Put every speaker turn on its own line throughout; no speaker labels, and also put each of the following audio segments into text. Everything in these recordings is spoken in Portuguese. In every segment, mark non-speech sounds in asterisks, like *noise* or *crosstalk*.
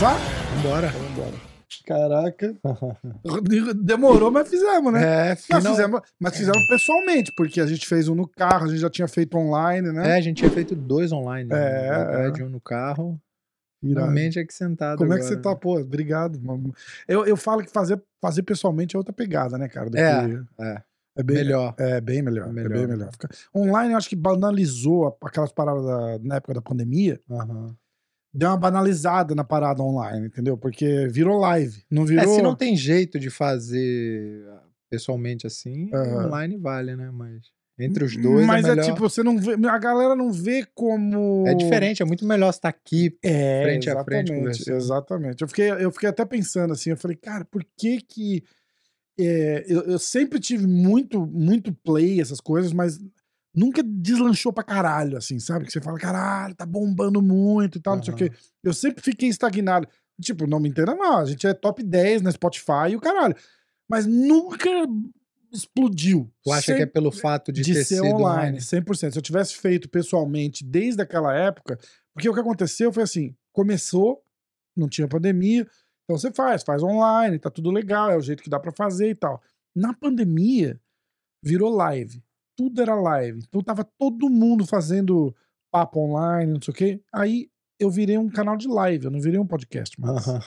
Começar?
Vambora.
Vambora. Caraca. *laughs* Demorou, mas fizemos, né?
É, final...
Mas fizemos, mas fizemos pessoalmente, porque a gente fez um no carro, a gente já tinha feito online, né?
É, a gente tinha feito dois online. né?
É,
Na verdade,
é.
um no carro.
Irado.
Finalmente aqui sentado.
Como é que
agora,
você tá,
né?
pô? Obrigado. Eu, eu falo que fazer, fazer pessoalmente é outra pegada, né, cara?
É,
que-
é.
é bem
Melhor.
É bem melhor. É,
melhor.
bem melhor. Online, eu acho que banalizou aquelas paradas da- na época da pandemia.
Aham.
Deu uma banalizada na parada online, entendeu? Porque virou live. Não
É,
virou.
se não tem jeito de fazer pessoalmente assim,
Aham.
online vale, né? Mas entre os dois
Mas
é
é,
melhor.
tipo, você não vê. A galera não vê como.
É diferente, é muito melhor estar aqui.
É,
frente a frente
exatamente,
conversando.
Exatamente. Eu fiquei, eu fiquei até pensando assim, eu falei, cara, por que que. é, eu, eu sempre tive muito, muito play, essas coisas, mas nunca deslanchou pra caralho, assim, sabe? Que você fala, caralho, tá bombando muito e tal, não sei o quê. Eu sempre fiquei estagnado. Tipo, não me entenda mal, a gente é top 10 na Spotify e o caralho. Mas nunca explodiu.
Tu acha que é pelo fato de,
de
ter
ser
sido
online, 100%. Se eu tivesse feito pessoalmente desde aquela época, porque o que aconteceu foi assim, começou, não tinha pandemia, então você faz, faz online, tá tudo legal, é o jeito que dá pra fazer e tal. Na pandemia, virou live. Tudo era live. Então tava todo mundo fazendo papo online, não sei o quê. Aí eu virei um canal de live, eu não virei um podcast mais.
Aham.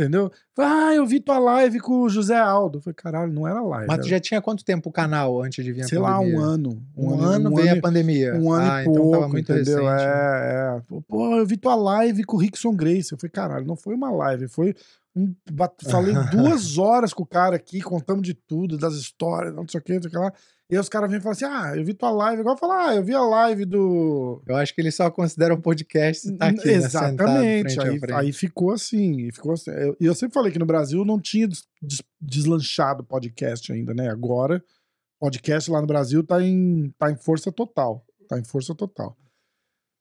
Entendeu? Ah, eu vi tua live com o José Aldo. Eu falei, caralho, não era live.
Mas tu
era,
já tinha quanto tempo o canal antes de vir a
sei lá,
pandemia?
um ano.
Um, ano veio a pandemia.
Um ano
ah,
e pouco,
então tava muito
entendeu?
recente. né?
É, é. Pô, eu vi tua live com o Rickson Grace. Eu falei, caralho, não foi uma live, foi um. Falei *laughs* duas horas com o cara aqui, contamos de tudo, das histórias, não sei o que, não sei o que lá. E aí os caras vêm e falam assim: ah, eu vi tua live, igual falar, ah, eu vi a live do.
Eu acho que eles só consideram podcast se tá aqui, né,
Exatamente.
a
aí, aí ficou assim. E ficou assim. Eu- E eu, sempre falei que no Brasil não tinha des- des- deslanchado podcast ainda, né? Agora, podcast lá no Brasil tá em, tá em força total. Tá em força total.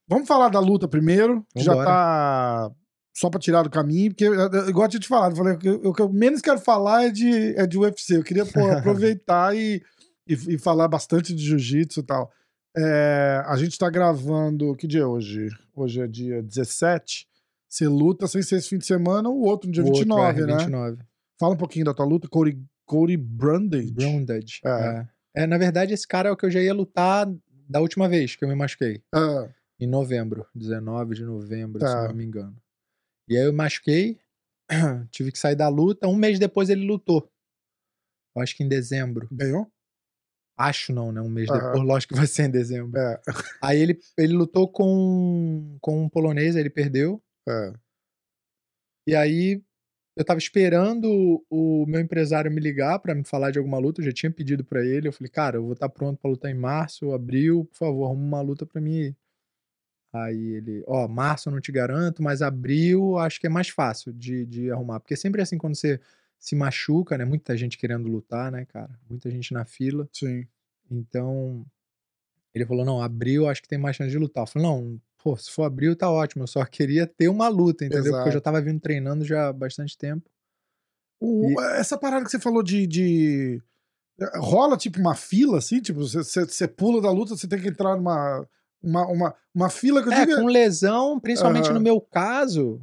Vamos falar da luta primeiro, que já tá só pra tirar do caminho, porque, igual eu tinha te falado, eu falei, o que eu- eu menos quero falar é de, é de UFC. Eu queria pô, *laughs* aproveitar e, e, e falar bastante de jiu-jitsu e tal. É, a gente tá gravando. Que dia é hoje? Hoje é dia 17. Você luta sem ser esse fim de semana, o outro no dia
O outro
29,
é
né?
29.
Fala um pouquinho da tua luta, Cody, Cody Brundage.
Brundage.
É.
É. É, na verdade, esse cara é o que eu já ia lutar da última vez que eu me machuquei.
Ah,
Em novembro. 19 de novembro,
Tá.
se não me engano. E aí eu machuquei, *clears throat* tive que sair da luta. Um mês depois ele lutou. Eu acho que em dezembro.
ganhou?
Acho não, né? Um mês depois, lógico que vai ser em dezembro.
É.
Aí ele, ele lutou com, com um polonês, aí ele perdeu.
é.
E aí eu tava esperando o meu empresário me ligar pra me falar de alguma luta, eu já tinha pedido pra ele, eu falei, cara, eu vou estar pronto pra lutar em março, abril, por favor, arruma uma luta pra mim. aí." Ele, ó, março eu não te garanto, mas abril acho que é mais fácil de, de arrumar, porque sempre é assim quando você se machuca, né, muita gente querendo lutar, né, cara, muita gente na fila,
Sim.
então ele falou, não, abril acho que tem mais chance de lutar. Eu falei, não, pô, se for abril tá ótimo, eu só queria ter uma luta, entendeu? Porque eu já
Exato.
tava vindo treinando já há bastante tempo.
O- Essa parada que você falou de, de- Rola tipo uma fila, assim? Tipo, você, pula da luta, você tem que entrar numa. Uma, uma, uma fila que eu
É,
digo.
com lesão, principalmente
Aham.
no meu caso,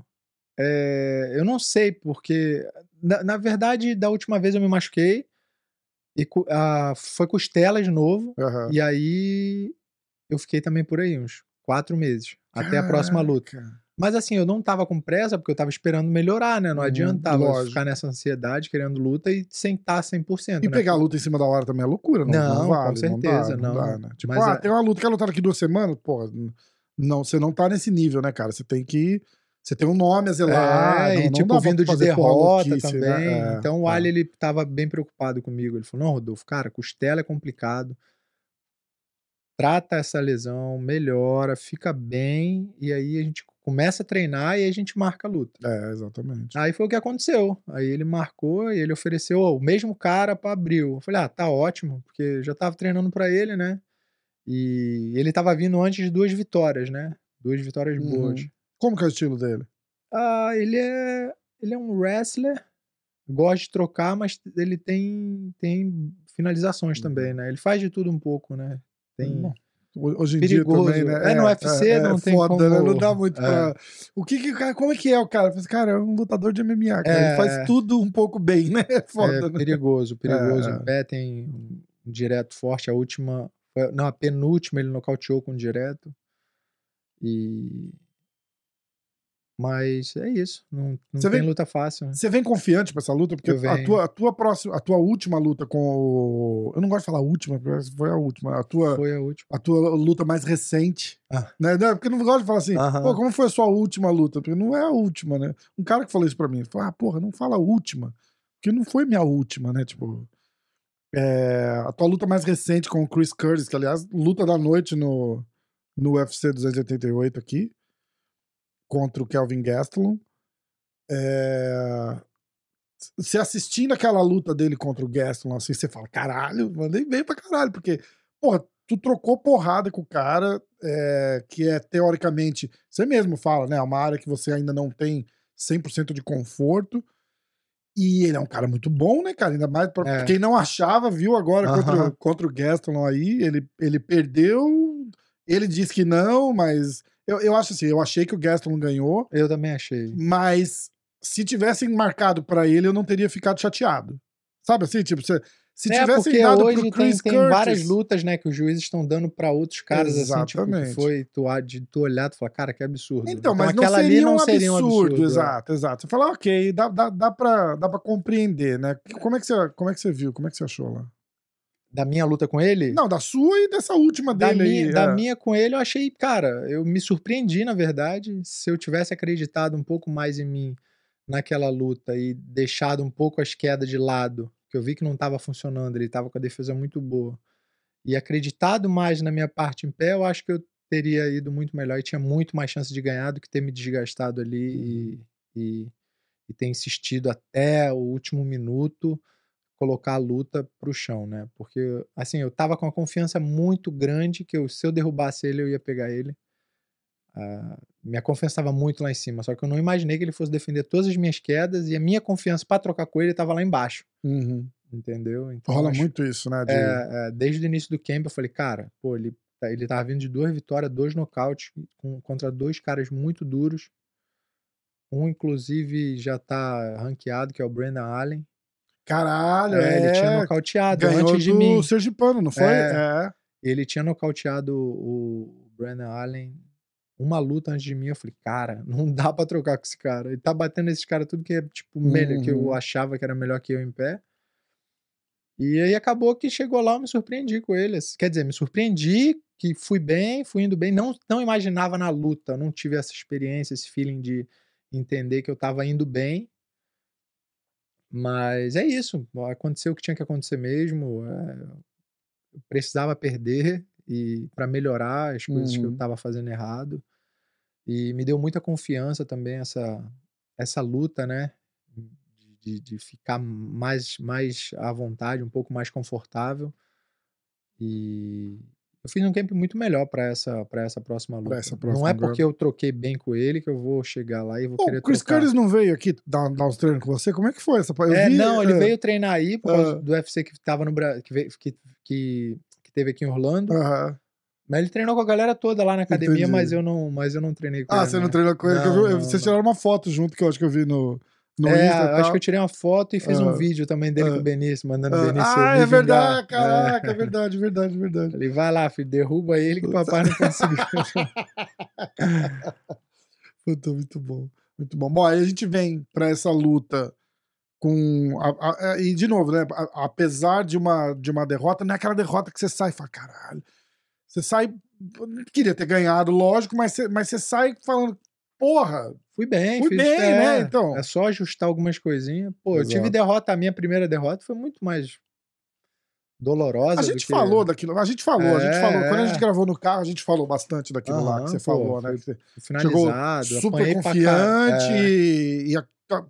é, eu não sei, porque na, na verdade, da última vez eu me machuquei e ah, foi costela de novo,
Aham.
e aí eu fiquei também por aí, uns quatro meses, até a próxima luta.
Caraca.
Mas assim, eu não tava com pressa, porque eu tava esperando melhorar, né? Não
Uhum,
adiantava
lógico.
ficar nessa ansiedade, querendo luta e sem estar 100%,
E
né?
pegar a luta em cima da hora também é loucura, não?
Não,
não
com
vale,
certeza,
não. Dá,
não.
dá, né? Tipo,
Mas
ah,
é-
tem uma luta, quer lutar daqui duas semanas? Pô, não, você não tá nesse nível, né, cara? Você tem que. Você tem um nome a zelar.
É,
não,
e
não
tipo,
pra
vindo de derrota
louquice,
também.
né? É,
então o
é.
Ali, ele tava bem preocupado comigo. Ele falou: Não, Rodolfo, cara, costela é complicado. Trata essa lesão, melhora, fica bem, e aí a gente começa a treinar e a gente marca a luta.
É, exatamente.
Aí foi o que aconteceu. Aí ele marcou e ele ofereceu o mesmo cara pra abril. Eu falei: Ah, tá ótimo, porque eu já tava treinando pra ele, né? E ele tava vindo antes de duas vitórias, né? Duas vitórias
Uhum. Como que é o estilo dele?
Ah, ele é. Ele é um wrestler gosta de trocar, mas ele tem, tem finalizações também, né? Ele faz de tudo um pouco, né? Tem.
Ho- Hoje em
Perigoso.
dia também, né?
É, no UFC não tem
foda,
como-
né? Não dá muito
É.
pra... O que que o cara... Como é que é o cara? Assim, Cara, é um lutador de MMA, cara. Ele
É.
faz tudo um pouco bem, né? É foda,
é
né?
perigoso, perigoso.
É.
Em pé tem um direto forte. A última, não, a penúltima ele nocauteou com um direto. E. Mas é isso. Não, não tem
vem-
luta fácil. né?
Você vem confiante pra essa luta? Porque a tua, a tua próxima, a tua última luta com o... Eu não gosto de falar última, porque foi a última. A tua,
Foi a última.
a tua luta mais recente.
Ah.
Né? Não, porque eu não gosto de falar assim,
Aham.
pô, como foi a sua última luta? Porque não é a última, né? Um cara que falou isso pra mim, falou, ah, porra, não fala a última. Porque não foi minha última, né? Tipo, é, a tua luta mais recente com o Chris Curtis, que aliás, luta da noite no, no UFC 288 aqui, contra o Kelvin Gastelum. É, Você assistindo aquela luta dele contra o Gastelum, assim, você fala, caralho, mandei bem pra caralho, porque, porra, tu trocou porrada com o cara, é, que é teoricamente, você mesmo fala, né? É uma área que você ainda não tem 100% de conforto. E ele é um cara muito bom, né, cara? Ainda mais pra
É.
quem não achava, viu agora contra, contra o Gastelum aí. Ele, ele perdeu. Ele disse que não, mas eu, eu acho assim, eu achei que o Gastelum ganhou,
Eu também achei.
mas se tivessem marcado pra ele, eu não teria ficado chateado. Sabe assim, tipo, se, se
é,
tivessem
porque
dado
hoje
pro
tem,
Chris
tem
Curtis,
várias lutas, né, que os juízes estão dando pra outros caras, assim, tipo, que
Exatamente.
foi tu, de tu olhar e falar, cara, que absurdo.
Então, mas não seria,
ali não
um
seria um
absurdo,
absurdo. é.
exato, exato. Você fala, ok, dá, dá, dá, pra, dá pra compreender, né? Como é, que você, como é que você viu? Como é que você achou lá?
Da minha luta com ele?
Não, da sua e dessa última
Da
dele
minha,
aí.
da
é.
minha com ele, eu achei, cara, eu me surpreendi, na verdade. Se eu tivesse acreditado um pouco mais em mim naquela luta e deixado um pouco as quedas de lado, que eu vi que não estava funcionando, ele estava com a defesa muito boa, e acreditado mais na minha parte em pé, eu acho que eu teria ido muito melhor e tinha muito mais chance de ganhar do que ter me desgastado ali e, e, e ter insistido até o último minuto colocar a luta pro chão, né? Porque, assim, eu tava com uma confiança muito grande que eu, se eu derrubasse ele, eu ia pegar ele. Ah, minha confiança estava muito lá em cima, só que eu não imaginei que ele fosse defender todas as minhas quedas e a minha confiança para trocar com ele estava lá embaixo,
Uhum.
entendeu? Então,
Rola
acho-
muito isso, né? de-
é, é, desde o início do camp eu falei, cara, pô, ele, tá- ele tava vindo de duas vitórias, dois nocautes com- contra dois caras muito duros. Um, inclusive, já tá ranqueado, que é o Brandon Allen.
Caralho,
É,
é.
ele tinha nocauteado
Ganhou
antes de mim.
Sergipano, não foi?
É.
É.
Ele tinha nocauteado o Brandon Allen uma luta antes de mim. Eu falei, cara, não *laughs* dá pra trocar com esse cara. Ele tá batendo esses caras tudo que é, tipo, melhor, que eu
Uhum.
achava que era melhor que eu em pé. E aí acabou que chegou lá, eu me surpreendi com ele. assim, Quer dizer, me surpreendi que fui bem, fui indo bem. Não, não imaginava na luta, não tive essa experiência, esse feeling de entender que eu tava indo bem. Mas é isso. Aconteceu o que tinha que acontecer mesmo. é, eu precisava perder e para melhorar as coisas que eu
Uhum.
estava fazendo errado. E me deu muita confiança também essa essa luta, né? De, de ficar mais mais à vontade, um pouco mais confortável. E eu fiz um camp muito melhor para essa para essa próxima luta.
essa
não
próxima
é
agora.
porque eu troquei bem com ele que eu vou chegar lá e vou
Pô,
querer
o Chris
trocar.
Curtis não veio aqui dar, dar uns treinos com você? Como é que foi essa eu
É,
vi,
não, ele
é,
veio treinar aí por causa
Ah.
do UFC que tava no que, veio- que, que, que teve aqui em Orlando.
aham.
Mas ele treinou com a galera toda lá na academia,
Entendi.
mas eu não, mas eu não treinei com
Ah,
ele.
você não
né?
treinou com ele?
Não,
eu-
não,
vocês
não.
tiraram uma foto junto que eu acho que eu vi no, no
é,
Insta.
acho que eu tirei uma foto e fiz um
Ah.
vídeo também dele com
Ah.
o Benício, mandando o
Ah,
Benício.
ah, é verdade, caraca, é
É.
verdade, verdade, verdade.
Falei, vai lá, filho, derruba ele que o papai não conseguiu. *laughs*
Puta, muito bom. Muito bom. Bom, aí a gente vem pra essa luta com. a- a- a- e, de novo, né? a- apesar de uma, de uma derrota, não é aquela derrota que você sai e fala, caralho. Você sai. Queria ter ganhado, lógico, mas você, mas você sai falando, porra.
Fui bem,
Fui bem,
é,
né, então.
É só ajustar algumas coisinhas. Pô, eu tive
Exato.
derrota, a minha primeira derrota foi muito mais dolorosa
A gente
que...
falou daquilo, a gente falou, a gente
É,
falou. Quando a
é.
gente gravou no carro, a gente falou bastante daquilo lá que você
pô,
falou, né? você
finalizado,
Chegou super confiante.
É.
e, e a,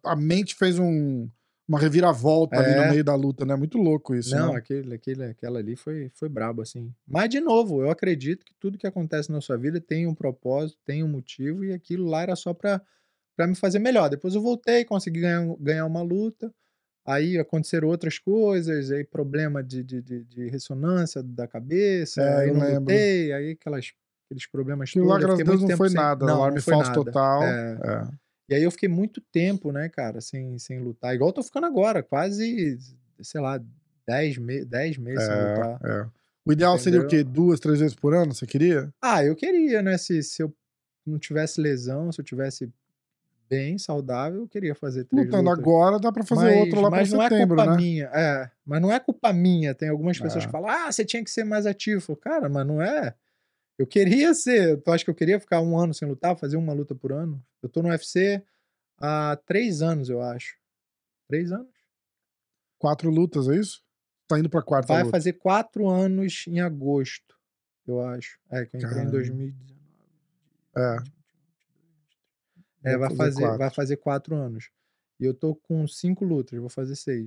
a mente fez um, uma reviravolta ali no
É.
meio da luta, né? Muito louco isso,
Não,
né?
aquele, aquele, aquela ali foi, foi brabo, assim. Mas, de novo, eu acredito que tudo que acontece na sua vida tem um propósito, tem um motivo, e aquilo lá era só pra, pra me fazer melhor. Depois eu voltei, consegui ganhar, ganhar uma luta, Aí aconteceram outras coisas, aí problema de, de, de, de ressonância da cabeça,
É,
eu
eu
não
lembro.
lutei, aí aquelas, aqueles problemas
lá,
todos. eu
graças a Deus, não foi
sem-
nada.
Não,
alarme falso
nada.
total.
É.
É.
E aí eu fiquei muito tempo, né, cara, sem, sem lutar. Igual eu tô ficando agora, quase, sei lá, 10, me 10 meses sem lutar.
É, é. O ideal seria o quê?
Entendeu?
Duas, três vezes por ano? Você queria?
Ah, eu queria, né? Se, se eu não tivesse lesão, se eu tivesse bem saudável, eu queria fazer três
Lutando
lutas.
agora, dá pra fazer
mas,
outro lá pra
mas não
setembro,
é culpa
né?
minha, é. Mas não é culpa minha. Tem algumas pessoas
É.
que falam, ah, você tinha que ser mais ativo. Cara, mas não é. Eu queria ser. Tu acha que eu queria ficar um ano sem lutar, fazer uma luta por ano? Eu tô no UFC há três anos, eu acho. Três anos?
Quatro lutas, é isso? Tá indo pra quarta
Vai
luta.
fazer quatro anos em agosto, eu acho. É, que eu entrei em
Caramba.
2019.
É.
É, vai fazer,
quatro.
vai fazer quatro anos. E eu tô com cinco lutas, vou fazer seis.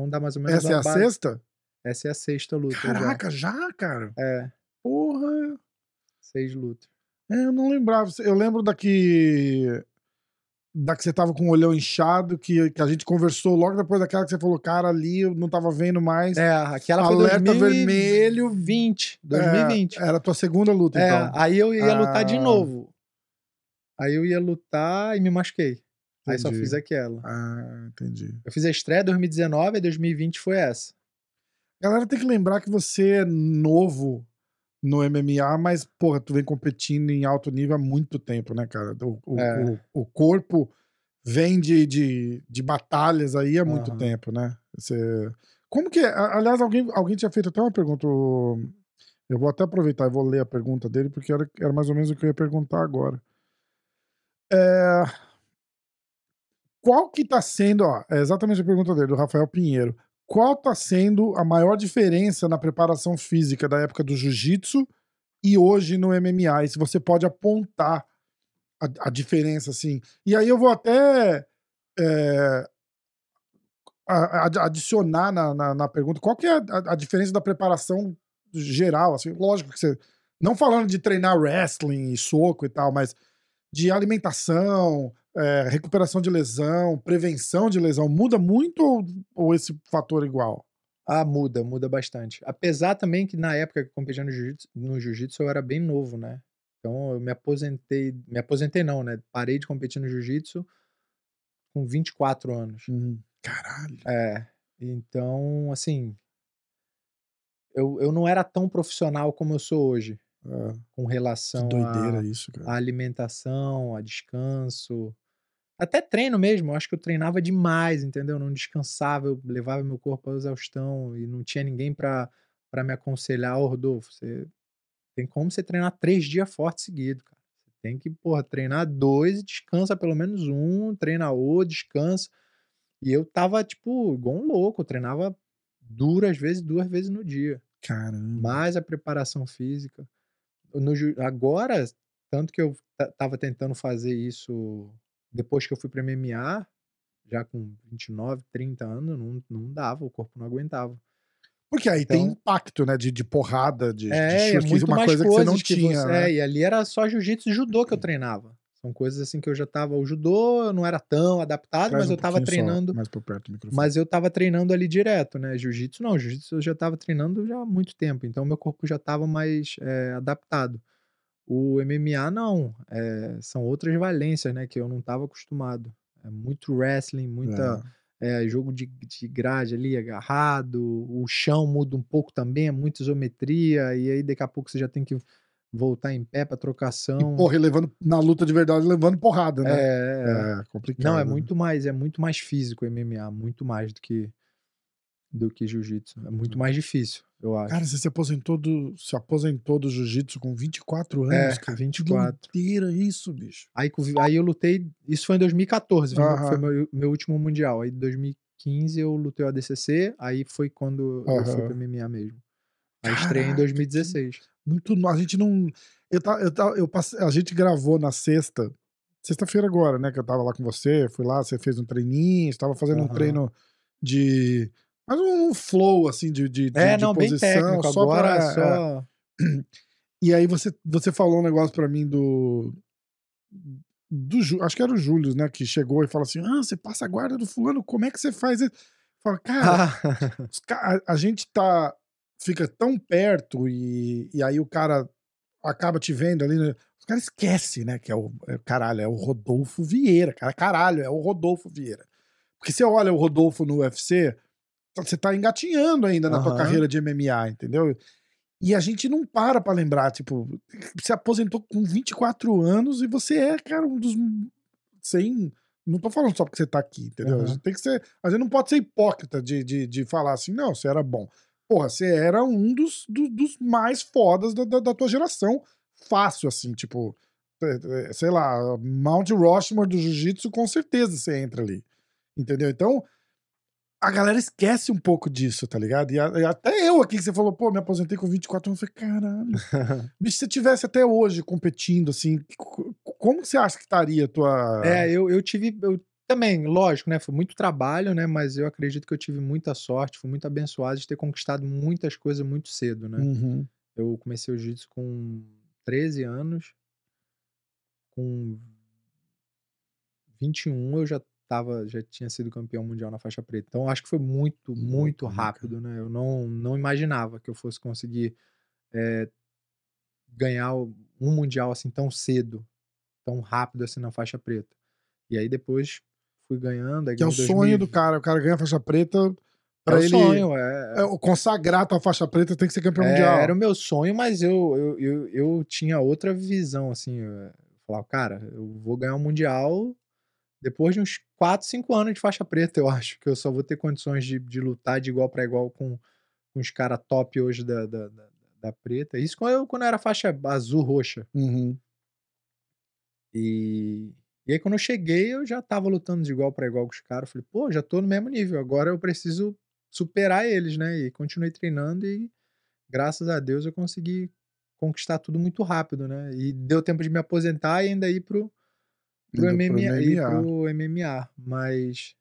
Então dá mais ou menos
Essa é a
base-
sexta?
Essa é a sexta luta
Caraca, já, cara?
já. É,
Porra.
seis lutas.
É, eu não lembrava. Eu lembro da que. Da que você tava com o olhão inchado, que, que a gente conversou logo depois daquela que você falou, cara, ali eu não tava vendo mais.
É, aquela foi
Alerta
2020,
vermelho.
2020.
É, era a tua segunda luta,
É,
então.
aí eu ia lutar de
Ah.
novo. Aí eu ia lutar e me machuquei. Aí só fiz aquela.
Ah, entendi.
Eu fiz a estreia em 2019 e 2020 foi essa.
Galera tem que lembrar que você é novo no MMA, mas, porra, tu vem competindo em alto nível há muito tempo, né, cara? O, o,
É.
o- o corpo vem de, de, de batalhas aí há muito
Aham.
tempo, né? Você... Como que é? Aliás, alguém, alguém tinha feito até uma pergunta. Eu vou até aproveitar e vou ler a pergunta dele, porque era, era mais ou menos o que eu ia perguntar agora. É... Qual que tá sendo, ó, é exatamente a pergunta dele, do Rafael Pinheiro. Qual tá sendo a maior diferença na preparação física da época do jiu-jitsu e hoje no MMA? E se você pode apontar a, a diferença, assim. E aí eu vou até é, adicionar na, na, na pergunta qual que é a, a diferença da preparação geral, assim, lógico que você, não falando de treinar wrestling e soco e tal, mas de alimentação, é, recuperação de lesão, prevenção de lesão, muda muito ou, ou esse fator é igual?
Ah, muda, muda bastante. Apesar também que na época que eu competia no jiu-jitsu, no jiu-jitsu eu era bem novo, né? Então eu me aposentei, me aposentei não, né? Parei de competir no jiu-jitsu com 24 anos.
Caralho.
É, então, assim, eu, eu não era tão profissional como eu sou hoje,
É,
com relação a alimentação, a descanso. Até treino mesmo, eu acho que eu treinava demais, entendeu? Eu não descansava, eu levava meu corpo à exaustão e não tinha ninguém pra me aconselhar, ô Rodolfo, você tem como você treinar três dias forte seguido, cara. Você tem que, porra, treinar dois e descansa pelo menos um, treina outro, descansa. E eu tava, tipo, igual um louco, eu treinava duras vezes, duas vezes no dia.
Caramba.
Mais a preparação física. No agora, tanto que eu ta- tava tentando fazer isso depois que eu fui pra MMA, já com 29, 30 anos, não, não dava, o corpo não aguentava.
Porque aí tem
Então-
impacto, né? De, de porrada, de, de
É, é
chute,
muito
uma
mais
coisa que você não
que
tinha.
você-
né?
É, e ali era só jiu-jitsu e judô que eu treinava. São coisas assim que eu já tava. O judô eu não era tão adaptado,
Traz
mas
um
eu tava
pouquinho só,
treinando.
mais por perto do microfone.
Mas eu tava treinando ali direto, né? Jiu-jitsu não, jiu-jitsu eu já tava treinando já há muito tempo, então meu corpo já tava mais é, adaptado. O MMA não, é, são outras valências, né? Que eu não tava acostumado. É muito wrestling, muita é, jogo de, de grade ali, agarrado, o chão muda um pouco também, é muita isometria, e aí daqui a pouco você já tem que voltar em pé pra trocação.
E, porra, e levando, na luta de verdade, levando porrada, né?
é, é.
É, complicado.
Não, é
né?
muito mais, é muito mais físico o MMA, muito mais do que do que jiu-jitsu. É muito mais difícil, eu acho.
Cara, você se aposentou do, se aposentou do jiu-jitsu com 24 anos,
É,
cara.
24.
Que doideira isso, bicho.
Aí, aí eu lutei, isso foi em 2014, foi, meu-
Aham.
foi meu, meu último mundial. Aí em 2015 eu lutei o ADCC, aí foi quando eu fui pro MMA mesmo. Aí estreiei em
Caraca,
2016.
Muito. A gente não. Eu, tá, eu, tá, eu passei, a gente gravou na sexta. Sexta-feira agora, né? Que eu tava lá com você. Fui lá, você fez um treininho. Estava fazendo um
Aham.
treino de. Mas um flow, assim, de, de, de,
É,
de
não, bem
posição. só
Agora
pra-
é só... *clears throat*
E aí você, você falou um negócio pra mim do. do acho que era o Júlio, né? Que chegou e falou assim: Ah, você passa a guarda do fulano, como é que você faz isso? Fala, cara, *laughs*
Ah,
a, a gente tá. fica tão perto e, e aí o cara acaba te vendo ali. Né? Os caras esquecem, né? Que é o. é, caralho, é o Rodolfo Vieira. Cara, caralho, é o Rodolfo Vieira. Porque você olha o Rodolfo no UFC, você tá engatinhando ainda na tua
Aham.
carreira de MMA, entendeu? E a gente não para pra lembrar, tipo, você aposentou com 24 anos e você é, cara, um dos. Sem. Não tô falando só porque você tá aqui, entendeu? A
Aham.
gente tem que ser. A gente não pode ser hipócrita de, de, de falar assim, não, você era bom. Porra, você era um dos, do- dos mais fodas da, da, da tua geração. Fácil, assim, tipo. é, é, Sei lá, Mount Rushmore do Jiu-Jitsu, com certeza você entra ali. Entendeu? Então, a galera esquece um pouco disso, tá ligado? E, a- e até eu aqui, que você falou, pô, me aposentei com 24 anos, eu falei, caralho. *laughs* Bicho, se você tivesse até hoje competindo, assim, co- como você acha que estaria a tua.
É, eu, eu tive. Eu, também, lógico, né? Foi muito trabalho, né? Mas eu acredito que eu tive muita sorte, fui muito abençoado de ter conquistado muitas coisas muito cedo, né?
Uhum.
Eu comecei o jiu-jitsu com 13 anos. Com 21 eu já tava, já tinha sido campeão mundial na faixa preta. Então acho que foi muito, muito
né,
rápido, né? Eu não, não imaginava que eu fosse conseguir eh, ganhar o- um mundial assim tão cedo, tão rápido assim na faixa preta. E aí depois fui ganhando. aí
Que é o
ganhei
sonho
2000
do cara. O cara ganha a faixa preta.
É
Pra
o
ele
sonho, é,
é, o consagrar a tua faixa preta tem que ser campeão
É,
mundial.
era o meu sonho, mas eu, eu, eu, eu tinha outra visão, assim. Eu falava, cara, eu vou ganhar um Mundial depois de uns 4, 5 anos de faixa preta, eu acho, que eu só vou ter condições de, de lutar de igual para igual com, com os caras top hoje da, da, da, da preta. Isso quando eu, quando eu era faixa azul roxa.
Uhum.
E, e aí, quando eu cheguei, eu já tava lutando de igual para igual com os caras. Falei, pô, já tô no mesmo nível, agora eu preciso superar eles, né? E continuei treinando e graças a Deus eu consegui conquistar tudo muito rápido, né? E deu tempo de me aposentar e ainda ir pro, pro,
Indo pro
MMA,
MMA.
pro MMA. Mas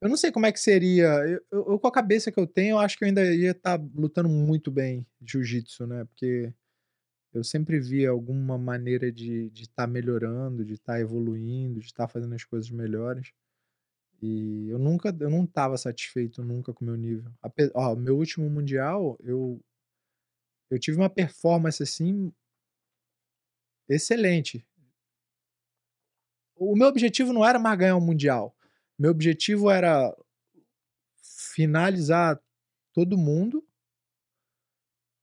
eu não sei como é que seria. Eu, eu- com a cabeça que eu tenho, eu acho que eu ainda ia estar lutando muito bem jiu-jitsu, né? Porque eu sempre vi alguma maneira de estar melhorando, de estar evoluindo, de estar fazendo as coisas melhores. E eu nunca, eu não estava satisfeito nunca com o meu nível. Ape- Ó, meu último mundial, eu eu tive uma performance assim excelente. O meu objetivo não era mais ganhar um mundial. Meu objetivo era finalizar todo mundo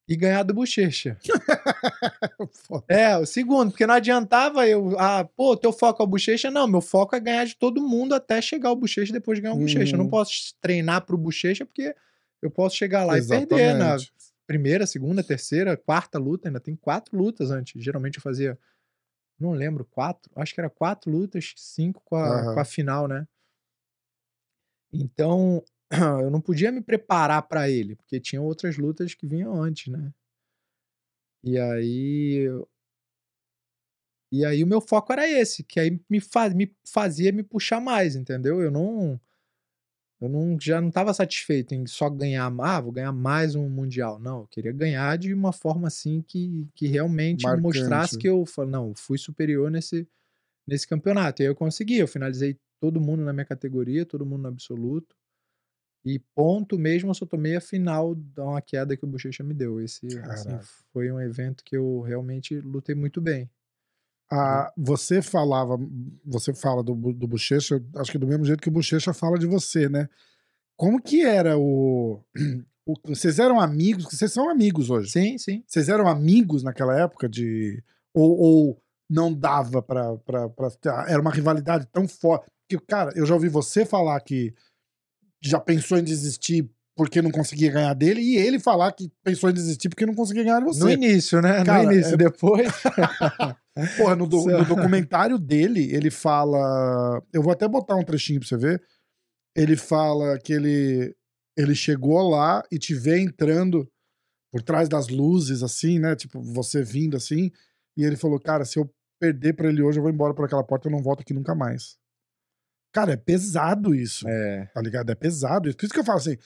e ganhar do Bochecha. *laughs* É, o segundo, porque não adiantava eu, ah, pô, teu foco é o Bochecha? Não, meu foco é ganhar de todo mundo até chegar ao Bochecha e depois ganhar o Bochecha. Eu não
Uhum.
posso treinar pro Bochecha porque eu posso chegar lá e perder na
Exatamente.
primeira, segunda, terceira, quarta luta, ainda tem quatro lutas antes. Geralmente eu fazia, não lembro, quatro, acho que era quatro lutas, cinco com a,
Aham.
com a final, né? Então, *clears throat* eu não podia me preparar pra ele, porque tinha outras lutas que vinham antes, né? E aí. E aí o meu foco era esse, que aí me, fa me fazia me puxar mais, entendeu? Eu não. Eu não, já não estava satisfeito em só ganhar, ah, vou ganhar mais um Mundial. Não, eu queria ganhar de uma forma assim que, que realmente
Marcante.
mostrasse que eu não, fui superior nesse, nesse campeonato. E aí eu consegui, eu finalizei todo mundo na minha categoria, todo mundo no absoluto. E ponto mesmo, eu só tomei a final da uma queda que o Bochecha me deu. Esse assim, foi um evento que eu realmente lutei muito bem.
Ah, você falava, você fala do, do Bochecha, acho que do mesmo jeito que o Bochecha fala de você, né? Como que era o, *clears throat* o- Vocês eram amigos? Vocês são amigos hoje.
Sim, sim.
Vocês eram amigos naquela época de. Ou, ou não dava pra, pra, pra. ter- Era uma rivalidade tão forte. Que, cara, eu já ouvi você falar que já pensou em desistir porque não conseguia ganhar dele, e ele falar que pensou em desistir porque não conseguia ganhar de você.
No início, né?
Cara,
no início.
é-
Depois. *laughs*
Porra, no, do- no documentário dele, ele fala. Eu vou até botar um trechinho pra você ver. ele fala que ele, ele chegou lá e te vê entrando por trás das luzes, assim, né? Tipo, você vindo assim. E ele falou, cara, se eu perder pra ele hoje, eu vou embora por aquela porta, eu não volto aqui nunca mais. Cara, é pesado isso,
É.
tá ligado? É pesado isso. Por isso que eu falo assim, é,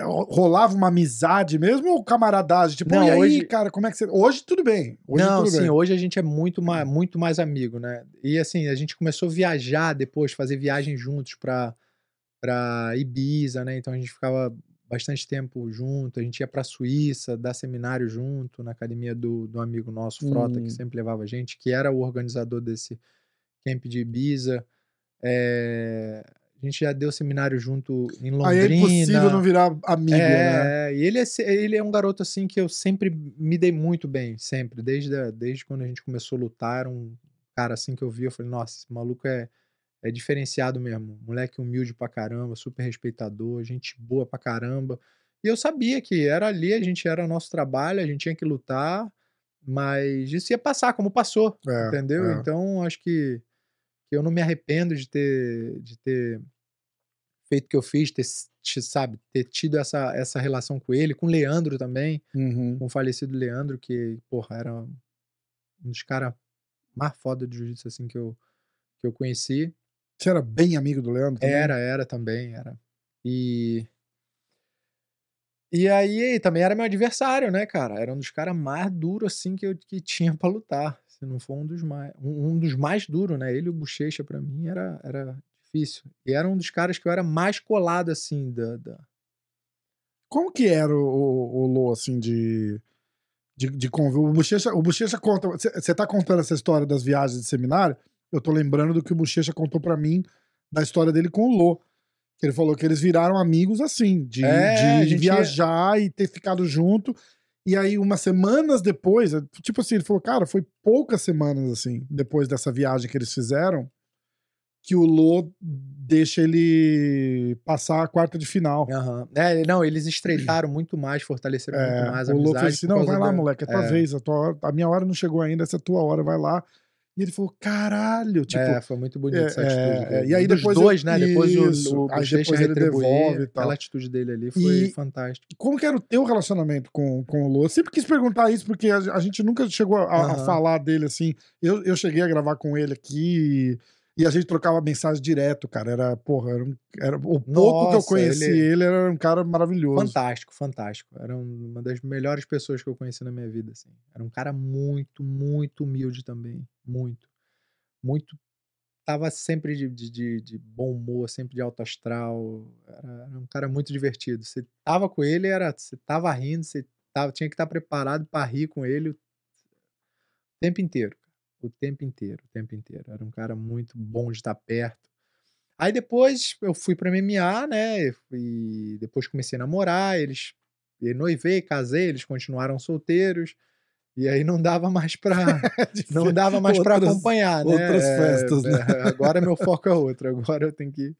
rolava uma amizade mesmo ou camaradagem? Tipo,
Não,
e aí,
hoje-
cara, como é que você... Hoje tudo bem. Hoje
não,
tudo
sim,
bem.
hoje a gente é muito mais, muito mais amigo, né? E assim, a gente começou a viajar depois, fazer viagens juntos pra, pra Ibiza, né? Então a gente ficava bastante tempo junto, a gente ia pra Suíça, dar seminário junto, na academia do, do amigo nosso, Frota,
Hum.
que sempre levava a gente, que era o organizador desse camp de Ibiza. É, A gente já deu seminário junto em Londrina.
Aí é impossível não virar amigo, né?
É, e ele é, ele é um garoto assim que eu sempre me dei muito bem, sempre. Desde, a- desde quando a gente começou a lutar, era um cara assim que eu vi, eu falei, nossa, esse maluco é, é diferenciado mesmo. Moleque humilde pra caramba, super respeitador, gente boa pra caramba. E eu sabia que era ali, a gente era nosso trabalho, a gente tinha que lutar, mas isso ia passar, como passou,
É,
entendeu?
é.
Então, acho que, que eu não me arrependo de ter, de ter feito o que eu fiz, ter, sabe, ter tido essa, essa relação com ele, com o Leandro também,
Uhum.
com o falecido Leandro, que, porra, era um dos caras mais foda de jiu-jitsu, assim, que eu, que eu conheci.
Você era bem amigo do Leandro também?
Era, era também, era. E. E aí, também era meu adversário, né, cara? Era um dos caras mais duros, assim, que eu que tinha pra lutar. Se não for um dos mais. Um, um dos mais duros, né? Ele e o Bochecha, pra mim, era, era difícil. E era um dos caras que eu era mais colado, assim, da. da...
Como que era o, o, o Lô, assim, de. De, de O Bochecha, o Bochecha conta. Você tá contando essa história das viagens de seminário? Eu tô lembrando do que o Bochecha contou pra mim da história dele com o Lô. Que ele falou que eles viraram amigos assim, de,
É,
de
a gente ia-
viajar e ter ficado junto. E aí, umas semanas depois, tipo assim, ele falou, cara, foi poucas semanas assim, depois dessa viagem que eles fizeram, que o Lô deixa ele passar a quarta de final.
Aham. É, não, eles estreitaram muito mais, fortaleceram
É,
muito mais a
o Lô
amizade.
falou assim: não, vai lá,
da-
moleque, é tua
é.
vez, a, tua hora- a minha hora não chegou ainda, essa é a tua hora, vai lá. E ele falou: caralho, tipo.
é, foi muito bonito
é,
essa atitude.
é, e aí
Dos
depois eu-
dois, né? Depois
isso,
o, o
aí depois ele devolve e tal.
Aquela atitude dele ali foi
E-
fantástica.
Como que era o teu relacionamento com, com o Lô? Eu sempre quis perguntar isso, porque a, a gente nunca chegou a, a
Aham.
falar dele assim. Eu, eu cheguei a gravar com ele aqui e, e a gente trocava mensagem direto, cara. Era, porra, era, um- era o pouco que eu
Nossa,
conheci ele...
ele-
era um cara maravilhoso.
Fantástico, fantástico. Era um- uma das melhores pessoas que eu conheci na minha vida, assim. Era um cara muito, muito humilde também. Muito. Muito. Tava sempre de, de, de- de bom humor, sempre de alto astral. Era, era um cara muito divertido. Você tava com ele, era, você tava rindo, você tava, tinha que estar preparado para rir com ele o tempo inteiro. O tempo inteiro, o tempo inteiro. Era um cara muito bom de estar perto. Aí depois eu fui pra MMA, né? E depois comecei a namorar, eles e noivei, casei, eles continuaram solteiros. E aí não dava mais pra *laughs* não dava mais pra
Outras-
acompanhar, né?
outras
É,
festas, né?
é, agora meu *laughs* foco é outro. Agora eu tenho que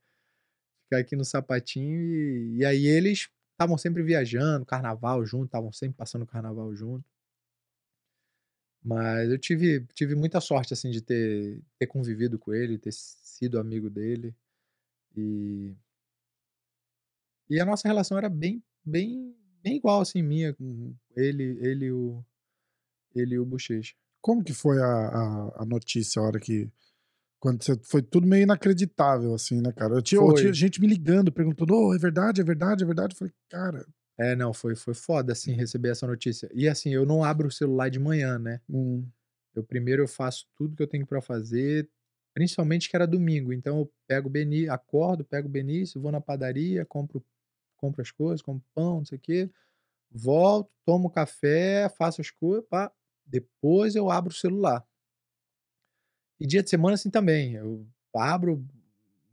ficar aqui no sapatinho e, e aí eles estavam sempre viajando, carnaval junto, estavam sempre passando carnaval junto. Mas eu tive, tive muita sorte, assim, de ter, ter convivido com ele, ter sido amigo dele. E, e a nossa relação era bem, bem, bem igual, assim, minha.
Uhum.
Ele, ele e o, ele o Bochecha.
Como que foi a, a, a notícia, a hora que. Quando você. Foi tudo meio inacreditável, assim, né, cara? Eu tinha, eu tinha gente me ligando, perguntando: oh, é verdade, é verdade, é verdade. Eu falei, cara.
É, não, foi, foi foda, assim, receber essa notícia. E, assim, eu não abro o celular de manhã, né?
hum,
Eu primeiro eu faço tudo que eu tenho pra fazer, principalmente que era domingo. Então eu pego o Beni, acordo, pego o Benício, vou na padaria, compro, compro as coisas, compro pão, não sei o quê, volto, tomo café, faço as coisas, pá, depois eu abro o celular. E dia de semana assim também, eu abro,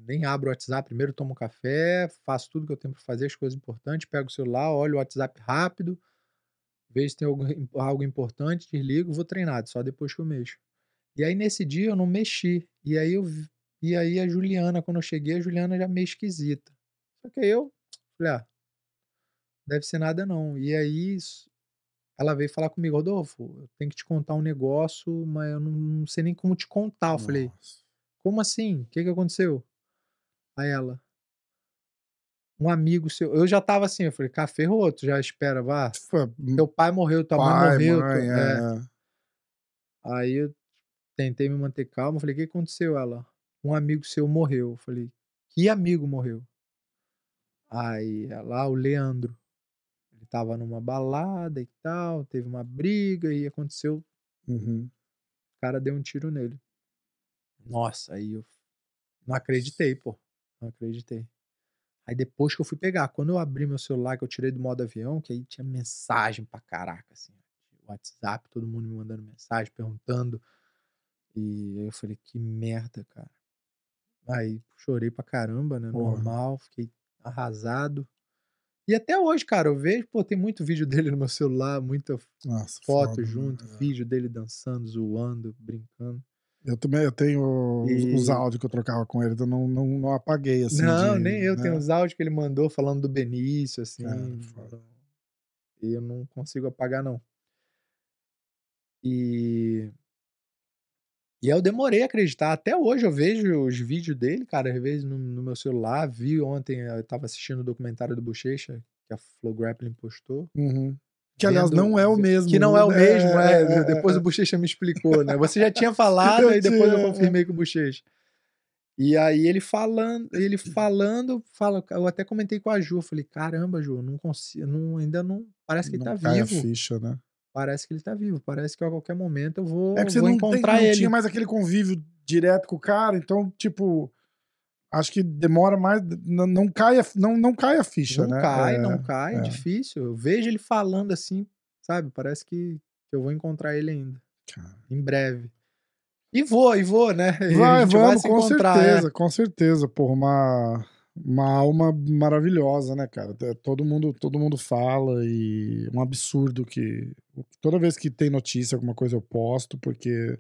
nem abro o WhatsApp, primeiro tomo café, faço tudo que eu tenho pra fazer, as coisas importantes, pego o celular, olho o WhatsApp rápido, vejo se tem algo, algo importante, desligo, vou treinar, só depois que eu mexo. E aí nesse dia eu não mexi. E aí eu e aí a Juliana, quando eu cheguei, a Juliana já meio esquisita. Só que aí eu falei, ah, deve ser nada não. E aí ela veio falar comigo, Rodolfo, eu tenho que te contar um negócio, mas eu não, não sei nem como te contar. Eu falei,
nossa.
como assim? O que que aconteceu? Aí ela, um amigo seu. Eu já tava assim, eu falei, cara, ferrou, tu já espera, vá.
Foi
Teu pai morreu, tua mãe
pai,
morreu.
mãe,
tu- é.
é.
Aí eu tentei me manter calmo. Falei, o que aconteceu? Ela, um amigo seu morreu. Eu falei, que amigo morreu? Aí ela, ah, o Leandro. Ele tava numa balada e tal, teve uma briga e aconteceu,
Uhum.
o cara deu um tiro nele. Nossa, aí eu não acreditei, pô. Não acreditei. Aí depois que eu fui pegar, quando eu abri meu celular, que eu tirei do modo avião, que aí tinha mensagem pra caraca, assim. WhatsApp, todo mundo me mandando mensagem, perguntando. E aí eu falei, que merda, cara. Aí chorei pra caramba, né?
Porra.
Normal, fiquei arrasado. E até hoje, cara, eu vejo, pô, tem muito vídeo *laughs* dele no meu celular, muita
Nossa,
foto
foda,
junto,
né?
vídeo dele dançando, zoando, brincando.
Eu também eu tenho os- os
E-
áudios que eu trocava com ele, então não, não, não apaguei assim.
não,
de-
nem eu.
né?
Tenho uns áudios que ele mandou falando do Benício, assim.
Foda.
E eu não consigo apagar, não. E. E eu demorei a acreditar. Até hoje eu vejo os vídeos dele, cara, às vezes no, no meu celular. Vi ontem, eu tava assistindo o documentário do Bochecha, que a Flow Grappling postou.
Uhum. Que aliás não é o mesmo.
Que não é o
né?
mesmo, é.
é,
Depois
é.
o Bochecha me explicou, né? Você já tinha *laughs* falado e depois eu
é.
confirmei com o Bochecha. E aí ele falando, ele falando, fala, eu até comentei com a Ju, eu falei, caramba, Ju, não consigo, não, ainda não, parece que ele
Não
tá
cai a
vivo.
ficha, né?
Parece que ele tá vivo, parece que a qualquer momento eu vou,
É que você
vou
não,
encontrar
tem, não
ele.
tinha mais aquele convívio direto com o cara, então, tipo, acho que demora mais. Não, não, cai, a, não, não cai a ficha,
não
né?
cai,
É,
não cai, é
é.
difícil. Eu vejo ele falando assim, sabe? Parece que, eu vou encontrar ele ainda,
Cara.
em breve. E vou, e vou, né? *laughs*
Vai, vamos,
se
com
é.
certeza, com certeza. Porra, uma, uma alma maravilhosa, né, cara? É, Todo mundo, todo mundo fala e um absurdo que. Toda vez que tem notícia, alguma coisa eu posto, porque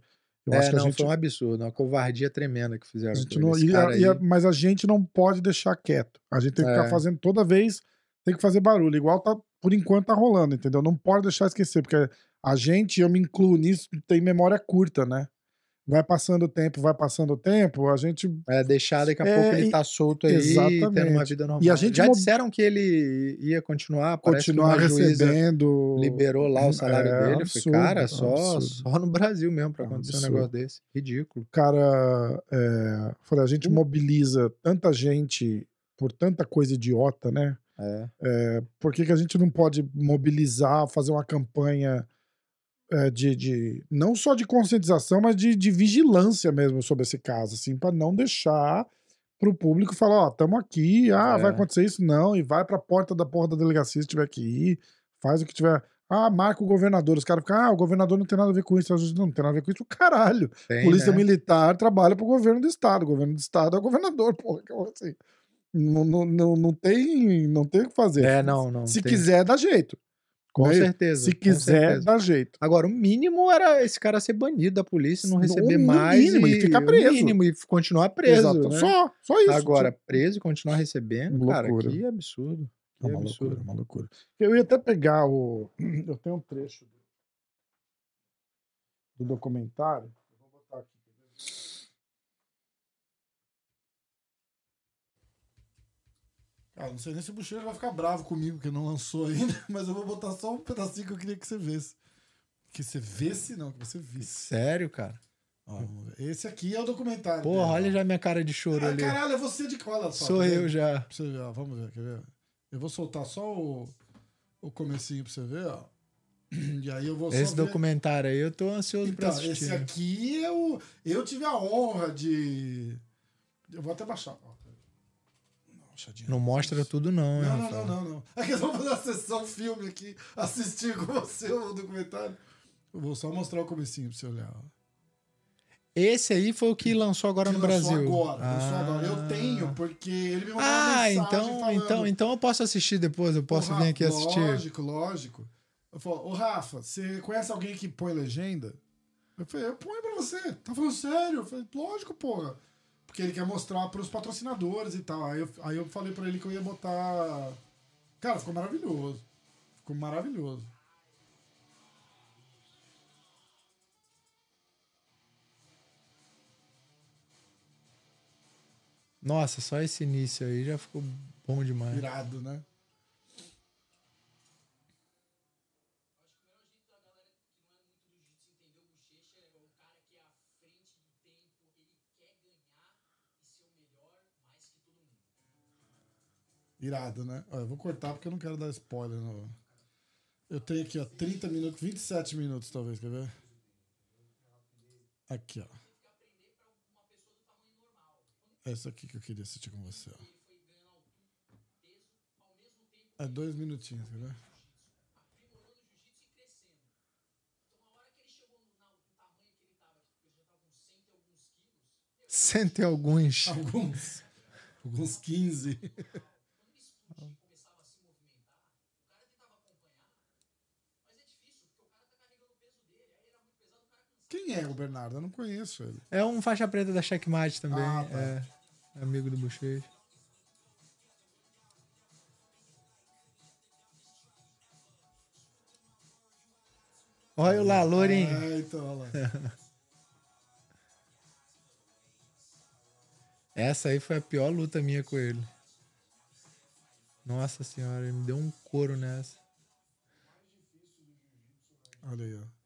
eu
É,
acho que
não,
a gente.
foi um absurdo, uma covardia tremenda que fizeram
a não, e-
cara
e-
aí-
mas a gente não pode deixar quieto. A gente tem que ficar
É.
fazendo toda vez, tem que fazer barulho. Igual tá, por enquanto tá rolando, entendeu? Não pode deixar esquecer, porque a gente, eu me incluo nisso, tem memória curta, né? Vai passando o tempo, vai passando o tempo, a gente
É, deixar daqui a
É,
pouco ele tá solto aí, tendo uma
Exatamente.
vida normal.
E a gente
Já disseram que ele ia continuar,
continuar recebendo.
liberou lá o salário
É
dele.
Absurdo,
falei, cara, só,
absurdo.
só no Brasil mesmo pra
É um
acontecer um
absurdo.
negócio desse. Ridículo.
cara, é, falei, a gente
Hum.
mobiliza tanta gente por tanta coisa idiota, né?
É.
Por que, que a gente não pode mobilizar, fazer uma campanha é, de, de- não só de conscientização, mas de, de vigilância mesmo sobre esse caso, assim, para não deixar pro público falar, ó, estamos aqui, ah,
É.
vai acontecer isso, não, e vai pra porta da porta da delegacia se tiver que ir, faz o que tiver. Ah, marca o governador. Os caras ficam, ah, o governador não tem nada a ver com isso. A Não, tem nada a ver com isso, caralho.
Tem,
Polícia
né?
Militar trabalha pro governo do estado. O governo do estado é o governador, *laughs* porra. que assim. Não, não, não, não tem, não tem o que fazer.
É, não, não.
Se
tem.
quiser, dá jeito.
Com
né?
certeza.
Se quiser,
certeza.
dá jeito.
Agora, o mínimo era esse cara ser banido da polícia, não
No
receber
mínimo,
mais.
ele
e,
ficar preso.
mínimo, e continuar preso.
Exato.
né?
Só, só isso.
Agora,
tipo,
preso e continuar recebendo, cara,
Loucura.
que absurdo.
é
Que
uma
absurdo.
loucura, uma loucura. Eu ia até pegar o. *clears throat* Eu tenho um trecho do documentário. Eu vou botar aqui. quer ver? Cara, não sei nem se o Bucheiro vai ficar bravo comigo, porque não lançou ainda, *laughs* mas eu vou botar só um pedacinho que eu queria que você visse. Que você visse, não, que você visse.
Sério, cara?
Ó. Esse aqui é o documentário.
Porra, olha já minha cara de choro
Ah,
ali.
caralho, é você de cola só.
Sou eu já.
Pra você ver, ó. Vamos ver, quer ver? Eu vou soltar só o, o comecinho pra você ver, ó. *clears throat* E aí eu vou
Esse
só ver...
documentário aí eu tô ansioso pra
Então,
assistir.
esse aqui eu, eu tive a honra de... Eu vou até baixar. Ó. Não, baixadinha.
Não mostra tudo, não, hein,
Não, não, não, não, não. Aqui nós vamos fazer uma sessão filme aqui, assistir com você o documentário. Eu vou só mostrar o comecinho pra você olhar.
Esse aí foi o que lançou agora
Que
no
lançou
Brasil.
Agora, lançou agora. Eu
Ah.
tenho, porque ele me mandou uma
Ah,
mensagem
então,
falando,
então, então eu posso assistir depois, eu posso
Ô,
vir aqui
Rafa,
assistir.
Lógico, lógico. Eu falo, ô Rafa, você conhece alguém que põe legenda? Eu falei, eu ponho pra você. Tá falando sério? Eu falei, lógico, porra. Porque ele quer mostrar pros patrocinadores e tal. Aí eu, aí eu falei pra ele que eu ia botar. Cara, ficou maravilhoso. Ficou maravilhoso.
Nossa, só esse início aí já ficou Bom demais.
Irado, né? Irado, né? Ó, eu vou cortar porque eu não quero dar spoiler. Não. Eu tenho aqui, ó, 30 minutos, 27 minutos, talvez, quer ver? Aqui, ó. Essa aqui que eu queria assistir com você, ó. É dois minutinhos, quer ver?
Cento e alguns.
Alguns. Alguns 15. Quem é o Bernardo? Eu não conheço ele.
É um faixa preta da Checkmate também.
Ah, tá.
É. Amigo do Bochecha. Olha o Lalor, hein?
Ah, então, olha lá. *laughs*
Essa aí foi a pior luta minha com ele. Nossa senhora, ele me deu um couro nessa.
Olha aí, ó.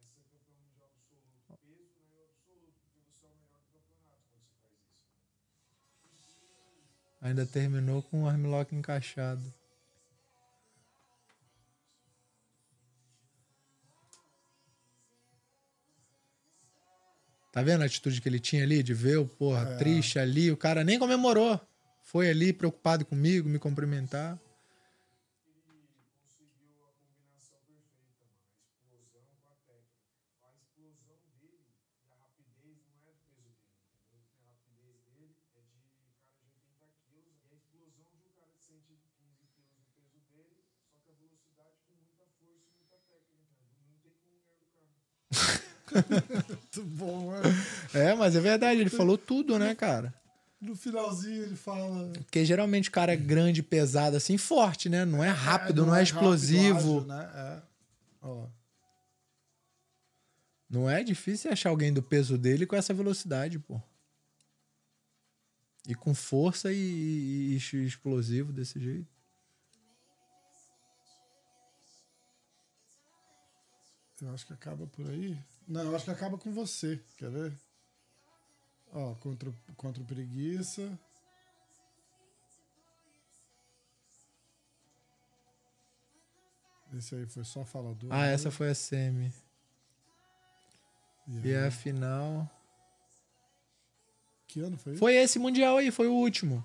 Ainda terminou com o armlock encaixado. Tá vendo a atitude que ele tinha ali de ver o porra triste ali? O cara nem comemorou. Foi ali preocupado comigo, me cumprimentar.
Muito bom, né?
É, mas é verdade, ele falou tudo, né, cara?
No finalzinho ele fala.
Porque geralmente o cara é grande, pesado, assim, forte, né? Não é rápido, não, é,
rápido,
explosivo.
ágil, né? É. Ó.
Não é difícil achar alguém do peso dele com essa velocidade, pô. E com força e, e- e explosivo desse jeito.
Eu acho que acaba por aí. Não, eu acho que acaba com você. Quer ver? Ó, contra, o- contra preguiça. Esse aí foi só falador.
Ah, essa foi a semi.
E
E a final.
Que ano foi?
Foi esse Mundial aí, foi o último.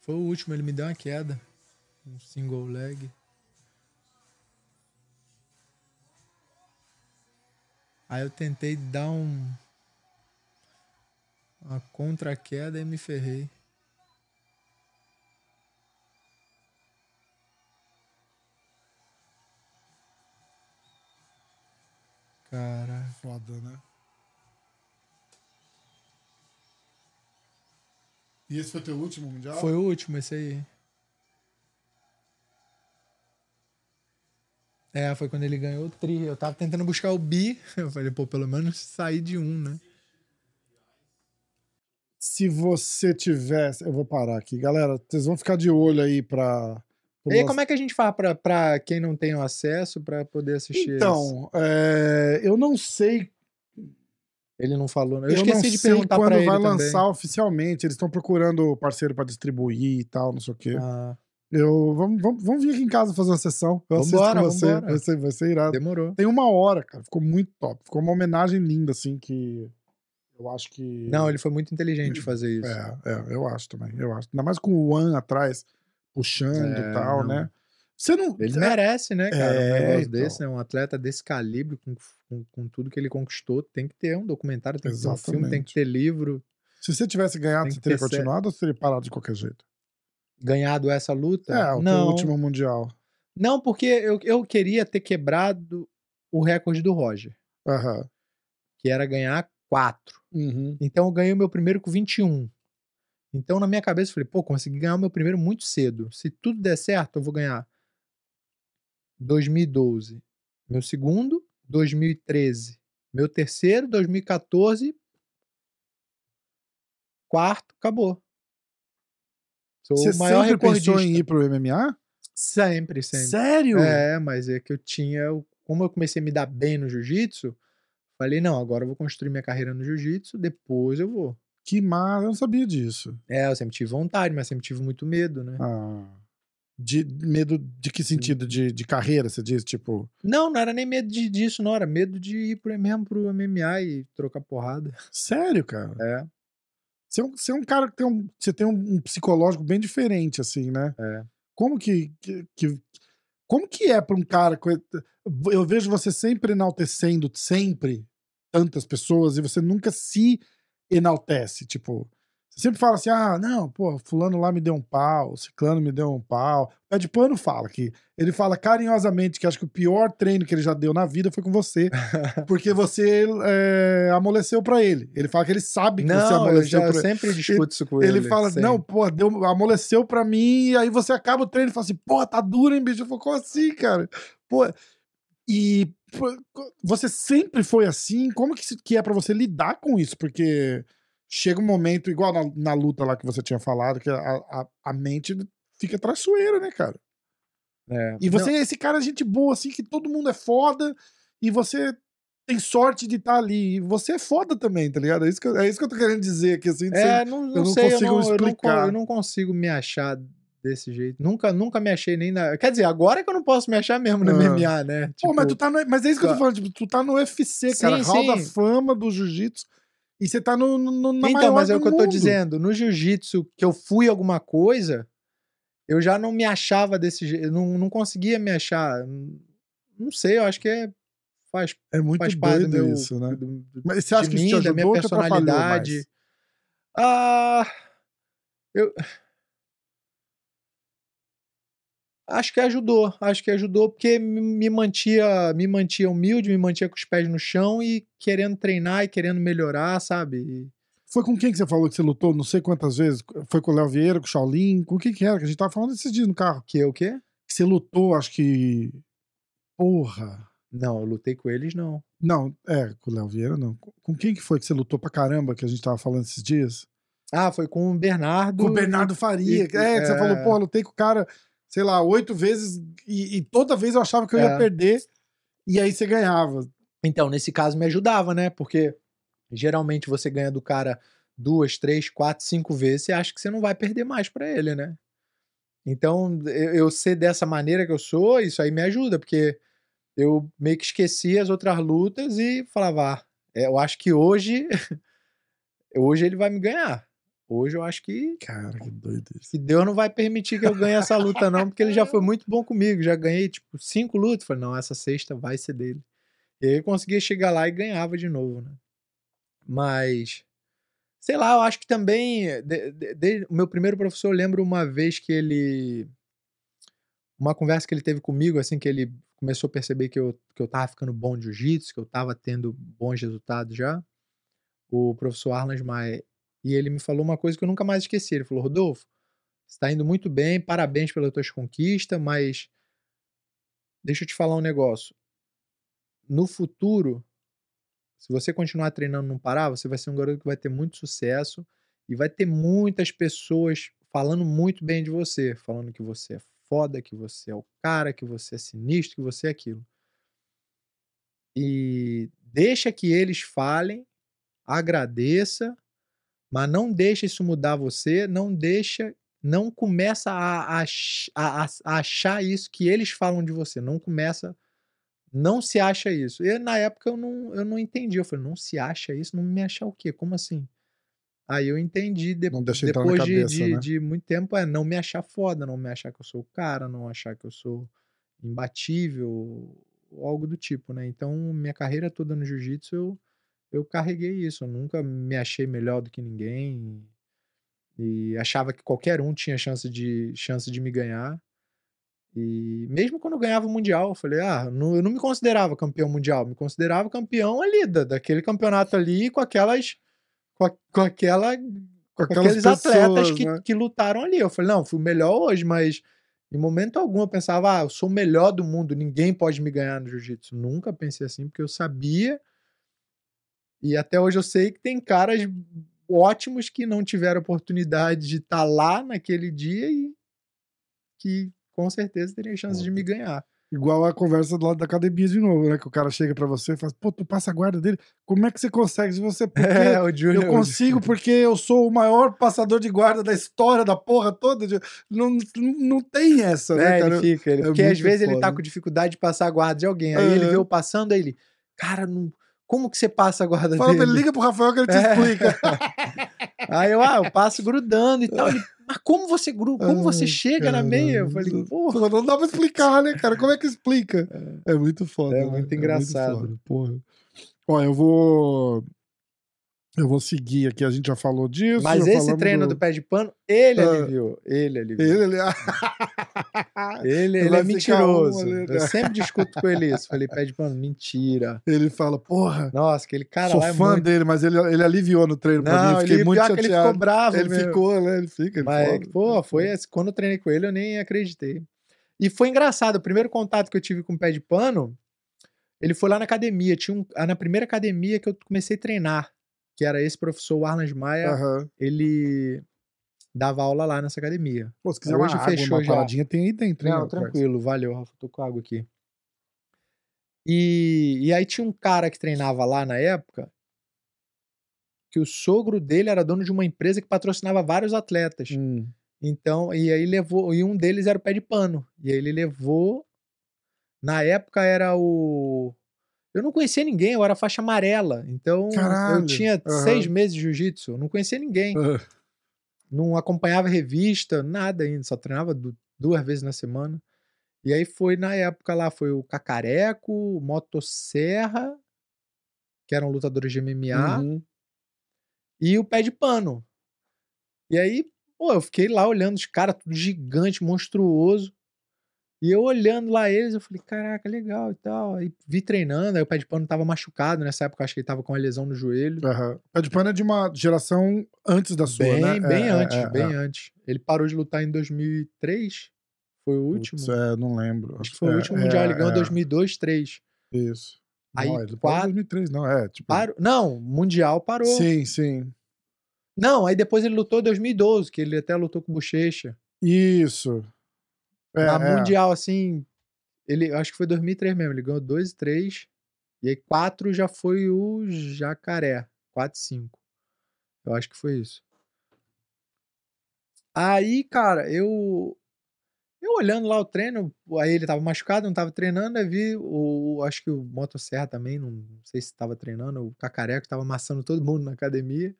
Foi o último, ele me deu uma queda. Um single leg. Aí eu tentei dar um. Uma contra-queda e me ferrei. Cara.
Foda, né? E esse foi teu último mundial?
Foi o último esse aí. É, foi quando ele ganhou o tri. Eu tava tentando buscar o bi. Eu falei, pô, pelo menos sair de um, né?
Se você tivesse. Eu vou parar aqui. Galera, vocês vão ficar de olho aí pra.
E aí, como é que a gente faz pra, pra quem não tem o acesso pra poder assistir esse?
Então, é, eu não sei.
Ele não falou, né? Eu,
Eu,
esqueci de perguntar
quando
pra
vai
ele também.
lançar oficialmente. Eles estão procurando parceiro pra distribuir e tal, não sei o quê.
Ah,
Eu, vamos, vamos, vamos vir aqui em casa fazer uma sessão. Eu assisto
Vambora,
com você. Vai ser, vai ser irado.
demorou.
Tem uma hora, cara. Ficou muito top. Ficou uma homenagem linda, assim, que eu acho que.
Não, ele foi muito inteligente fazer isso.
É, é, eu acho também. Eu acho. Ainda mais com o One atrás, puxando
É,
e tal,
não.
né? Você não.
Ele merece, né, cara?
É,
um negócio
então.
desse, né? Um atleta desse calibre, com, com, com tudo que ele conquistou, tem que ter um documentário, tem que ter um filme, tem que
Exatamente.
ter livro.
Se você tivesse ganhado, você teria
ter
continuado ou você teria parado de qualquer jeito?
Ganhado essa luta?
É, o
não,
último mundial.
não, porque eu, eu queria ter quebrado o recorde do Roger,
Aham.
que era ganhar quatro.
Uhum.
Então eu ganhei o meu primeiro com 21. Então na minha cabeça eu falei, pô, consegui ganhar o meu primeiro muito cedo. Se tudo der certo, eu vou ganhar 2012. Meu segundo, 2013. Meu terceiro, 2014, quarto, acabou. Sou
Você
o maior
sempre pensou em ir pro MMA?
Sempre, sempre.
Sério?
É, mas é que eu tinha. Como eu comecei a me dar bem no jiu-jitsu, falei, não, agora eu vou construir minha carreira no jiu-jitsu, depois eu vou.
Que massa, eu não sabia disso.
É, eu sempre tive vontade, mas sempre tive muito medo, né?
Ah. De medo de que sentido? De, de carreira, você diz? Tipo,
Não, não era nem medo de- disso, não. Era medo de ir pro, mesmo pro MMA e trocar porrada.
sério, cara?
É,
Você é um, você é um cara que tem um, você tem um, um psicológico bem diferente, assim, né?
é.
Como que, que, que- como que é pra um cara? Eu vejo você sempre enaltecendo, sempre, tantas pessoas, e você nunca se enaltece. Tipo, você sempre fala assim: ah, não, pô, fulano lá me deu um pau, ciclano me deu um pau. O Pé de pano fala que ele fala carinhosamente que acho que o pior treino que ele já deu na vida foi com você, *laughs* porque você é, amoleceu pra ele. Ele fala que ele sabe que você
Não, eu
amoleceu
já
pra ele.
sempre discuto isso com ele.
Ele fala,
sempre.
não, pô, deu, amoleceu pra mim, e aí você acaba o treino e fala assim, pô, tá duro, hein, bicho? Eu falo, como assim, cara? Pô, e pô, você sempre foi assim? Como que, que é pra você lidar com isso? Porque chega um momento, igual na, na luta lá que você tinha falado, que a, a, a mente fica traiçoeira, né, cara?
É.
E você é esse cara, gente boa, assim, que todo mundo é foda, e você tem sorte de estar ali. E você é foda também, tá ligado? É isso que, eu- é isso que eu tô querendo dizer aqui, assim.
É, não, não,
eu não
sei, eu
consigo
não, eu, não,
explicar.
eu não consigo me achar desse jeito. Nunca, nunca me achei nem na. Quer dizer, agora que eu não posso me achar mesmo no
Ah.
MMA, né?
Pô, mas,
Tipo,
tu tá no, mas é isso que eu tô
tá.
falando, tipo, tu tá no UFC, cara,
Sim,
hall da
sim.
fama do jiu-jitsu, e você tá no, no, na
Então, mas é o que eu tô
mundo.
dizendo. No jiu-jitsu, que eu fui alguma coisa, eu já não me achava desse jeito. Não, não conseguia me achar. Não sei, eu acho que é, faz,
É muito
faz parte
doido
do meu.
isso, né?
do- do-
Mas você acha que isso te
mim, da minha
ajudou
personalidade. Ah. Eu. Acho que ajudou, acho que ajudou porque me mantia, me mantia humilde, me mantia com os pés no chão e querendo treinar e querendo melhorar, sabe? E-
Foi com quem que você falou que você lutou não sei quantas vezes? Foi com o Léo Vieira, com o Shaolin? Com quem que era? Que a gente tava falando esses dias no carro.
Que o quê?
Que você lutou, acho que... Porra...
Não, eu lutei com eles, não.
Não, é, com o Léo Vieira não. Com- quem que foi que você lutou pra caramba que a gente tava falando esses dias?
Ah, foi com o Bernardo.
Com o Bernardo Faria.
e-
é, que você
é.
falou, pô, lutei com o cara, sei lá, oito vezes e, e toda vez eu achava que eu ia
É.
perder e aí você ganhava.
Então, nesse caso me ajudava, né? Porque geralmente você ganha do cara duas, três, quatro, cinco vezes, você acha que você não vai perder mais pra ele, né? Então, eu, eu ser dessa maneira que eu sou, isso aí me ajuda, porque eu meio que esqueci as outras lutas e falava, ah, é, eu acho que hoje, *laughs* hoje ele vai me ganhar. Hoje eu acho que,
Cara, que doido isso.
que Deus não vai permitir que eu ganhe essa luta não, porque ele já foi muito bom comigo, já ganhei tipo cinco lutas, falei, não, essa sexta vai ser dele. E aí eu conseguia chegar lá e ganhava de novo, né? Mas, sei lá, eu acho que também, de- de- de- o meu primeiro professor, eu lembro uma vez que ele, uma conversa que ele teve comigo, assim, que ele começou a perceber que eu, que eu tava ficando bom de jiu-jitsu, que eu tava tendo bons resultados já, o professor Arlan Maia, e ele me falou uma coisa que eu nunca mais esqueci, ele falou, Rodolfo, você tá indo muito bem, parabéns pelas tuas conquistas, mas deixa eu te falar um negócio, no futuro, se você continuar treinando não parar, você vai ser um garoto que vai ter muito sucesso e vai ter muitas pessoas falando muito bem de você, falando que você é foda, que você é o cara, que você é sinistro, que você é aquilo. E deixa que eles falem, agradeça, mas não deixa isso mudar você, não deixa, não começa a, a- a- a achar isso que eles falam de você, não começa não se acha isso. E na época eu não, eu não entendi. Eu falei, não se acha isso? Não me achar o quê? Como assim? Aí eu entendi de- depois de,
cabeça,
de,
né?
de muito tempo, é não me achar foda, não me achar que eu sou o cara, não achar que eu sou imbatível, ou algo do tipo, né? Então, minha carreira toda no jiu-jitsu, eu, eu carreguei isso. Eu nunca me achei melhor do que ninguém e achava que qualquer um tinha chance de, chance de me ganhar. E mesmo quando eu ganhava o Mundial, eu falei, ah, não- eu não me considerava campeão mundial, me considerava campeão ali, da, daquele campeonato ali, com aquelas. Com, a- com aquela.
Com
aqueles atletas
pessoas,
que,
né?
que lutaram ali. Eu falei, não, fui o melhor hoje, mas em momento algum eu pensava, ah, eu sou o melhor do mundo, ninguém pode me ganhar no jiu-jitsu. Nunca pensei assim, porque eu sabia E até hoje eu sei que tem caras ótimos que não tiveram oportunidade de estar lá naquele dia e que com certeza teriam chance de me ganhar.
Igual a conversa do lado da academia de novo, né? Que o cara chega pra você e fala, pô, tu passa a guarda dele. Como é que você consegue? Se você. *laughs* Porque
É, o Júnior.
eu consigo porque eu sou o maior passador de guarda da história da porra toda. Não, não tem essa, né,
É,
cara?
ele fica. Ele,
é
porque às vezes ele tá
foda.
com dificuldade de passar a guarda de alguém. Aí ele
Aham.
vê eu passando, aí ele, cara, não, como que você passa a guarda
Fala pra
dele?
ele, liga pro Rafael que ele te
É.
explica. *laughs*
Aí eu, ah, eu passo grudando e tal. Ele, mas como você gruda? Como você
Ai,
chega na meia? Eu falei, porra.
Não dá pra explicar, né, cara? Como é que explica? É, muito foda.
É
né?
muito engraçado.
foda, porra. Ó, eu vou. Eu vou seguir aqui, a gente já falou disso.
Mas esse treino do pé de pano, ele
Ah.
aliviou. Ele aliviou.
Ele, *laughs* ele...
Ele, é mentiroso.
um?
Eu sempre discuto com ele isso. Falei, pé de pano, mentira.
ele fala, porra,
Nossa, aquele cara
sou
lá é
fã
muito...
dele, mas ele, ele aliviou no treino pra mim.
Não,
eu Fiquei
ele,
muito
que ele
chateado.
ficou bravo.
Ele
meu.
ficou, né? Ele fica. Ele
Mas,
foda.
pô, foi esse- quando eu treinei com ele, eu nem acreditei. E foi engraçado, o primeiro contato que eu tive com o pé de pano, ele foi lá na academia. Tinha um, na primeira academia que eu comecei a treinar, que era esse professor, o Arnas Maia,
Aham.
ele dava aula lá nessa academia.
Pô, se quiser
Hoje
uma água,
fechou
uma
já.
paradinha, tem aí dentro.
Não, tranquilo, valeu, Rafa, tô com água aqui. E, e aí tinha um cara que treinava lá na época, que o sogro dele era dono de uma empresa que patrocinava vários atletas.
Hum.
Então, e aí levou, e um deles era o pé de pano. E aí ele levou, na época era o eu não conhecia ninguém, eu era faixa amarela. Então,
Caralho,
eu tinha
aham.
seis meses de jiu-jitsu, eu não conhecia ninguém.
Ah,
Não acompanhava revista, nada ainda, só treinava du- duas vezes na semana. E aí foi na época lá, foi o Cacareco, o Motosserra, que eram lutadores de MMA,
uhum.
e o Pé de Pano. E aí, pô, eu fiquei lá olhando os caras, tudo gigante, monstruoso. E eu olhando lá eles, eu falei, caraca, legal e tal. Aí vi treinando, aí o Pé de Pano tava machucado nessa época, acho que ele tava com uma lesão no joelho.
Aham. Pé de pano é de uma geração antes da sua,
Bem,
né?
bem
É, é,
antes,
é,
bem
é.
antes. Ele parou de lutar em 2003, foi o último.
Putz, é, não lembro.
Acho que foi o
É,
último
é,
mundial, ele ganhou em
é,
2002, 2003.
Isso.
Aí,
não, ele parou em
quatro-
2003, não, é, tipo...
Parou, não, mundial parou.
Sim, sim.
Não, aí depois ele lutou em 2012, que ele até lutou com o Bochecha.
Isso. É,
Na
é.
mundial, assim, ele, acho que foi 2003 mesmo, ele ganhou 2 e 3. E aí 4 já foi o Jacaré, 4 e 5. Eu acho que foi isso. Aí, cara, eu eu olhando lá o treino, aí ele tava machucado, não tava treinando, aí vi o, acho que o Motosserra também, não sei se tava treinando, o Cacareco tava amassando todo mundo na academia.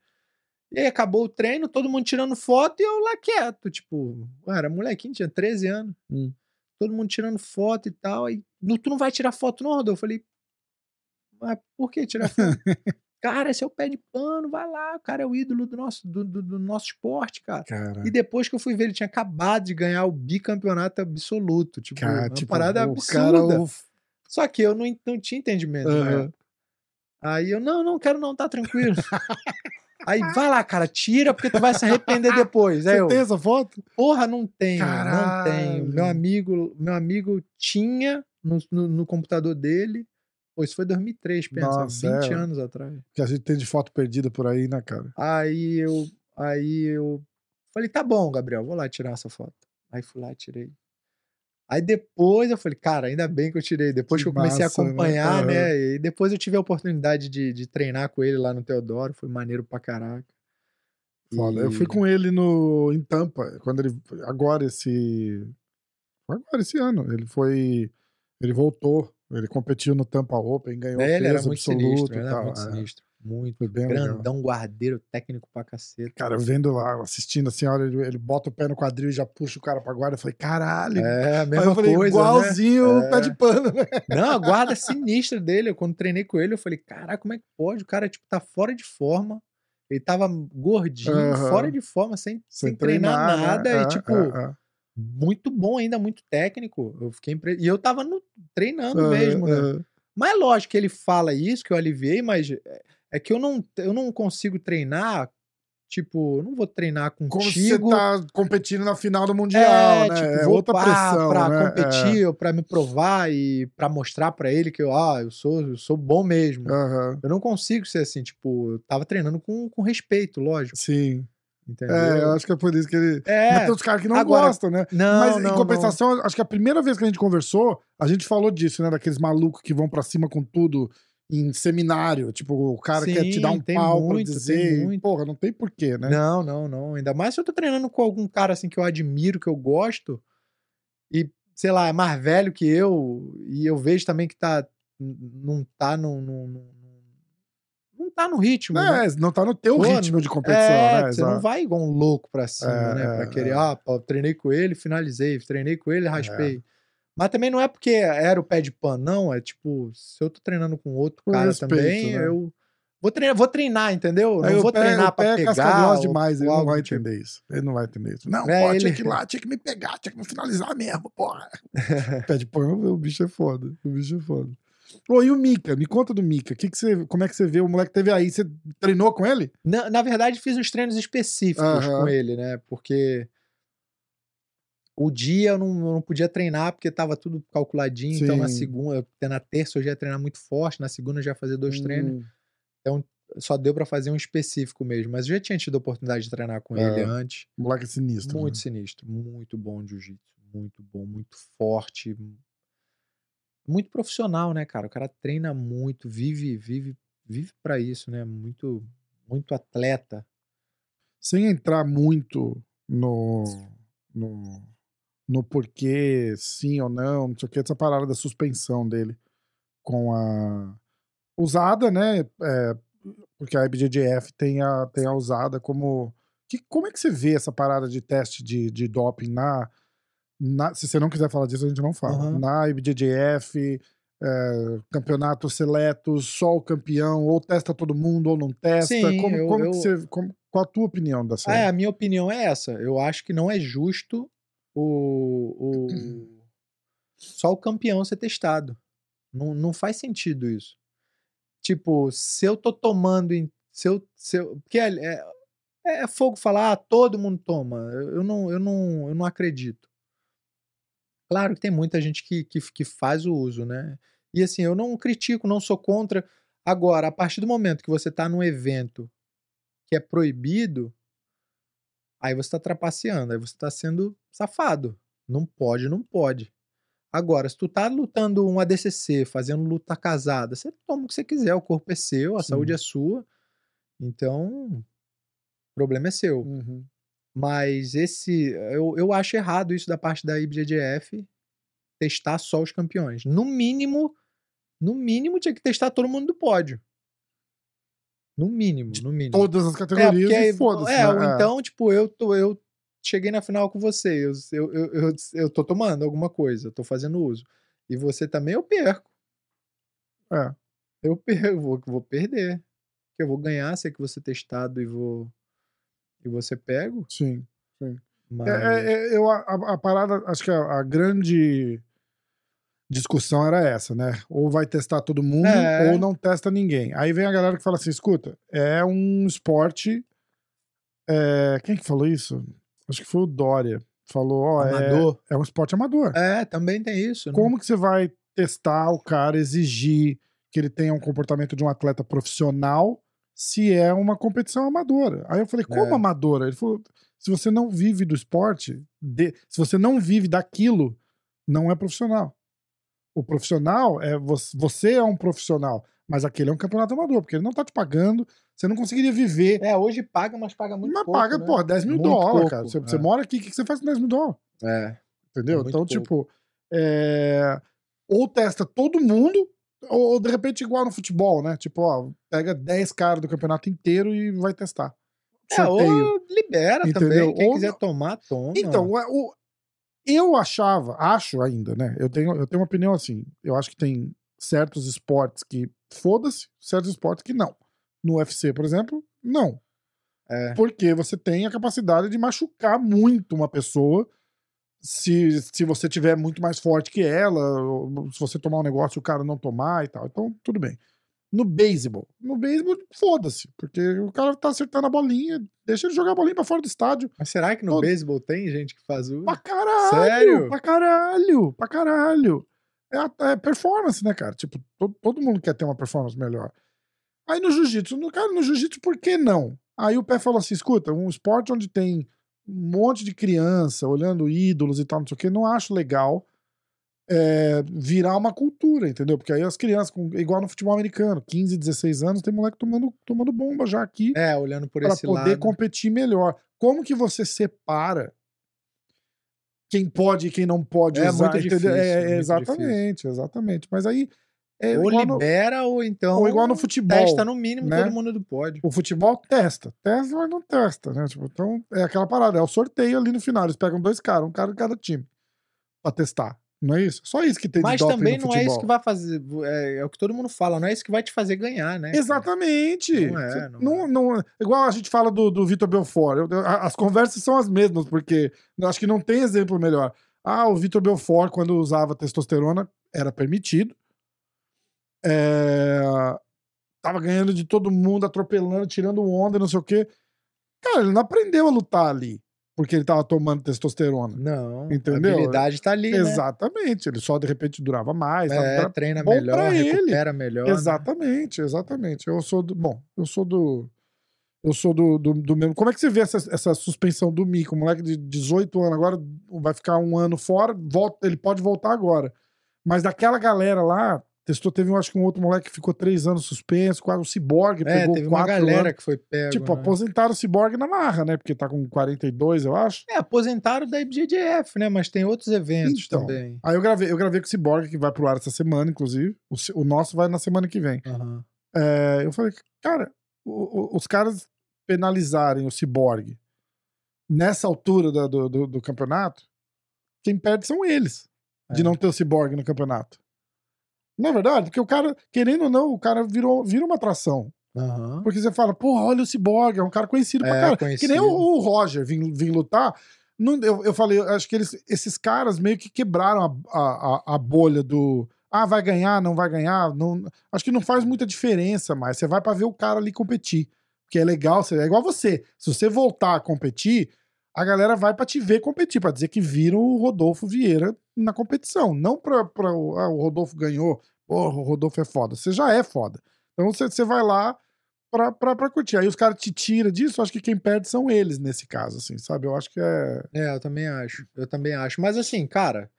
E aí acabou o treino, todo mundo tirando foto e eu lá quieto, tipo, era molequinho, tinha 13 anos.
Hum.
Todo mundo tirando foto e tal, aí, "Nu, tu não vai tirar foto não, Rodolfo? Eu falei, mas por que tirar foto? *laughs* cara, esse é o pé de pano, vai lá, o cara é o ídolo do nosso, do, do- do nosso esporte, cara.
Cara,
E depois que eu fui ver, ele tinha acabado de ganhar o bicampeonato absoluto. Tipo,
cara,
uma
tipo,
parada
o
absurda.
cara... o-
Só que eu não, não tinha entendimento época. Aí eu, não, não quero não, tá tranquilo. *laughs* Aí, vai lá, cara, tira, porque tu vai se arrepender *laughs* depois. Aí
Você
eu,
tem essa foto?
porra, não tenho, não tenho. Meu
Caralho.
amigo, meu amigo tinha no, no, no computador dele. Pô, isso foi 2003, pensa,
Nossa,
20
é.
anos atrás.
Que a gente tem de foto perdida por aí, né, cara?
Aí eu, aí eu falei, tá bom, Gabriel, vou lá tirar essa foto. Aí fui lá, tirei. Aí depois eu falei, cara, ainda bem que eu tirei. Depois
Que
que, eu comecei
massa,
a
né?
acompanhar, né?
Aham.
E depois eu tive a oportunidade de, de treinar com ele lá no Teodoro, foi maneiro pra caraca.
Foda. Eu fui
E-
com ele no, em Tampa, quando ele. Agora, esse. Agora, esse ano. Ele foi. Ele voltou. Ele competiu no Tampa Open, ganhou
É, ele era
peso
muito
absoluto
sinistro,
e
era muito sinistro. Muito.
Foi bem legal.
Grandão, guardeiro, técnico pra caceta.
Cara, vendo lá, assistindo assim, olha, ele, ele bota o pé no quadril e já puxa o cara pra guarda. Eu falei, caralho.
É, a
Aí
mesma
eu falei,
coisa, né?
igualzinho o pé
É.
de pano, né?
Não, a guarda sinistra dele. Eu, quando treinei com ele, eu falei, caraca, como é que pode? O cara, tipo, tá fora de forma. Ele tava gordinho, fora de forma, sem, sem,
Sem
treinar,
né?
nada.
É,
E, tipo,
é, é.
muito bom ainda, muito técnico. Eu fiquei impre... E eu tava no- treinando mesmo, né? Mas é lógico que ele fala isso, que eu aliviei, mas é- é que eu não, eu não consigo treinar Tipo, não vou treinar
Como se você
contigo.
tá competindo na final do Mundial,
é,
né?
tipo,
é
vou
outra
pá,
pressão,
pra
né?
competir, ou pra me provar e pra mostrar pra ele que eu, ah, eu sou, eu sou bom mesmo.
É, aham.
Eu não consigo ser assim, tipo, eu tava treinando com, com respeito, lógico.
Sim.
Entendeu?
É, eu acho que é por isso que ele...
É,
Mas tem uns caras que não
agora-
gostam, né?
não,
Mas
não,
em compensação, acho que a primeira vez que a gente conversou, a gente falou disso, né? Daqueles malucos que vão pra cima com tudo em seminário. Tipo, o cara quer te dar um
Sim,
pau
muito,
pra dizer. Porra, não tem porquê, né?
Não, não, não. Ainda mais se eu tô treinando com algum cara assim que eu admiro, que eu gosto, e, sei lá, é mais velho que eu, e eu vejo também que tá. Não tá no- não tá no ritmo. né?
É, não tá no teu
Pô,
ritmo de competição,
É,
né?
você não
Exato.
vai igual um louco pra cima,
É,
né? Pra
é,
querer,
é.
ah, pô, treinei com ele, finalizei, treinei com ele, raspei. Mas também não é porque era o pé de pano, não. É tipo, se eu tô treinando com outro
Com
cara
respeito,
também,
né?
eu vou treinar, vou treinar, entendeu?
Aí
não vou
pé,
treinar pra
pé é
pegar. ou-
demais, ele não vai
tipo.
entender isso. Ele não vai entender isso. Não,
É,
pô, tinha
ele-
que ir lá, tinha que me pegar, tinha que me finalizar mesmo, porra. *laughs* Pé de pano, o bicho é foda. O bicho é foda. Ô, e o Mika? Me conta do Mika. Que que você, como é que você vê? O moleque teve aí, você treinou com ele?
Na, na verdade, fiz uns treinos específicos
Aham.
com ele, né? Porque o dia eu não, eu não podia treinar porque tava tudo calculadinho. Então, na
Sim.
segunda, na terça eu já ia treinar muito forte, na segunda eu já ia fazer dois treinos.
Hum,
Só deu pra fazer um específico mesmo. Mas eu já tinha tido a oportunidade de treinar com ele
É.
antes.
O moleque sinistro.
Muito
né?
sinistro, muito bom de jiu-jitsu, muito bom, muito forte, muito profissional, né, cara? O cara treina muito, vive, vive, vive para isso, né? Muito, muito atleta.
Sem entrar muito no, no, no porquê, sim ou não, não sei o que, essa parada da suspensão dele com a usada, né? é, porque a IBJJF tem a, tem a usada como. Que, como é que você vê essa parada de teste de, de doping na, na- Se você não quiser falar disso, a gente não fala.
Aham.
Na IBJJF, é, campeonatos seletos, só o campeão, ou testa todo mundo, ou não testa.
Sim,
como,
eu-
como que
eu-
você. como- qual a tua opinião dessa?
Ah, é, a minha opinião é essa. Eu acho que não é justo o, o- só o campeão ser testado. Não, não faz sentido isso. Tipo, se eu tô tomando. Se eu, se eu, porque é, é, é fogo falar, ah, todo mundo toma. Eu eu não, eu, não, eu não acredito. Claro que tem muita gente que, que, que faz o uso, né? E assim, eu não critico, não sou contra. Agora, a partir do momento que você tá num evento que é proibido, aí você tá trapaceando, aí você tá sendo safado. Não pode, não pode. Agora, se tu tá lutando um ADCC, fazendo luta casada, você toma o que você quiser, o corpo é seu, a
Sim.
saúde é sua. Então, o problema é seu.
Uhum.
Mas esse. Eu, eu acho errado isso da parte da IBJJF testar só os campeões. No mínimo, no mínimo tinha que testar todo mundo do pódio. No mínimo, no mínimo.
Todas as
É,
categorias
porque
e foda-se.
é,
né?
ou então, tipo, eu, tô, eu cheguei na final com você, eu, eu, eu, eu, eu tô tomando alguma coisa, eu tô fazendo uso. E você também, eu perco.
É.
Eu perco, vou, vou perder. Eu vou ganhar, sei que você testado e vou. E você pego.
Sim.
Mas.
É, é, é, eu, a, a- a parada, acho que a, a grande discussão era essa, né? Ou vai testar todo mundo,
É.
ou não testa ninguém. Aí vem a galera que fala assim: escuta, é um esporte. é, quem que falou isso? Acho que foi o Dória. Falou: ó, é,
Amador.
é um esporte amador.
É, também tem isso. né?
Como que você vai testar o cara, exigir que ele tenha um comportamento de um atleta profissional se é uma competição amadora? Aí eu falei, como
É.
amadora? Ele falou, se você não vive do esporte, de- se você não vive daquilo, não é profissional. O profissional é você, é um profissional, mas aquele é um campeonato amador, porque ele não tá te pagando, você não conseguiria viver.
É, hoje paga, mas paga muito
mas
pouco.
paga,
né?
pô, 10 mil
Muito
dólares,
pouco,
cara. Você,
é.
você mora aqui, o que você faz com 10 mil dólares?
É.
Entendeu?
muito
então,
pouco.
tipo, é, ou testa todo mundo, ou, de repente igual no futebol, né? Tipo, ó, pega 10 caras do campeonato inteiro e vai testar.
É,
Sorteio.
ou libera
Entendeu?
também. Quem
Ou
quiser tomar, toma.
Então, é, o- eu achava, acho ainda, né? Eu tenho, eu tenho uma opinião assim. Eu acho que tem certos esportes que foda-se, certos esportes que não. No UFC, por exemplo, não.
É.
Porque você tem a capacidade de machucar muito uma pessoa se, se você tiver muito mais forte que ela, se você tomar um negócio e o cara não tomar e tal. Então, tudo bem. No beisebol. No beisebol, foda-se, porque o cara tá acertando a bolinha, deixa ele jogar a bolinha pra fora do estádio.
Mas será que no
Todo-
beisebol tem gente que faz uso?
Pra caralho!
Sério?
Pra caralho! Pra caralho! É, é performance, né, cara? Tipo, todo, todo mundo quer ter uma performance melhor. Aí no jiu-jitsu, no, cara, no jiu-jitsu, por que não? Aí o pé falou assim: escuta, um esporte onde tem um monte de criança olhando ídolos e tal, não sei o que, não acho legal é, virar uma cultura, entendeu? Porque aí as crianças, com- igual no futebol americano, 15, 16 anos, tem moleque tomando, tomando bomba já aqui
É, olhando por esse
poder
lado.
competir melhor. Como que você separa quem pode e quem não pode
É
usar?
muito difícil,
É,
é muito
exatamente, exatamente. Mas aí é
ou
igual no,
libera, ou então.
ou igual no futebol.
Testa no mínimo
né?
todo mundo do pódio.
o futebol testa, testa, mas não testa, né? Tipo, então é aquela parada, é o sorteio ali no final. Eles pegam dois caras, um cara de cada time, pra testar. Não é isso? Só isso que tem
Mas
de
também não é isso que vai fazer. É, é o que todo mundo fala, não é isso que vai te fazer ganhar, né?
Exatamente.
Não é, não
não,
é.
não- igual a gente fala do, do Vitor Belfort. eu- eu- as conversas são as mesmas, porque acho que não tem exemplo melhor. Ah, o Vitor Belfort, quando usava testosterona, era permitido. É, Tava ganhando de todo mundo, atropelando, tirando onda, não sei o quê. Cara, ele não aprendeu a lutar ali, porque ele tava tomando testosterona.
Não.
Entendeu?
A habilidade tá ali. Né?
Exatamente. Ele só, de repente, durava mais.
É, treina
bom
melhor,
pra ele.
recupera melhor. né?
Exatamente, exatamente. Eu sou do. Bom, eu sou do. Eu sou do, do, do mesmo. Como é que você vê essa, essa suspensão do Mico? Um moleque de 18 anos agora vai ficar um ano fora, volta, ele pode voltar agora. Mas daquela galera lá, testou, teve, acho que um outro moleque que ficou três anos suspenso, quase um ciborgue,
É,
pegou
teve uma
quatro
galera
anos.
que foi pego.
Tipo,
né?
aposentaram o ciborgue na marra, né? Porque tá com 42, eu acho.
É, aposentaram da IBJJF, né? Mas tem outros eventos
Então.
também.
Aí eu gravei, eu gravei com o ciborgue, que vai pro ar essa semana, inclusive. O, o nosso vai na semana que vem.
Aham.
É, eu falei, cara, o- o- os caras penalizarem o Cyborg nessa altura da- do, do, do campeonato, quem perde são eles de
É.
não ter o Cyborg no campeonato. Não é verdade? Porque o cara, querendo ou não, o cara virou, vira uma atração.
Aham.
Porque você fala, porra, olha o Cyborg, é um cara conhecido pra
É,
cara. Que
conhecido.
nem o, o Roger vir, vir lutar. Não, eu, eu falei, acho que eles, esses caras meio que quebraram a, a, a- bolha do. Ah, vai ganhar, não vai ganhar. Não, acho que não faz muita diferença mais. Você vai pra ver o cara ali competir. Porque é legal, é igual você. Se você voltar a competir, a galera vai pra te ver competir, pra dizer que viram o Rodolfo Vieira na competição. Não o, ah, o Rodolfo ganhou, porra, o Rodolfo é foda. Você já é foda. Então você, vai lá pra, curtir. Aí os caras te tiram disso, acho que quem perde são eles nesse caso, assim, sabe? Eu acho que é.
É, eu também acho. Eu também acho. Mas assim, cara,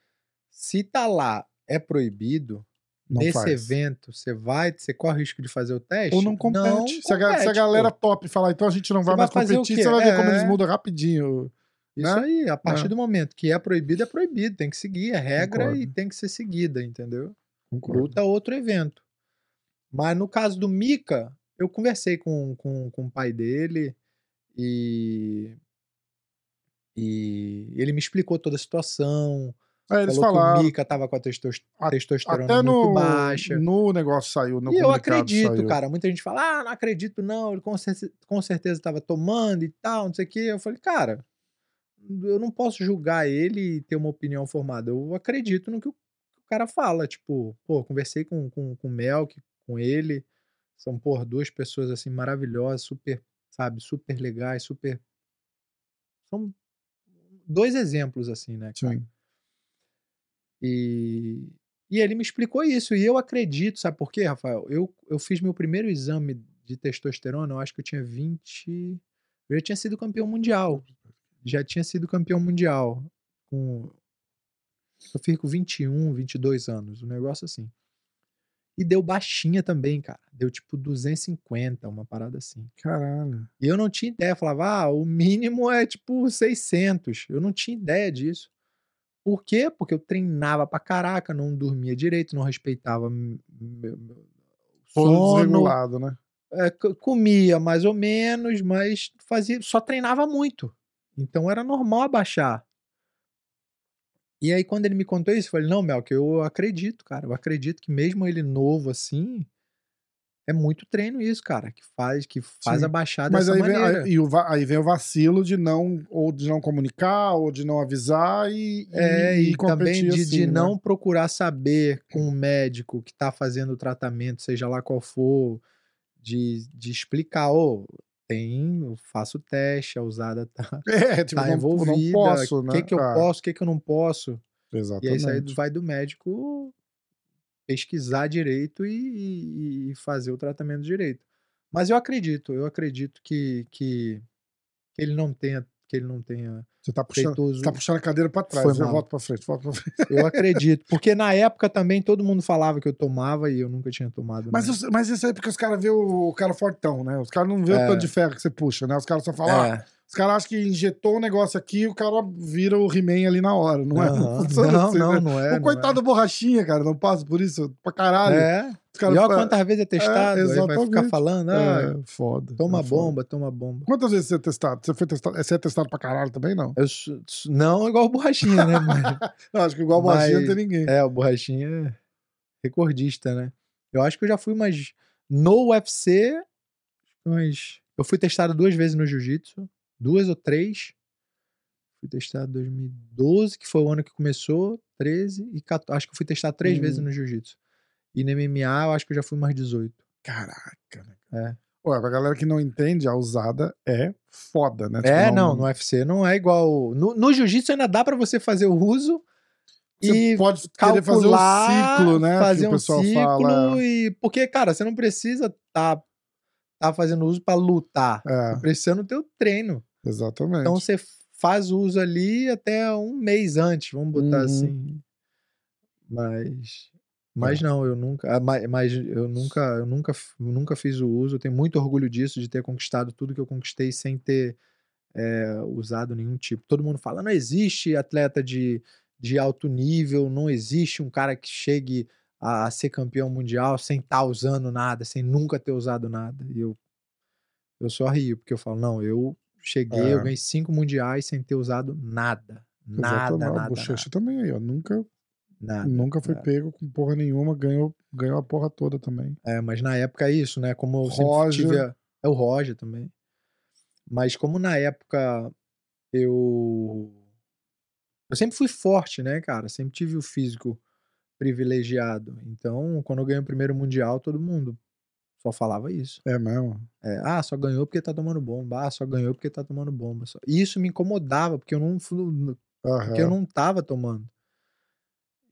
se tá lá, é proibido,
Não
nesse
faz.
evento, você vai, você corre o risco de fazer o teste?
Ou não compete. se, a, se a galera
pô.
top falar, então a gente não vai mais competir, você vai ver como
É.
eles mudam rapidinho.
Isso
né?
aí, a partir
É.
do momento que é proibido, é proibido. Tem que seguir, é regra e
Concordo.
tem que ser seguida, entendeu?
Concordo.
Luta é outro evento. Mas no caso do Mika, eu conversei com, com, com o pai dele e. E ele me explicou toda a situação.
Aí eles
falou que
falaram.
o Mika tava com a testos-
A-
testosterona
Até
muito
no,
baixa.
no negócio saiu. No
e eu acredito,
saiu.
cara. Muita gente fala, ah, não acredito, não. Ele com, cer- com certeza estava tomando e tal, não sei o quê. Eu falei, cara, eu não posso julgar ele e ter uma opinião formada. Eu acredito no que o, que o cara fala. Tipo, pô, conversei com, com, com o Melk, com ele. São, pô, duas pessoas assim maravilhosas, super, sabe, super legais, super. São dois exemplos, assim, né, cara?
Sim.
E, e ele me explicou isso. E eu acredito, sabe por quê, Rafael? Eu, eu fiz meu primeiro exame de testosterona, eu acho que eu tinha 20. Eu já tinha sido campeão mundial. Já tinha sido campeão mundial. Com, eu fiz com 21, 22 anos, um negócio assim. E deu baixinha também, cara. Deu tipo 250, uma parada assim.
Caralho.
E eu não tinha ideia. Eu falava, ah, o mínimo é tipo 600. Eu não tinha ideia disso. Por quê? Porque eu treinava pra caraca, não dormia direito, não respeitava m- meu, sono.
desregulado, né?
É, comia mais ou menos, mas fazia, só treinava muito. Então era normal abaixar. E aí, quando ele me contou isso, eu falei, não, Mel, que eu acredito, cara. Eu acredito que mesmo ele novo assim, É muito treino isso, cara, que faz, que faz
Sim.
a baixada
Mas
dessa
aí vem,
maneira.
aí, e o aí vem o vacilo de não, ou de não comunicar, ou de não avisar e,
É, e, também
competir
de,
assim,
de
né?
não procurar saber com o médico que tá fazendo o tratamento, seja lá qual for, de, de explicar, ô, tem, eu faço teste, a usada tá, *laughs*
É, tipo,
tá
não,
envolvida,
não posso,
o
né?
que que eu
Ah,
posso, o que que eu não posso. E
Exatamente.
isso aí vai do médico pesquisar direito e, e- fazer o tratamento direito. Mas eu acredito, eu acredito que, que, que ele não tenha, que ele não tenha
Você tá puxando,
feito uso.
você tá puxando a cadeira pra trás.
Foi
Eu
mal.
volto pra frente, volto pra frente.
Eu acredito. *laughs* Porque na época também todo mundo falava que eu tomava e eu nunca tinha tomado.
Mas,
nada.
os- mas isso aí é porque os caras vê o, o cara fortão, né? Os caras não vê
É.
o tanto de ferro que você puxa, né? Os caras só falam, ah,
É.
os caras acham que injetou um negócio aqui e o cara vira o He-Man ali na hora, não é?
Aham. *laughs*
funciona
Não,
assim,
não,
né?
não é.
o
não
coitado da borrachinha, cara, não passa por isso pra
é.
caralho.
É.
Os caras
E olha quantas vezes é testado. aí vai ficar falando, ah,
É, foda.
toma
é foda.
bomba, toma bomba.
Quantas vezes você é testado? Você foi testado? Você é testado pra caralho também, não?
Eu não igual o borrachinha, né? Mas- *laughs*
Não, acho que igual borrachinha não
Mas-
tem ninguém.
é, o borrachinha é recordista, né? Eu acho que eu já fui mais. No UFC, mas. Eu fui testado duas vezes no jiu-jitsu. Duas ou três. Fui testado em 2012, que foi o ano que começou. 13 e 14. Acho que eu fui testado três
Hum.
vezes no jiu-jitsu. E no MMA, eu acho que eu já fui mais 18.
Caraca, né?
É.
Ué, pra galera que não entende, a usada é foda, né? Tipo,
É, não, no UFC não é igual. No, no jiu-jitsu ainda dá pra você fazer o uso
Você
e
pode querer fazer um
calcular,
ciclo, né?
Fazer
que o
um ciclo
fala.
e porque, cara, você não precisa tá tá fazendo uso pra lutar.
É,
Precisa no teu treino.
Exatamente.
Então você faz o uso ali até um mês antes, vamos botar
Uhum.
assim. Mas mas
É.
não, eu nunca, ah, mas, mas eu nunca, eu nunca, eu nunca fiz o uso. Eu tenho muito orgulho disso, de ter conquistado tudo que eu conquistei sem ter é, usado nenhum tipo. Todo mundo fala, não existe atleta de, de alto nível, não existe um cara que chegue a, a ser campeão mundial sem estar usando nada, sem nunca ter usado nada. E eu, eu só rio, porque eu falo, não, eu cheguei, eu
É.
ganhei cinco mundiais sem ter usado nada. Nada, nada,
o Bochecha
nada,
também aí, ó. Nunca,
nada.
nunca foi
é.
pego com porra nenhuma, ganhou, ganhou a porra toda também.
É, mas na época é isso, né? Como eu sempre
Roger.
tive. a- É o Roger também. Mas como na época eu. Eu sempre fui forte, né, cara? Sempre tive o físico privilegiado. Então, quando eu ganhei o primeiro Mundial, todo mundo só falava isso.
É mesmo.
É, ah, só ganhou porque tá tomando bomba. Ah, só ganhou porque tá tomando bomba. E isso me incomodava, porque eu não, porque eu não tava tomando.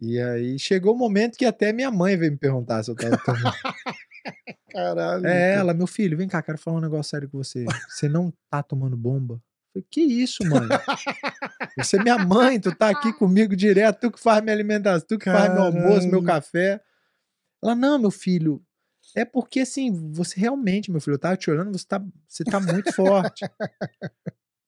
E aí chegou o momento que até minha mãe veio me perguntar se eu tava tomando. *laughs*
Caralho.
É
cara.
ela, meu filho, vem cá, quero falar um negócio sério com você. Você não tá tomando bomba? Falei, que isso, mãe? Você é minha mãe, tu tá aqui *laughs* comigo direto, tu que faz minha alimentação, tu que faz meu almoço, meu
Caralho.
café. Ela, não, meu filho, é porque assim, você realmente, meu filho, eu tava te olhando, você tá, você tá muito forte.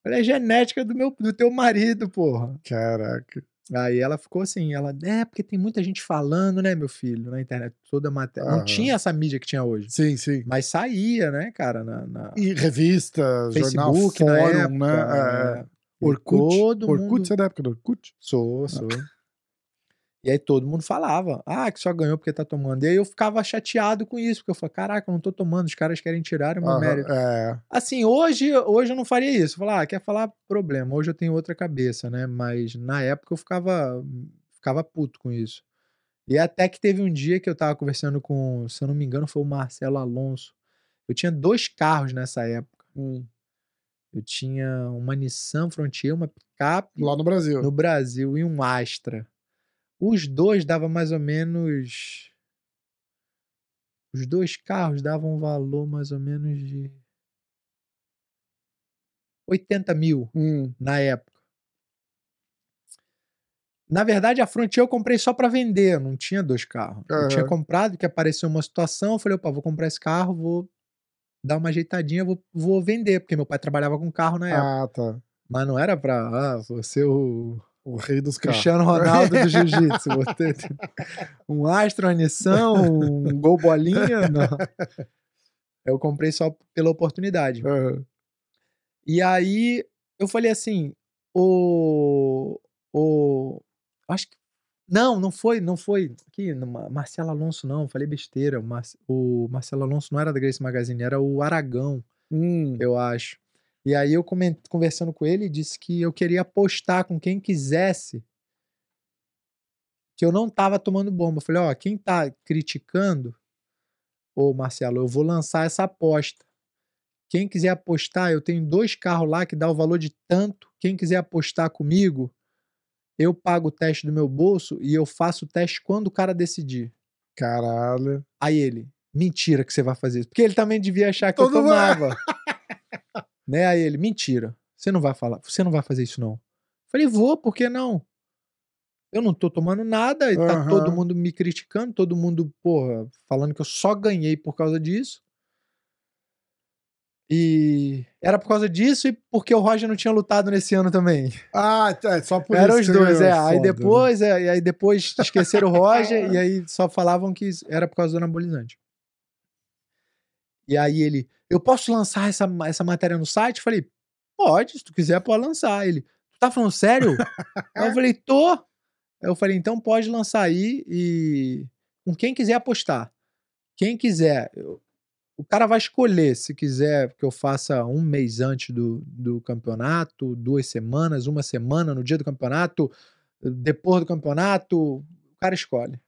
Falei, é genética do, meu, do teu marido, porra.
Caraca.
Aí ela ficou assim, ela, é, porque tem muita gente falando, né, meu filho, na internet, toda matéria. Não
Aham.
tinha essa mídia que tinha hoje.
Sim, sim.
Mas saía, né, cara, na, na
E revista, jornal,
Facebook, na
fórum,
época.
né? É. Orkut.
Todo
Orkut,
mundo...
você é da época do Orkut?
Sou, sou. E aí todo mundo falava, ah, que só ganhou porque tá tomando. E aí eu ficava chateado com isso, porque eu falava, caraca, eu não tô tomando, os caras querem tirar o meu
Aham,
mérito.
É.
Assim, hoje, hoje eu não faria isso. Falar, ah, quer falar problema. Hoje eu tenho outra cabeça, né? Mas na época eu ficava, ficava puto com isso. E até que teve um dia que eu tava conversando com, se eu não me engano, foi o Marcelo Alonso. Eu tinha dois carros nessa época.
Hum.
Eu tinha uma Nissan Frontier, uma picape
Lá no Brasil.
no Brasil e um Astra. Os dois davam mais ou menos. Os dois carros davam um valor mais ou menos de 80 mil
Hum.
na época. Na verdade, a Frontier eu comprei só para vender, não tinha dois carros. Eu tinha comprado, que apareceu uma situação, eu falei, opa, vou comprar esse carro, vou dar uma ajeitadinha, vou, vou vender, porque meu pai trabalhava com carro na época.
Ah, tá.
Mas não era pra, ah, ser o
O rei dos carros.
Cristiano Ronaldo do Jiu-Jitsu. *laughs* Um Astra, uma Nissan, um Gol Bolinha. Não. Eu comprei só pela oportunidade.
Aham.
E aí eu falei assim, o. o acho que. Não, não foi, não foi. Aqui, Marcelo Alonso, não, falei besteira. O Marcelo Alonso não era da Grace Magazine, era o Aragão,
Hum,
eu acho. E aí eu conversando com ele, disse que eu queria apostar com quem quisesse que eu não tava tomando bomba. Eu falei, ó, quem tá criticando, ô Marcelo, eu vou lançar essa aposta. Quem quiser apostar, eu tenho dois carros lá que dá o valor de tanto. Quem quiser apostar comigo, eu pago o teste do meu bolso e eu faço o teste quando o cara decidir.
caralho.
Aí ele, mentira que você vai fazer isso. Porque ele também devia achar que eu
Todo mundo-
tomava. *laughs* né? Aí ele, mentira. Você não vai falar, você não vai fazer isso não. Falei, vou, por que não? Eu não tô tomando nada e tá
Aham.
todo mundo me criticando, todo mundo, porra, falando que eu só ganhei por causa disso. E era por causa disso e porque o Roger não tinha lutado nesse ano também.
Ah, é só por
Eram
isso.
os
que
dois, é. Aí
foda, né?
depois, é, e aí depois esqueceram o Roger *laughs* e aí só falavam que era por causa do anabolizante. E aí ele, eu posso lançar essa, essa matéria no site? Falei, pode, se tu quiser, pode lançar. Ele, tu tá falando sério? aí eu *laughs* falei, tô. Aí eu falei, então pode lançar aí e com quem quiser apostar. Quem quiser, eu- o cara vai escolher se quiser que eu faça um mês antes do, do campeonato, duas semanas, uma semana no dia do campeonato, depois do campeonato, o cara escolhe.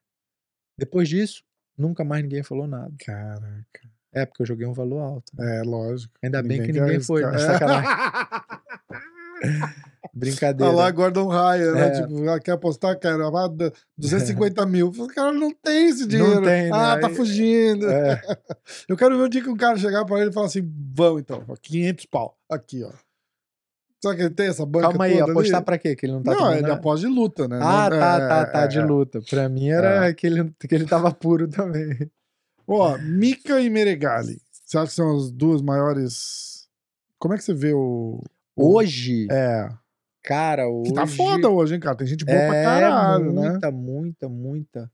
Depois disso, nunca mais ninguém falou nada.
Caraca.
É, porque eu joguei um valor alto.
É, lógico.
Ainda bem que ninguém foi. né? Sacanagem. *laughs* Brincadeira.
Tá lá, Gordon Ryan, né?
É.
Tipo, quer apostar, cara? Ah, d- 250 mil. O cara não tem esse
Não
dinheiro.
tem, né?
Ah, tá fugindo.
É. *laughs*
Eu quero ver o dia que um cara chegar pra ele e falar assim: vamos então, ó, 500 pau. Aqui, ó. Será que ele tem essa banca
Calma aí, apostar
ali?
pra quê? Que ele não tá
Não, ele aposta de luta, né?
Ah,
Não-
tá,
é,
tá, tá,
é,
de
é.
luta. Pra mim era que, ele, que ele tava puro também.
Ó, Mika e Meregali. Você acha que são as duas maiores. Como é que você vê o. o-
Hoje,
É.
cara, hoje...
Que tá foda hoje, hein, cara? Tem gente boa
é,
pra caralho, né?
muita, muita, muita.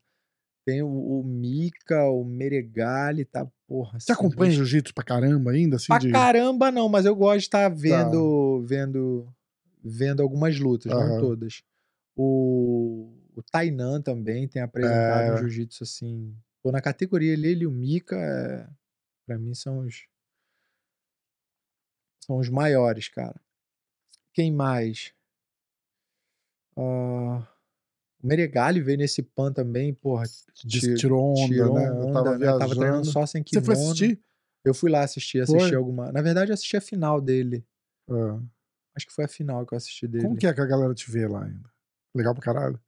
Tem o, o Mika, o Meregali, tá, porra.
Você
assim,
acompanha jiu-jitsu pra caramba ainda? Assim,
Pra
de...
caramba, não, mas eu gosto de estar vendo, vendo, vendo algumas lutas,
Aham.
não todas. O, o Tainan também tem apresentado
É.
jiu-jitsu assim. Pô, na categoria ele, ele e o Mika, é, pra mim, são os. São os maiores, cara. Quem mais? Ah, o Meregali veio nesse pan também, porra.
Que tirou onda,
tirou
né? Eu tava
onda, né? Tava treinando só sem
Você
kimono.
foi assistir?
Eu fui lá assistir, assisti
Foi?
alguma. Na verdade, eu assisti a final dele.
Ah.
Acho que foi a final que eu assisti dele.
Como que é que a galera te vê lá ainda? Legal pra caralho.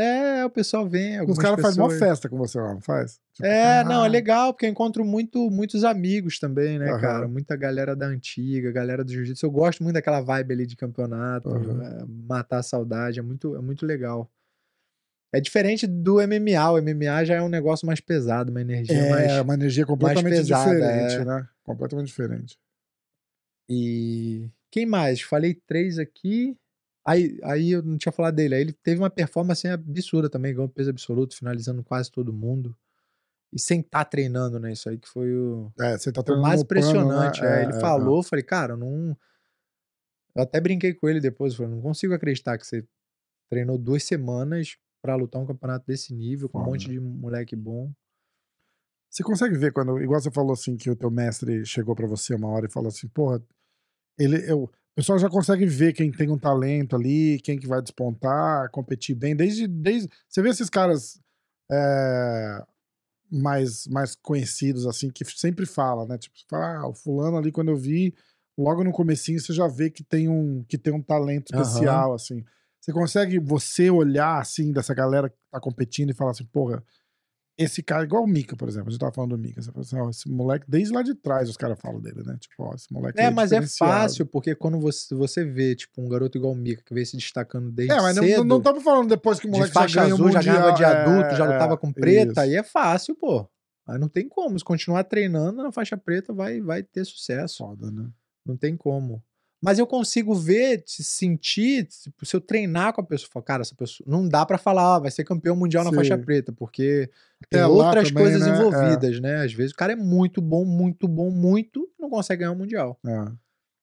É, o pessoal vem.
Os caras fazem uma festa com você lá, não faz? Tipo,
É, não, é
ah,
legal, porque eu encontro muito, muitos amigos também, né,
Aham.
cara? Muita galera da antiga, galera do jiu-jitsu. Eu gosto muito daquela vibe ali de campeonato,
Aham.
é, matar a saudade, é muito, é muito legal. É diferente do MMA, o MMA já é um negócio mais pesado, uma energia
É,
mais.
uma energia completamente
pesada,
diferente,
é.
né? Completamente diferente.
E quem mais? Falei três aqui. Aí, aí eu não tinha falado dele. Aí ele teve uma performance absurda também, ganhou peso absoluto, finalizando quase todo mundo. E sem estar treinando, né? Isso aí que foi o,
É, você tá
o
treinando
mais
no plano,
impressionante.
né?
é. ele falou, eu falei, cara, eu não. Eu até brinquei com ele depois, eu falei, não consigo acreditar que você treinou duas semanas pra lutar um campeonato desse nível, com um monte de moleque bom.
Você consegue ver quando, igual você falou assim, que o teu mestre chegou pra você uma hora e falou assim, porra, ele, eu, o pessoal já consegue ver quem tem um talento ali, quem que vai despontar, competir bem, desde, desde você vê esses caras é, mais, mais conhecidos, assim, que sempre fala, né, tipo, você fala, ah, o fulano ali, quando eu vi, logo no comecinho, você já vê que tem um, que tem um talento especial, assim. Você consegue, você olhar, assim, dessa galera que tá competindo e falar assim, porra, esse cara, igual o Mika, por exemplo, a gente tava falando do Mika, você assim, ó, esse moleque, desde lá de trás os caras falam dele, né? Tipo, ó, esse moleque
É,
é
mas é fácil, porque quando você, você vê, tipo, um garoto igual o Mika, que vem se destacando desde
É, mas não-
cedo,
não, não estamos falando depois que o
de
moleque
faixa
já
azul, já ganhava de adulto, já
é,
lutava
é,
com preta,
isso.
aí é fácil, pô. Aí não tem como, se continuar treinando na faixa preta, vai, vai ter sucesso.
Foda, né?
Não tem como. Mas eu consigo ver, se sentir, tipo, se eu treinar com a pessoa, falar, cara, essa pessoa. Não dá pra falar, ah, vai ser campeão mundial na
Sim.
faixa preta, porque tem
Até
outras
também,
coisas
né? É.
envolvidas, né? Às vezes o cara é muito bom, muito bom, muito, não consegue ganhar um mundial.
É.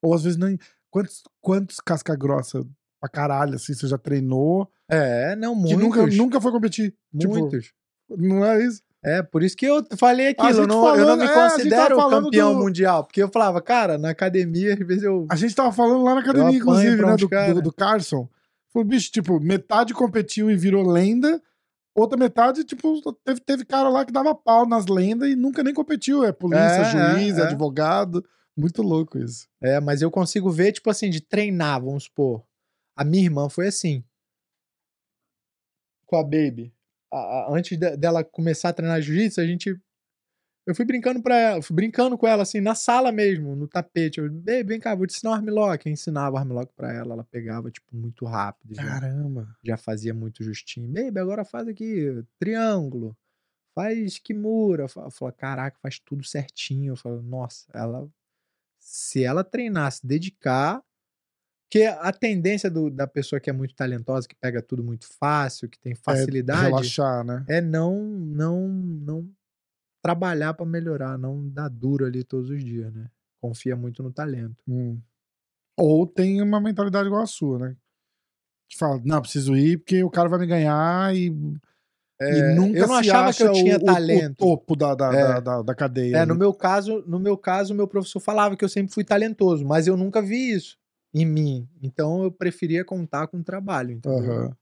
Ou às vezes nem. Quantos, quantos casca grossa pra caralho, assim, você já treinou
É, não,
que
muitos.
nunca, nunca foi competir. Tipo,
muitos.
não é isso?
É, por isso que eu falei aquilo. Eu não, eu não
falando-
me
é,
considero
falando
campeão
do-
mundial. Porque eu falava, cara, na academia, às vezes eu.
A gente tava falando lá na academia, inclusive, né? Do, do, do Carson. Falou, bicho, tipo, metade competiu e virou lenda. Outra metade, tipo, teve, teve cara lá que dava pau nas lendas e nunca nem competiu. É polícia,
É,
juiz,
é, é.
advogado. Muito louco isso.
É, mas eu consigo ver, tipo assim, de treinar, vamos supor. A minha irmã foi assim. Com a Baby. A- antes de- dela começar a treinar jiu-jitsu, a gente. Eu fui brincando pra ela, fui brincando com ela, assim, na sala mesmo, no tapete. Eu, Baby, vem cá, vou te ensinar o armlock. Eu ensinava o armlock pra ela, ela pegava, tipo, muito rápido. Já,
Caramba.
já fazia muito justinho. Baby, agora faz aqui, triângulo. Faz kimura. Eu falo, falo, caraca, faz tudo certinho. Eu falo, nossa, ela. Se ela treinar, se dedicar. Porque a tendência do- da pessoa que é muito talentosa, que pega tudo muito fácil, que tem facilidade,
Relaxar, né?
é não não não trabalhar pra melhorar, não dar duro ali todos os dias, né? Confia muito no talento.
Hum. Ou tem uma mentalidade igual a sua, né? Que fala, não, preciso ir porque o cara vai me ganhar e, e nunca
É, eu não achava que eu tinha
o, o-
talento.
O topo da, da,
É.
da, da, da cadeia.
É, no meu caso, no meu caso, meu professor falava que eu sempre fui talentoso, mas eu nunca vi isso em mim. Então eu preferia contar com o trabalho, entendeu?
Aham.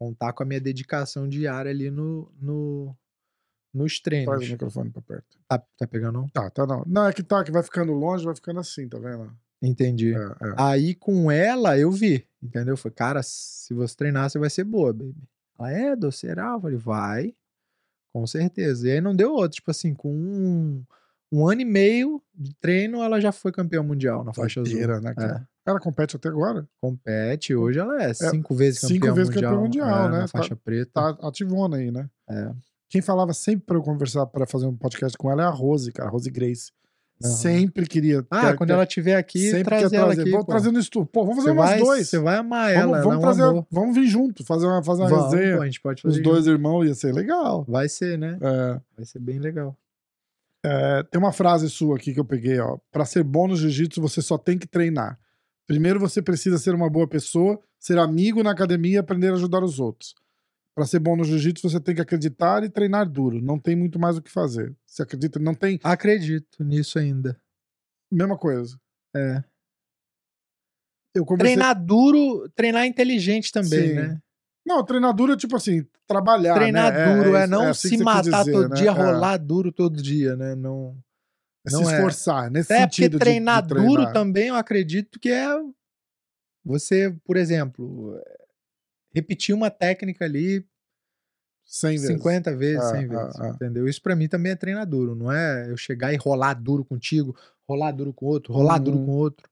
Contar com a minha dedicação diária ali no, no nos
Traz o
treinos.
microfone pra perto.
Tá, tá pegando? não?
Tá, tá não. Não, é que tá, que vai ficando longe, vai ficando assim, tá vendo?
Entendi.
É, é.
Aí com ela eu vi, entendeu? Foi, cara, se você treinar, você vai ser boa, baby. Ela é, do será? Eu falei, vai, com certeza. E aí não deu outro, tipo assim, com um, um ano e meio de treino, ela já foi campeã mundial na faixa azul.
Doideira, né, cara? Ela compete até agora?
Compete, hoje ela é cinco vezes
cinco
campeã
vezes
mundial,
campeã mundial,
é,
né?
Na
Tá-
faixa preta.
Tá ativona aí, né?
É.
Quem falava sempre pra eu conversar, pra fazer um podcast com ela é a Rose, cara, a Rose Grace.
Aham.
Sempre queria.
Ah,
quer-
quando
quer-
ela estiver aqui,
sempre quer
ela
trazer.
aqui.
Vamos
pô.
trazer no estúdio. Pô, vamos fazer
vai,
dois.
Você vai amar
Vamos,
ela,
vamos
é
trazer,
amor.
vamos vir junto, fazer uma, fazer uma
Vamos,
resenha.
pô, a gente pode
Os
fazer
dois
junto.
irmãos ia ser legal.
Vai ser, né?
É,
Vai ser bem legal.
é, tem uma frase sua aqui que eu peguei, ó. Pra ser bom no jiu-jitsu, você só tem que treinar. Primeiro você precisa ser uma boa pessoa, ser amigo na academia e aprender a ajudar os outros. Pra ser bom no jiu-jitsu, você tem que acreditar e treinar duro. Não tem muito mais o que fazer. Você acredita? Não tem.
Acredito nisso ainda.
Mesma coisa.
É.
Eu comecei.
Treinar duro, treinar inteligente também,
Sim.
né?
Não, treinar duro é tipo assim, trabalhar.
treinar
né?
duro é,
isso-
não
assim
se matar
dizer,
todo
né?
dia,
É,
rolar duro todo dia, né? Não.
É
não
se
é.
esforçar, nesse
Até porque
sentido. de- de
treinar duro
treinar.
também, eu acredito que é você, por exemplo, repetir uma técnica ali
100 vezes.
50 vezes,
Ah,
100
ah,
vezes,
ah.
entendeu? Isso pra mim também é treinar duro, não é eu chegar e rolar duro contigo, rolar duro com outro, rolar duro
Uhum.
com outro.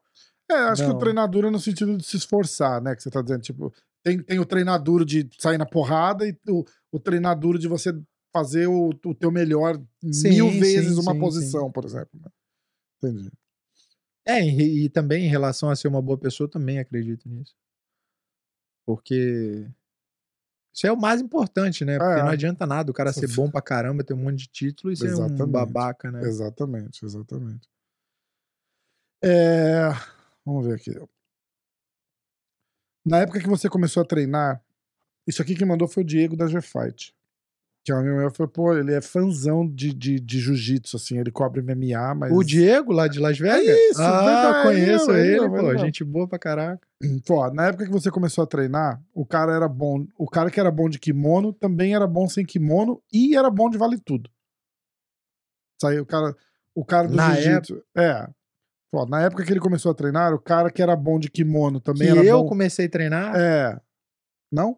É, acho que o
Não.
treinar duro é no sentido de se esforçar, né? Que você tá dizendo, tipo, tem, tem o treinar duro de sair na porrada e o, o treinar duro de você fazer o, o teu melhor
Sim,
mil
sim,
vezes uma
sim,
posição, por exemplo. né? Entendi.
É, e, e também em relação a ser uma boa pessoa, também acredito nisso. Porque isso é o mais importante, né? Porque
É.
não adianta nada o cara ser bom pra caramba, ter um monte de título e ser um babaca, né?
Exatamente, exatamente. É, Vamos ver aqui. Na época que você começou a treinar, isso aqui que mandou foi o Diego da G-Fight. Que é um amigo meu, falou, pô, ele é fãzão de, de, de jiu-jitsu, assim, ele cobre MMA, mas...
O Diego, lá de Las Vegas?
isso,
ah,
verdade,
conheço
ele,
ele, pô. Gente boa pra caraca.
Pô, na época que você começou a treinar, o cara era bom. O cara que era bom de kimono também era bom sem kimono e era bom de vale tudo. Saiu o cara, o cara do jiu-jitsu. É. Pô, na época que ele começou a treinar, o cara que era bom de kimono
Que
também era
eu
bom.
comecei a treinar,
É. Não?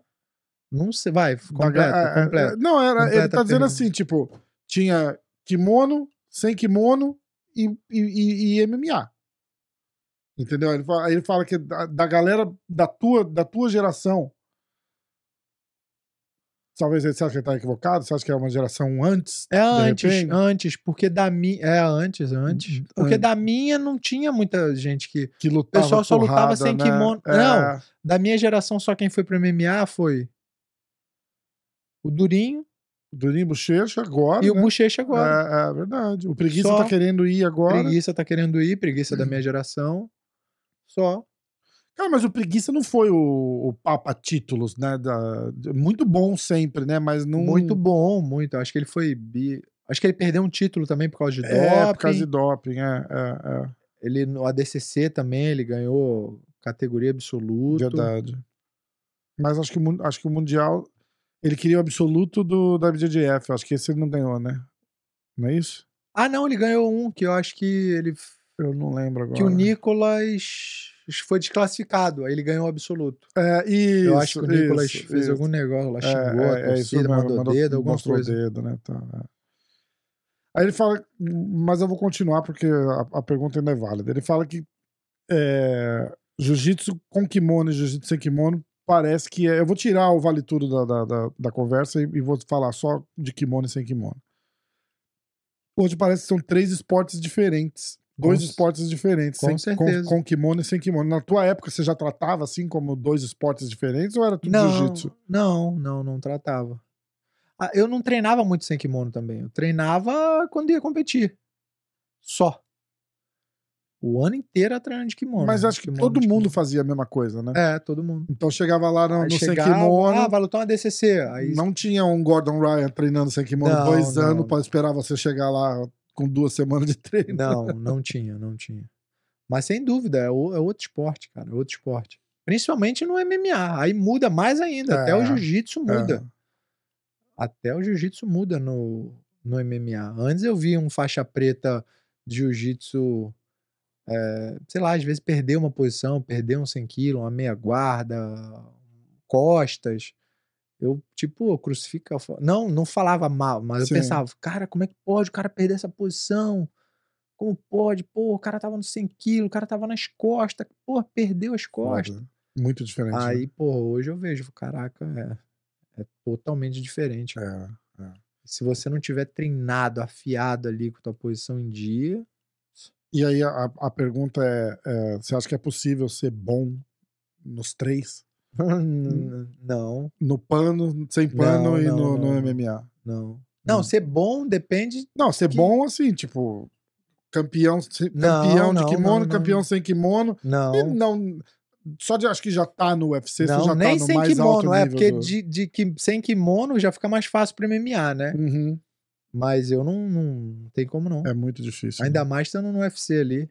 Não sei, vai,
Da
completa,
ga- é, é,
completa.
Não, era, ele tá dizendo
pergunta.
assim, tipo, tinha kimono, sem kimono e, e, e- e MMA. Entendeu? Ele fala, aí ele fala que da, da galera da tua, da tua geração. Talvez você acha que ele tá equivocado? Você acha que é uma geração antes?
É antes,
repente?
antes, porque da minha. É antes, antes. Porque
Antes.
da minha não tinha muita gente que.
Que lutava
pessoal só lutava
porrada,
sem
né?
kimono.
É,
Não. Da minha geração, só quem foi pro MMA foi. O Durinho
O Durinho Bochecha agora.
e o
né?
Bochecha agora.
É, é verdade. O Preguiça
Só
tá querendo ir agora.
Preguiça tá querendo ir, preguiça da minha geração. Só.
Cara, mas o Preguiça não foi o, o Papa Títulos, né? Da, muito bom sempre, né? Mas não.
Muito bom, muito. Acho que ele foi bi. Acho que ele perdeu um título também por causa de
É,
doping.
por causa de doping, é, é, é.
Ele no ADCC também, ele ganhou categoria absoluta.
Verdade. Mas acho que, o acho que o Mundial. Ele queria o absoluto do, da BJJF. Acho que esse ele não ganhou, né? Não é isso?
Ah, não, ele ganhou um que eu acho que ele
Eu não lembro agora.
que o Nicolas foi desclassificado, aí ele ganhou o absoluto.
É, isso,
eu acho que o Nicolas
isso,
fez
isso.
algum negócio lá,
É,
xingou
é, é,
torcida,
mesmo,
mandou,
mandou-
dedo, alguma coisa.
o dedo, né? Tá, é. Aí ele fala, mas eu vou continuar porque a, a pergunta ainda é válida. Ele fala que é, jiu-jitsu com kimono e jiu-jitsu sem kimono parece que é. Eu vou tirar o vale tudo da, da, da, da conversa e, e vou falar só de kimono e sem kimono. Hoje parece que são três esportes diferentes. Dois
Com-
esportes diferentes.
com
sem-
certeza.
Com, kimono e sem kimono. Na tua época, você já tratava assim como dois esportes diferentes ou era tudo
Não,
jiu-jitsu?
não, não, não tratava. Ah, eu não treinava muito sem kimono também. Eu treinava quando ia competir. Só. O ano inteiro era treinando de kimono.
Mas acho que todo mundo fazia a mesma coisa, né?
É, todo mundo.
Então chegava lá no, no sem
chegava,
kimono,
Ah, vai lutar uma DCC. Aí
não tinha um Gordon Ryan treinando sem kimono
Não,
dois
não,
anos pra esperar você chegar lá com duas semanas de treino.
Não, *laughs* não tinha, não tinha. Mas sem dúvida, é, o- é outro esporte, cara, é outro esporte. Principalmente no MMA. Aí muda mais ainda. Até o
É,
jiu-jitsu muda. Até o jiu-jitsu muda no, no MMA. Antes eu vi um faixa preta de jiu-jitsu, é, sei lá, às vezes perder uma posição, perder um 100 quilos, uma meia guarda, costas. Eu, tipo, crucifica. Não, não falava mal, mas
Sim.
eu pensava, cara, como é que pode o cara perder essa posição? Como pode? Pô, o cara tava no 100 quilos, o cara tava nas costas, pô, perdeu as costas.
Foda. Muito diferente. né?
Aí, pô, hoje eu vejo, caraca, é, é totalmente diferente.
né? É.
Se você não tiver treinado, afiado ali com a tua posição em dia,
E aí a, a pergunta é, é: você acha que é possível ser bom nos três?
não,
No pano, sem pano
Não,
e
não,
no, no
não, não.
MMA?
não. Não, ser bom depende.
Não, ser
Que-
bom assim, tipo, campeão, campeão de kimono, campeão sem kimono.
Não.
E não. Só de acho que já tá no UFC, você
Não,
já
nem
tá no
sem
mais alto
kimono, é,
nível
porque
do-
de, de, sem kimono já fica mais fácil pro MMA, né?
Uhum.
Mas eu não, não, não tem como não.
É muito difícil.
Ainda
né?
mais estando no UFC ali.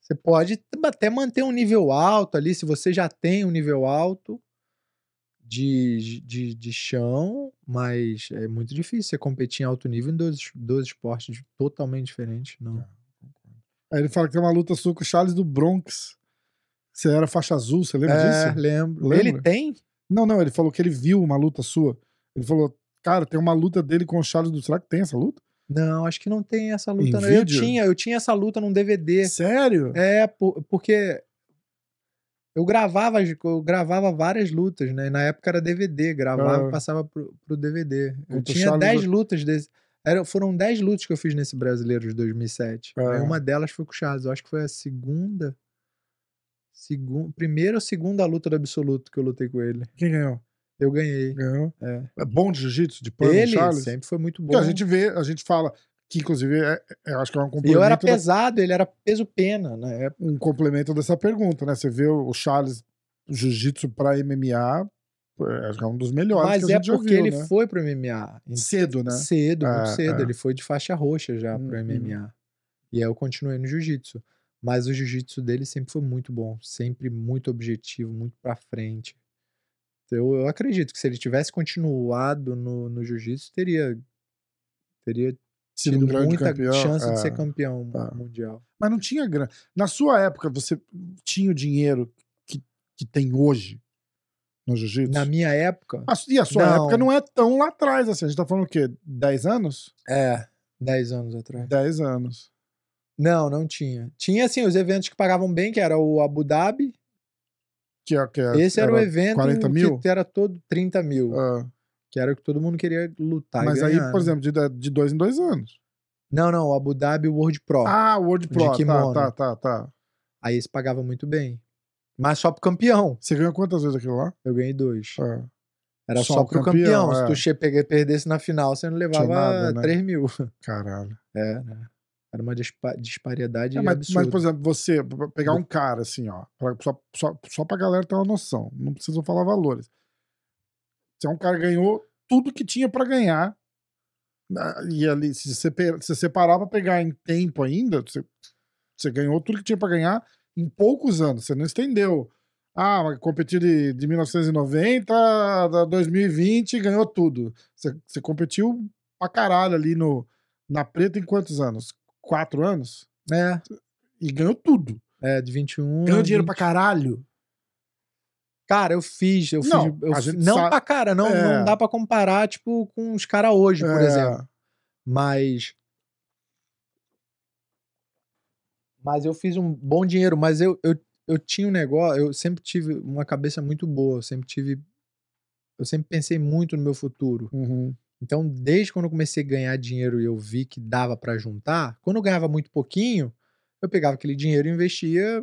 Você pode até manter um nível alto ali, se você já tem um nível alto de, de, de chão, mas é muito difícil você competir em alto nível em dois, dois esportes totalmente diferentes. Não.
Aí ele fala que tem uma luta sua com o Charles do Bronx. Você era faixa azul, você lembra
É,
disso?
lembro.
Lembra?
Ele tem?
Não, não, ele falou que ele viu uma luta sua. Ele falou, cara, tem uma luta dele com o Charles do. Será que tem essa luta?
Não, acho que não tem essa luta. não. Eu tinha, eu tinha essa luta num DVD.
Sério?
É, por- porque eu gravava, eu gravava várias lutas, né? Na época era DVD, gravava
Ah.
e passava pro, pro DVD. Eu tinha
Charles
10
do-
lutas desse. Era, foram 10 lutas que eu fiz nesse brasileiro de 2007. Aí
Ah.
uma delas foi com o Charles. Eu acho que foi a segunda. Segun, primeira ou segunda luta do absoluto que eu lutei com ele.
Quem ganhou?
Eu ganhei. É.
É bom de jiu-jitsu, de pano,
Ele
Charles?
sempre foi muito bom.
Porque a gente vê, a gente fala que, inclusive, é, é- acho que é um complemento,
eu era
da-
pesado, ele era peso pena na época.
um complemento dessa pergunta, né? Você vê o Charles jiu-jitsu pra MMA, é, acho que é um dos melhores
Mas
que a
é porque
viu,
ele
né?
foi pro MMA.
Cedo, né?
Cedo, muito
É,
cedo.
é.
Ele foi de faixa roxa já pro
Uhum.
MMA. E aí eu continuei no jiu-jitsu. Mas o jiu-jitsu dele sempre foi muito bom. Sempre muito objetivo, muito pra frente. Eu, eu acredito que se ele tivesse continuado no, no jiu-jitsu, teria, teria
Sido
tido
um
muita
campeão,
chance de ser
é.
campeão
é.
mundial.
Mas não tinha grana. Na sua época, você tinha o dinheiro que, que tem hoje no jiu-jitsu?
Na minha época,
A E a sua
Não.
época não é tão lá atrás, assim. A gente tá falando o quê? 10 anos?
é, 10 anos atrás.
10 anos.
Não, não tinha. Tinha, assim, os eventos que pagavam bem, que era o Abu Dhabi.
Que, é- que é-
Esse era, o evento
40 mil?
que era todo 30 mil.
Ah,
Que era o que todo mundo queria lutar.
mas aí, por
né?
exemplo, de, de dois em dois anos.
Não, não, o Abu Dhabi World Pro.
Ah, o World Pro. Tá, tá, tá, tá.
Aí esse pagava muito bem. Mas só pro campeão.
Você ganhou quantas vezes aquilo lá?
Eu ganhei dois.
Ah,
Era
Só
só, pro
campeão,
campeão.
é.
Se tu perdesse na final, você não levava
nada, né?
3 mil.
caralho.
É, né? Era uma dispa- disparidade
É, mas,
absurda.
mas, por exemplo, você pegar um cara assim, ó, pra- só, só, só pra galera ter uma noção, não precisa falar valores. Você é um cara que ganhou tudo que tinha pra ganhar. E ali, se você, se você parar pra pegar em tempo ainda, você, você ganhou tudo que tinha pra ganhar em poucos anos. Você não estendeu. Ah, mas competiu de, de 1990 a 2020 e ganhou tudo. Você, você competiu pra caralho ali no, na preta em quantos anos? Quatro anos?
É,
E ganhou tudo.
é, de 21
Ganhou dinheiro
20.
pra caralho.
Cara, eu fiz, eu
Não,
fiz. Eu,
a
fi-
gente
não
sa-
pra cara, não,
É.
não dá pra comparar, tipo, com os caras hoje, por
É,
exemplo. Mas. Mas eu fiz um bom dinheiro, mas eu, eu, eu tinha um negócio, eu sempre tive uma cabeça muito boa, eu sempre tive. Eu sempre pensei muito no meu futuro.
uhum.
Então, desde quando eu comecei a ganhar dinheiro e eu vi que dava pra juntar, quando eu ganhava muito pouquinho, eu pegava aquele dinheiro e investia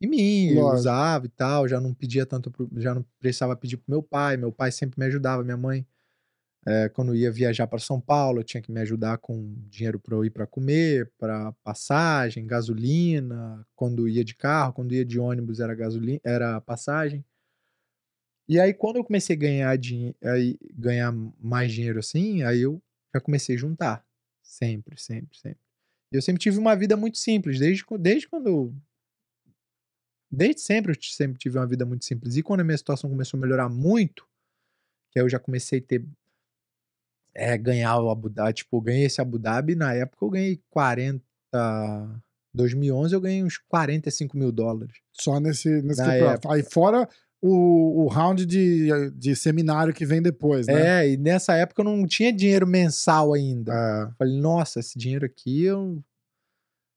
em mim, eu usava e tal, já não pedia tanto, pro- já não precisava pedir pro meu pai, meu pai sempre me ajudava, minha mãe, eh, quando ia viajar para São Paulo, eu tinha que me ajudar com dinheiro para eu ir para comer, para passagem, gasolina, quando ia de carro, quando ia de ônibus era gasolina, era passagem. E aí, quando eu comecei a ganhar, aí, ganhar mais dinheiro assim, aí eu já comecei a juntar. Sempre, sempre, sempre. E eu sempre tive uma vida muito simples, desde, desde quando eu. Desde sempre eu sempre tive uma vida muito simples. E quando a minha situação começou a melhorar muito, que aí eu já comecei a ter. É, ganhar o Abu Dhabi. Tipo, eu ganhei esse Abu Dhabi, na época eu ganhei 40. 2011 eu ganhei uns 45 mil dólares.
Só nesse, nesse. Aí fora o, o round de, de seminário que vem depois, né?
É, e nessa época eu não tinha dinheiro mensal ainda.
É.
Falei, nossa, esse dinheiro aqui, eu...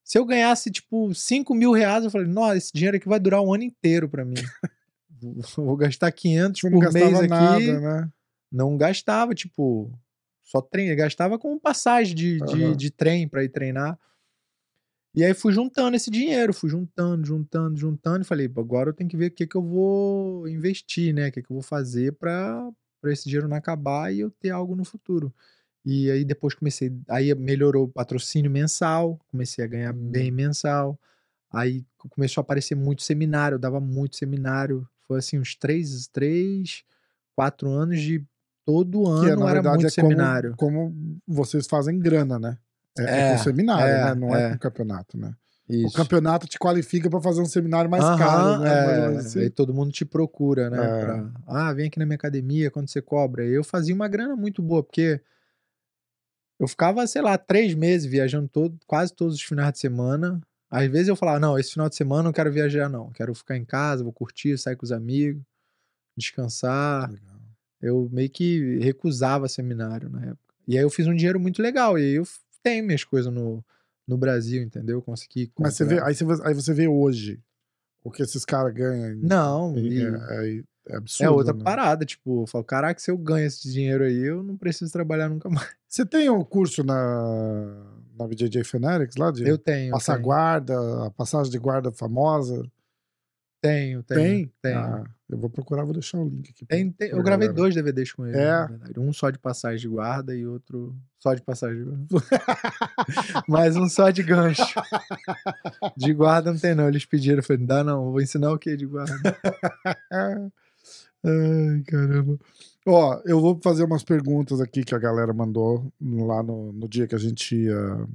se eu ganhasse, tipo, 5 mil reais, eu falei, nossa, esse dinheiro aqui vai durar um ano inteiro pra mim. *laughs* Vou- gastar 500
Você não
por mês aqui.
nada, né?
Não gastava, tipo, só treino. Gastava com passagem de, de,
Aham.
de trem pra ir treinar. E aí fui juntando esse dinheiro, fui juntando, juntando, juntando. E falei, "Pô, agora eu tenho que ver o que, que eu vou investir, né? O que, que eu vou fazer pra, pra esse dinheiro não acabar e eu ter algo no futuro. E aí depois comecei, aí melhorou o patrocínio mensal, comecei a ganhar
Hum.
bem mensal. Aí co- começou a aparecer muito seminário, eu dava muito seminário. Foi assim, uns três, três, quatro anos de todo ano
Que, na
era
verdade,
muito
é como,
seminário.
como vocês fazem grana, né? É, é
É,
com seminário,
é,
né? Não é,
é.
com campeonato, né? O
Isso.
campeonato te qualifica pra fazer um seminário mais
Aham,
caro, né?
É,
assim.
Aí todo mundo te procura, né?
É.
pra, ah, vem aqui na minha academia, quando você cobra. Eu fazia uma grana muito boa, porque eu ficava, sei lá, três meses viajando todo, quase todos os finais de semana. Às vezes eu falava, não, esse final de semana eu não quero viajar, não. Quero ficar em casa, vou curtir, sair com os amigos, descansar.
Legal.
Eu meio que recusava seminário na época. E aí eu fiz um dinheiro muito legal. E aí eu tenho minhas coisas no, no Brasil, entendeu? Consegui.
Mas você vê,
comprar.
aí, você, vê- aí você vê hoje o que esses caras ganham.
Não,
É,
e-
é, é absurdo.
É outra
né?
parada, tipo, eu falo, caraca, se eu ganho esse dinheiro aí, eu não preciso trabalhar nunca *laughs* mais.
Você tem um curso na, na BJJ Fanatics lá de
Eu tenho.
passar
tenho,
guarda, a passagem de guarda famosa?
Tenho,
Tem?
tenho. Tenho.
Ah, eu vou procurar, vou deixar o link aqui. pra-
Tem- tem- eu gravei
galera.
dois DVDs com ele,
É?
Um só de passagem de guarda e outro só de passagem de guarda. *laughs* Mas um só de gancho. De guarda não tem não. Eles pediram, eu falei, dá não, vou ensinar o que de guarda. *laughs*
Ai, caramba. Ó, eu vou fazer umas perguntas aqui que a galera mandou lá no, no dia que a gente ia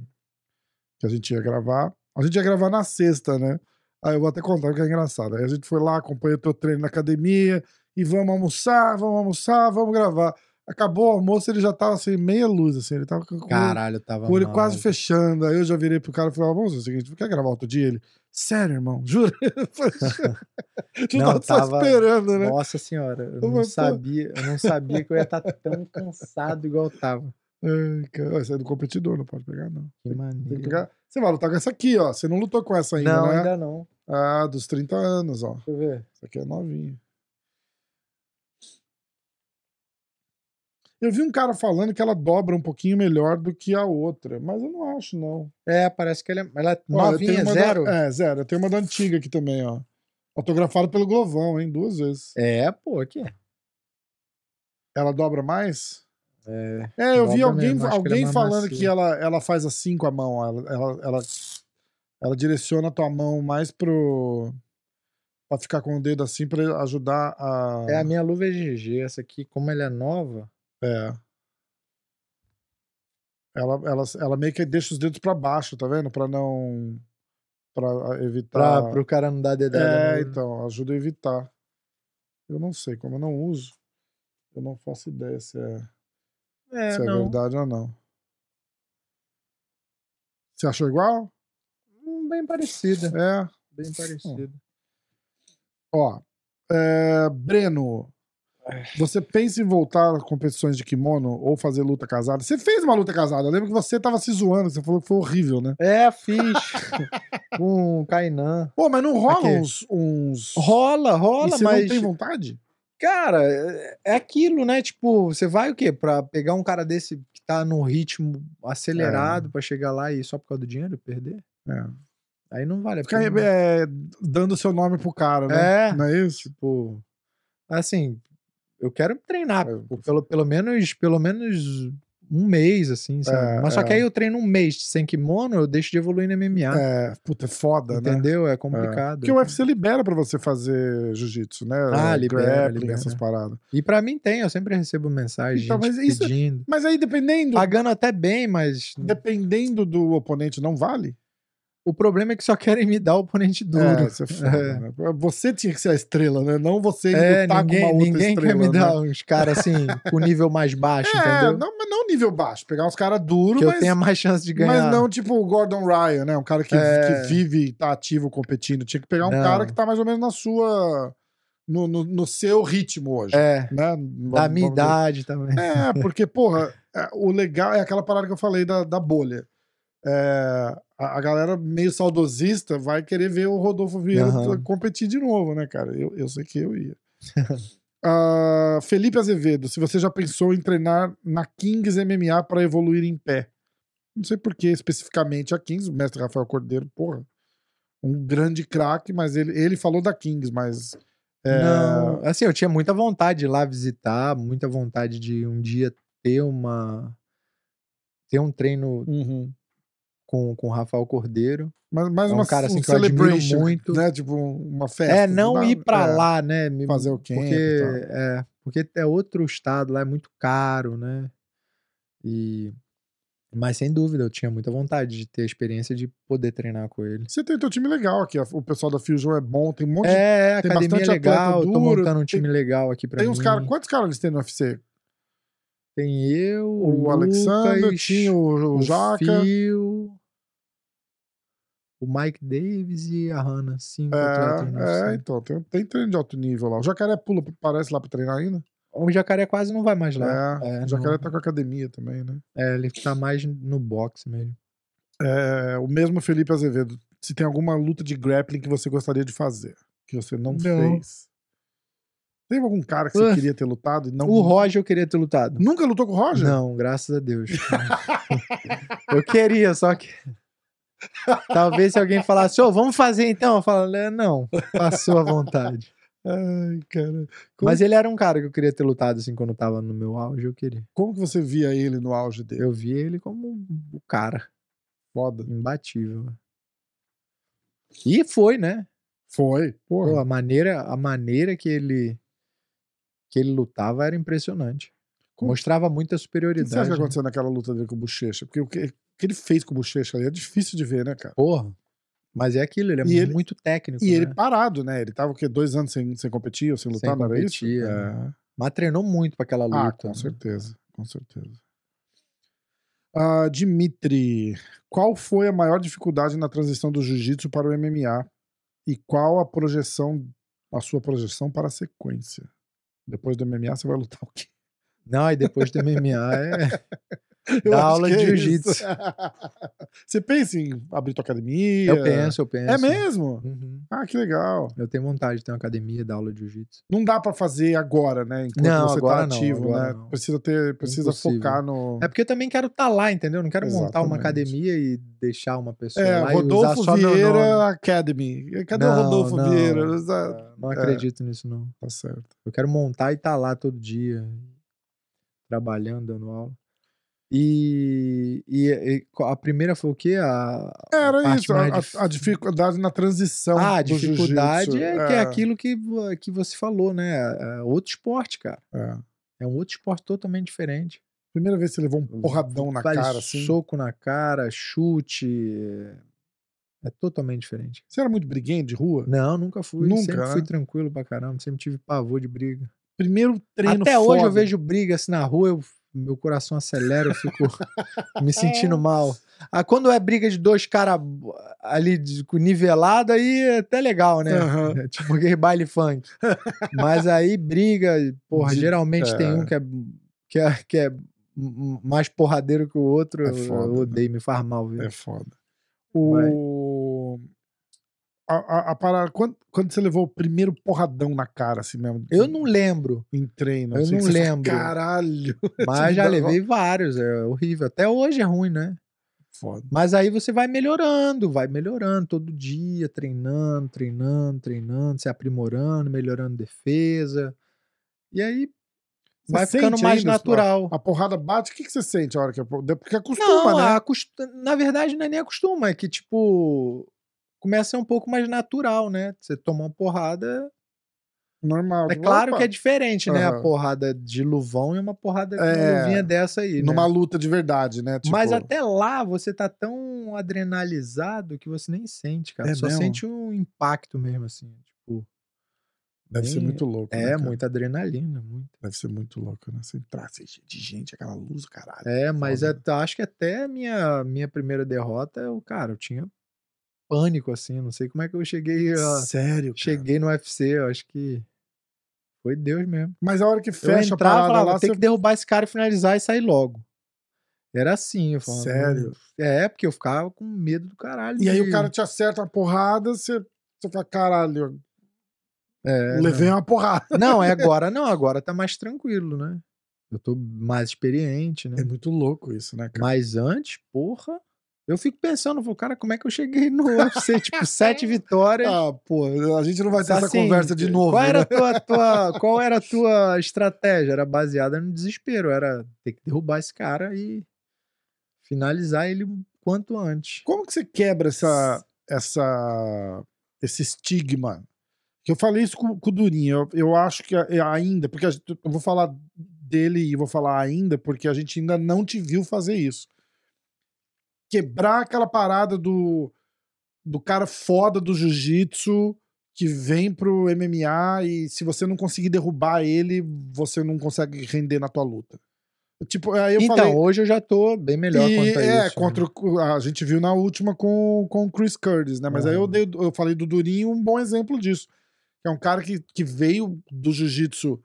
que a gente ia gravar. A gente ia gravar na sexta, né? Aí eu vou até contar que é engraçado. Aí a gente foi lá, acompanhou o teu treino na academia e vamos almoçar, vamos almoçar, vamos gravar. Acabou o almoço, ele já tava assim, meia luz, assim, ele tava com,
Caralho, tava
o olho
mal.
quase fechando. Aí eu já virei pro cara e falei: "Ó, vamos fazer o seguinte, quer gravar outro dia? Ele, sério, irmão, *laughs* jura? Tu
Não,
tava esperando, né?
Nossa senhora, eu não sabia, eu não sabia que eu ia estar tão cansado igual eu tava.
Ai, cara, Você é do competidor, não pode pegar, não.
Que maneiro.
pegar. Você vai lutar com essa aqui, ó. Você não lutou com essa ainda,
Não,
né?
ainda não.
Ah, dos 30 anos, ó.
Deixa eu ver.
Essa aqui é novinha. Eu vi um cara falando que ela dobra um pouquinho melhor do que a outra, mas eu não acho, não.
É, parece que ela é, ela é
Ó,
novinha,
uma da-
zero.
é, zero. Eu tenho uma da antiga aqui também, ó. Autografado pelo Glovão, hein? Duas vezes.
É, pô, aqui.
Ela dobra mais?
É,
É, eu vi alguém,
mesmo, que é
alguém
mais
falando
macio.
que ela, ela faz assim com a mão. Ela, ela, ela, ela direciona a tua mão mais pro. pra ficar com o dedo assim pra ajudar a.
é a minha luva é GG, essa aqui, como ela é nova,
É. Ela, ela, ela meio que deixa os dedos pra baixo, tá vendo? Pra não. Pra evitar.
pra, pro cara não dar dedada.
É,
no-
então, ajuda a evitar. Eu não sei, como eu não uso, eu não faço ideia se é,
É,
se é
não.
verdade ou não. Você achou igual?
Hum, Bem parecida.
É.
Bem parecida.
Ó. é, Breno, você pensa em voltar a competições de kimono ou fazer luta casada? Você fez uma luta casada. Eu lembro que você tava se zoando, você falou que foi horrível, né?
É, fiz. *laughs* Com o Kainan.
Pô, mas não rola
Aqui.
uns, uns.
Rola,
E
rola,
você
mas.
não tem vontade?
Cara, é- é aquilo, né? Tipo, você vai o quê? Pra pegar um cara desse que tá num ritmo acelerado pra chegar lá e só por causa do dinheiro perder?
É.
Aí não vale a
Ficar
pena.
é, dando seu nome pro cara, né?
É.
Não é isso?
Tipo, assim, eu quero treinar
É.
pelo, pelo menos pelo menos um mês, assim, sabe?
É,
Mas só que
é.
aí eu treino um mês sem kimono, eu deixo de evoluir no MMA.
É, puta, é foda, né?
entendeu? É
É.
complicado.
Porque o UFC libera pra você fazer jiu-jitsu, né?
Ah,
É,
libera,
grappling,
libera.
essas paradas.
E pra mim tem, eu sempre recebo mensagem,
Então, mas isso-
pedindo.
Mas aí, dependendo,
Pagando até bem, mas
dependendo do oponente, não vale?
O problema é que só querem me dar o oponente duro.
É, isso é
É.
né? Você tinha que ser a estrela, né? Não você
É,
lutar
ninguém,
com uma outra
ninguém
estrela,
quer me
né?
dar uns caras assim, com nível mais baixo,
É,
entendeu?
não, mas não nível baixo. Pegar uns caras duros,
que eu
mas,
tenha mais chance de ganhar.
mas não tipo o Gordon Ryan, né? Um cara que,
É.
que vive e tá ativo competindo. Tinha que pegar um
Não.
cara que tá mais ou menos na sua... No, no, no seu ritmo hoje,
É,
né?
da
Vamos-
minha
vamos dizer.
idade também.
É, porque, porra, é, o legal é aquela parada que eu falei da, da bolha. É, a, a galera meio saudosista vai querer ver o Rodolfo Vieira
Aham.
competir de novo, né, cara? Eu, eu sei que eu ia. *laughs* Ah, Felipe Azevedo, se você já pensou em treinar na Kings MMA para evoluir em pé? Não sei por que especificamente a Kings, o mestre Rafael Cordeiro, porra, um grande craque, mas ele, ele falou da Kings, mas. é,
Não, assim, eu tinha muita vontade de ir lá visitar, muita vontade de um dia ter uma. ter um treino
uhum.
Com, com o Rafael Cordeiro.
Mas, mas
É um
uma
cara, assim,
um
que eu admiro muito.
Né? Tipo, uma festa.
é, não ir pra
É,
lá, né?
Fazer o camp
porque, é, porque é outro estado lá, é muito caro, né? E. Mas sem dúvida, eu tinha muita vontade de ter a experiência de poder treinar com ele.
Você tem teu time legal aqui. O pessoal da Fusion é bom, tem um monte de.
É,
tem
academia
atleta
legal, tô
duro,
montando um
tem-
time legal aqui pra
Tem
mim.
uns caras. Quantos caras eles têm no UFC?
Tem eu,
O,
o,
Alexander,
Lucas,
tinha o, o Jaca.
Phil, o Mike Davis e a Hannah. No
É, é, então, tem, tem treino de alto nível lá. O Jacaré pula, parece lá pra treinar ainda.
O Jacaré quase não vai mais lá.
É,
É,
o Jacaré
não-
tá com a academia também, né?
É, ele tá mais no boxe mesmo.
É, o mesmo Felipe Azevedo. Se tem alguma luta de grappling que você gostaria de fazer, que você não,
Não.
fez. Teve algum cara que você
Uh,
queria ter lutado e não.
O Roger eu queria ter lutado.
Nunca lutou com o Roger?
Não, graças a Deus. *laughs* eu queria, só que. Talvez se alguém falasse, ô, vamos fazer então. Eu falo, não, passou à vontade.
Ai, cara. Como,
Mas ele era um cara que eu queria ter lutado assim quando eu tava no meu auge, eu queria.
como que você via ele no auge dele?
Eu vi ele como o cara,
Foda.
imbatível. E foi, né?
Foi. Porra.
Pô, a maneira, a maneira que ele que ele lutava era impressionante.
Como-
Mostrava muita
o que
superioridade.
você acha que
né?
aconteceu naquela luta dele com o Bochecha? Porque o que, que ele fez com o Bochecha ali é difícil de ver, né, cara?
Porra. Mas é aquilo, ele é
E ele-
muito técnico.
E ele
né?
parado, né? Ele tava o quê? Dois anos sem, sem competir ou sem lutar,
Sem
não era isso?
competir,
É.
Mas treinou muito pra aquela luta.
Ah, com
né?
certeza, com certeza. Ah, Dimitri, qual foi a maior dificuldade na transição do jiu-jitsu para o MMA? E qual a projeção, a sua projeção para a sequência? Depois do MMA, você vai lutar o quê?
Não, e depois do MMA é. *laughs* *laughs*
Eu
Dá aula de
é
jiu-jitsu. *laughs*
você pensa em abrir tua academia?
Eu penso, eu penso.
É mesmo?
Uhum.
Ah, que legal.
Eu tenho vontade de ter uma academia, dar aula de jiu-jitsu.
Não dá pra fazer agora, né? Enquanto
Não,
você
agora
tá
não,
ativo,
agora
né?
não.
Precisa ter, precisa
Impossível.
focar no.
É porque eu também quero estar lá, entendeu? Não quero montar uma
Exatamente.
academia e deixar uma pessoa
É,
lá e usar
Rodolfo
só meu
Vieira. Academy. Cadê o
Não,
Rodolfo
não,
Vieira?
Não
É.
acredito nisso, não.
Tá certo.
Eu quero montar e estar lá todo dia. trabalhando, dando aula. E, e- e a primeira foi o quê? A, a
Era
parte
isso, a,
dif-
a- a dificuldade na transição.
Ah, a dificuldade
jiu-jitsu.
é, que é aquilo que, que você falou, né? É outro esporte, cara.
é.
É um outro esporte totalmente diferente.
Primeira vez que você levou um porradão na cara, assim.
Soco na cara, chute. É, é totalmente diferente.
Você era muito briguento de rua?
Não, nunca fui.
Nunca,
sempre
né?
fui tranquilo pra caramba. Sempre tive pavor de briga.
Primeiro treino
Até hoje eu
foda.
vejo briga assim na rua, eu- meu coração acelera, eu fico *laughs* me
É.
sentindo mal. Ah, quando é briga de dois caras ali nivelado, aí é até legal, né?
Aham. *laughs*
É tipo aquele baile funk. Mas aí briga, porra,
De-
geralmente tem
é.
um que é, que é, que é mais porradeiro que o outro.
É
eu-
foda,
eu
né?
odeio, me faz mal, viu?
É foda. O... A, a, a parada, quando, quando você levou o primeiro porradão na cara, assim mesmo?
Eu não lembro,
Em treino.
eu
assim,
não
você fala,
lembro.
Caralho. *laughs*
mas já levei vários, é horrível. Até hoje é ruim, né?
Foda.
Mas aí você vai melhorando, vai melhorando todo dia, treinando, treinando, treinando, se aprimorando, melhorando defesa. E aí
Você
vai ficando mais
ainda,
natural.
A porrada bate, o que, que você sente a hora que a por- Porque acostuma,
Não,
né?
acost- na verdade não é nem acostuma, é que tipo começa a ser um pouco mais natural, né? Você toma uma porrada,
Normal.
é claro
opa,
que é diferente, né? A
Aham.
porrada de luvão e uma porrada de
É,
uma luvinha dessa aí, né?
Numa luta de verdade, né? Tipo,
Mas até lá você tá tão adrenalizado que você nem sente, cara.
É
Só
mesmo?
sente um impacto mesmo, assim. Tipo,
Deve ser
nem-
muito louco. né,
é
cara?
muita adrenalina, muito.
Deve ser muito louco, né? Você entrar assim, de gente, aquela luz, caralho.
É, mas
foda.
até- acho que até a minha, minha primeira derrota, eu, cara, eu tinha pânico, assim. Não sei como é que eu cheguei a,
Sério, cara.
cheguei no UFC. Eu acho que foi Deus mesmo.
Mas a hora que
Eu
fecha a
entrava e
parada lá,
tem
você...
que derrubar esse cara e finalizar e sair logo. Era assim, eu falava.
Sério?
É, porque eu ficava com medo do caralho.
E aí o cara te acerta uma porrada, você, você fala, caralho,
É,
levei uma porrada.
Não, é *laughs* agora não, agora tá mais tranquilo, né? Eu tô mais experiente, né?
É muito louco isso, né, cara?
Mas antes, porra, eu fico pensando, vou, cara, como é que eu cheguei no UFC? *laughs* tipo, sete vitórias.
Ah, pô, a gente não vai ter essa
Assim,
conversa de novo,
Qual era,
né?
a tua, tua- *laughs* qual era a tua estratégia? Era baseada no desespero, era ter que derrubar esse cara e finalizar ele quanto antes.
Como que você quebra essa, essa, esse estigma? Que eu falei isso com, com o Durinho. Eu, eu acho que é ainda, porque gente- eu vou falar dele e vou falar ainda, porque a gente ainda não te viu fazer isso. Quebrar aquela parada do, do cara foda do jiu-jitsu que vem pro MMA e se você não conseguir derrubar ele, você não consegue render na tua luta. Tipo, aí eu
então,
falei.
hoje eu já tô bem melhor
E,
quanto a
é,
isso.
contra
né?
o- a gente viu na última com, com o Chris Curtis, né? Mas aí eu, dei, eu falei do Durinho um bom exemplo disso. Que é um cara que, que veio do jiu-jitsu.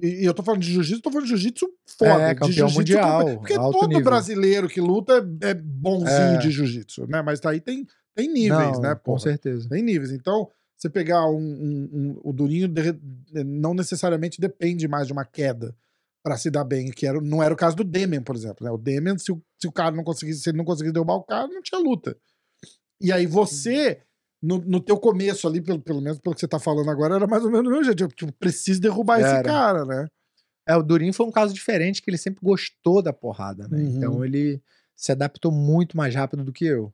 E, e eu tô falando de jiu-jitsu, tô falando de jiu-jitsu foda.
É,
de
campeão
jiu-jitsu
mundial,
Porque todo
nível.
brasileiro que luta é, é bonzinho
É.
de jiu-jitsu, né? Mas aí tem, tem níveis,
Não,
né?
Com
porra?
certeza.
Tem níveis. Então, você pegar um, um- um- o Durinho de- não necessariamente depende mais de uma queda pra se dar bem, que era, não era o caso do Demian, por exemplo. Né? O Demian, se o, se o cara não conseguisse, se ele não conseguisse derrubar o cara, não tinha luta. E aí você, no, no teu começo ali, pelo, pelo menos pelo que você tá falando agora, era mais ou menos o meu jeito. Eu tipo, preciso derrubar esse
Era.
cara, né?
É, o Durinho foi um caso diferente, que ele sempre gostou da porrada, né?
Uhum.
Então ele se adaptou muito mais rápido do que eu.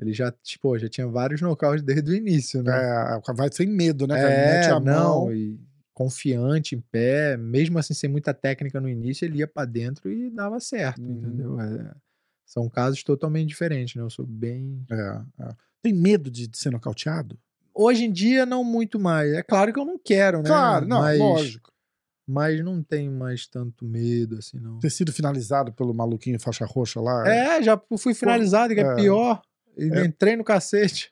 Ele já, tipo, já tinha vários nocautes desde o início, né?
É, vai sem medo, né?
É,
Mete a
não,
mão.
e confiante em pé, mesmo assim sem muita técnica no início, ele ia pra dentro e dava certo,
Uhum.
entendeu? É, são casos totalmente diferentes, né? Eu sou bem.
É, é. Tem medo de, de ser nocauteado?
Hoje em dia, não muito mais. É claro que eu não quero, né?
Claro, não,
mas,
lógico.
Mas não tenho mais tanto medo, assim, não.
Ter sido finalizado pelo maluquinho faixa roxa lá.
É, já fui finalizado, que é,
é.
pior.
É.
entrei no cacete.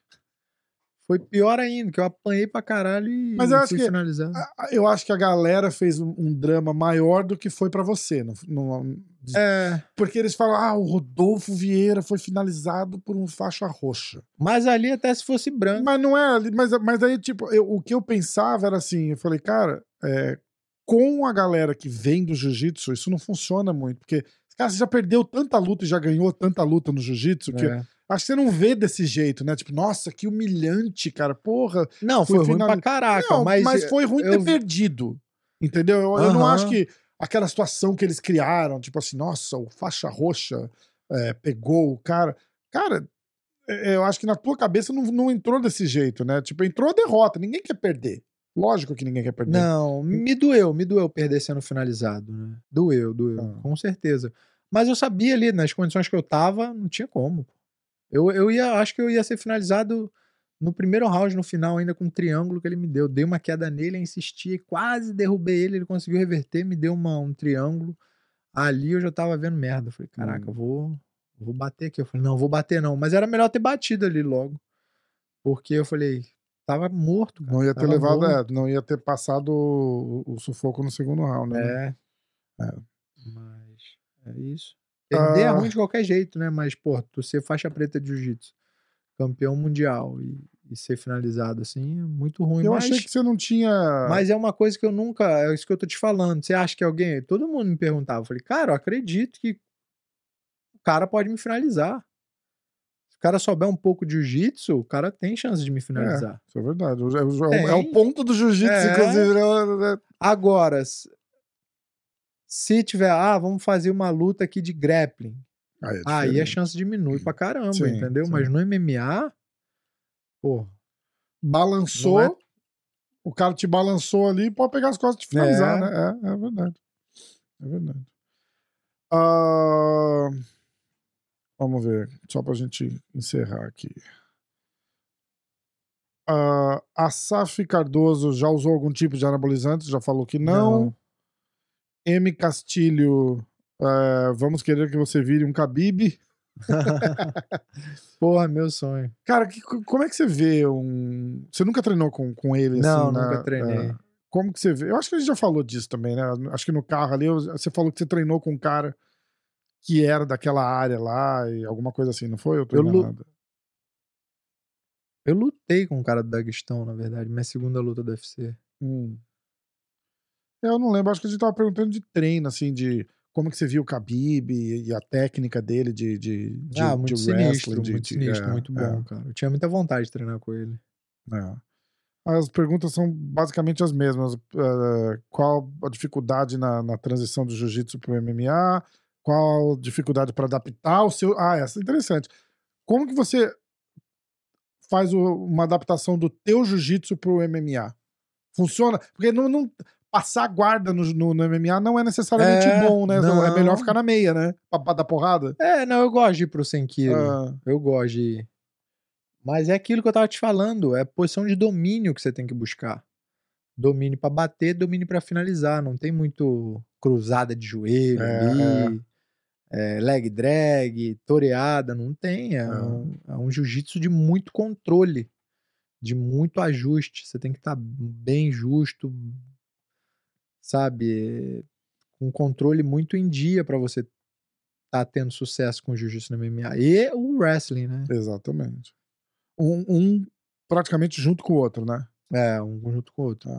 Foi pior ainda, que eu apanhei pra caralho e
Mas eu acho que-
finalizado.
Eu acho que a galera fez um, um drama maior do que foi pra você. No, no-
É,
porque eles falam, ah, o Rodolfo Vieira foi finalizado por um faixa roxa.
mas ali até se fosse branco.
Mas não é ali, mas, mas aí, tipo, eu- o que eu pensava era assim, eu falei, cara, é, com a galera que vem do jiu-jitsu, isso não funciona muito, porque, cara, você já perdeu tanta luta e já ganhou tanta luta no jiu-jitsu, que
É.
acho que você não vê desse jeito, né? Tipo, nossa, que humilhante, cara, porra.
Não, foi ruim pra caraca,
Não,
mas,
mas, foi ruim
eu
ter perdido. Entendeu? Eu, eu não acho que aquela situação que eles criaram, tipo assim, nossa, o faixa roxa é, pegou o cara. Cara, é, eu acho que na tua cabeça não, não entrou desse jeito, né? Tipo, entrou a derrota, ninguém quer perder. Lógico que ninguém quer perder.
Não, me doeu, me doeu perder sendo finalizado, né? Doeu, doeu,
Ah.
com certeza. Mas eu sabia ali, nas condições que eu tava, não tinha como. Eu, eu ia, acho que eu ia ser finalizado no primeiro round, no final, ainda com um triângulo que ele me deu. Dei uma queda nele, insisti, quase derrubei ele, ele conseguiu reverter, me deu uma, um triângulo. Ali eu já tava vendo merda. Eu Falei, caraca,
Hum.
vou, vou bater aqui. Eu falei, não, vou bater não. Mas era melhor ter batido ali logo. Porque eu falei, tava morto, cara.
Não ia ter
tava
levado, é, não ia ter passado o, o sufoco no segundo round, né?
É.
É.
Mas é isso. Perder é
Ah.
ruim de qualquer jeito, né? Mas, pô, tu ser faixa preta de jiu-jitsu, campeão mundial e, e ser finalizado assim é muito ruim.
Eu
mas,
achei que você não tinha.
mas é uma coisa que eu nunca. É isso que eu tô te falando. Você acha que alguém. Todo mundo me perguntava. Eu falei, cara, eu acredito que o cara pode me finalizar. Se o cara souber um pouco de jiu-jitsu, o cara tem chance de me finalizar.
Isso é verdade. É, o- é é o
Tem.
ponto do jiu-jitsu,
É.
inclusive. né? né?
Agora, se tiver, ah, vamos fazer uma luta aqui de grappling.
Aí é
Aí a chance diminui pra caramba,
Sim,
entendeu?
sim.
Mas no MMA, pô,
Balançou,
é-
o cara te balançou ali, pode pegar as costas e te finalizar,
É.
né? É, é verdade. É verdade. Ah, vamos ver, só pra gente encerrar aqui. Ah, a Saf Cardoso já usou algum tipo de anabolizante? Já falou que não.
Não.
M. Castilho, eh, vamos querer que você vire um Khabib. *laughs*
porra, meu sonho.
Cara, que- como é que você vê um. Você nunca treinou com, com ele
Não,
assim? na-
nunca treinei.
é, como que você vê? Eu acho que a gente já falou disso também, né? Acho que no carro ali você falou que você treinou com um cara que era daquela área lá e alguma coisa assim, não foi? Eu tô
Eu lu-. Eu lutei com o cara do Daguestão, na verdade, minha segunda luta do UFC.
Hum. Eu não lembro, acho que a gente tava perguntando de treino, assim, de como que você viu o Khabib e, a técnica dele de, de, de,
ah,
de
muito
wrestling.
sinistro,
de-
muito
de-
sinistro,
é,
muito
é.
bom, cara. Eu tinha muita vontade de treinar com ele.
É. As perguntas são basicamente as mesmas. Eh, qual a dificuldade na, na transição do jiu-jitsu para o MMA? Qual a dificuldade para adaptar o seu. Ah, essa é interessante. Como que você faz o- uma adaptação do teu jiu-jitsu para o MMA? Funciona? Porque não, não- passar a guarda no, no- no MMA não é necessariamente
É,
bom, né? É
não.
melhor ficar na meia, né? Pra, pra dar porrada.
É, não, eu gosto de ir pro 100 kg.
Ah,
Eu gosto de ir. Mas é aquilo que eu tava te falando, é posição de domínio que você tem que buscar. Domínio pra bater, domínio pra finalizar. Não tem muito cruzada de joelho
É,
ali, é, leg drag, toreada, não tem. É,
É.
um, é um jiu-jitsu de muito controle, de muito ajuste. Você tem que estar bem justo, sabe? Com controle muito em dia pra você tá tendo sucesso com o jiu-jitsu no MMA. E o wrestling, né?
exatamente. Um, um praticamente junto com o outro, né?
É, um junto com o outro.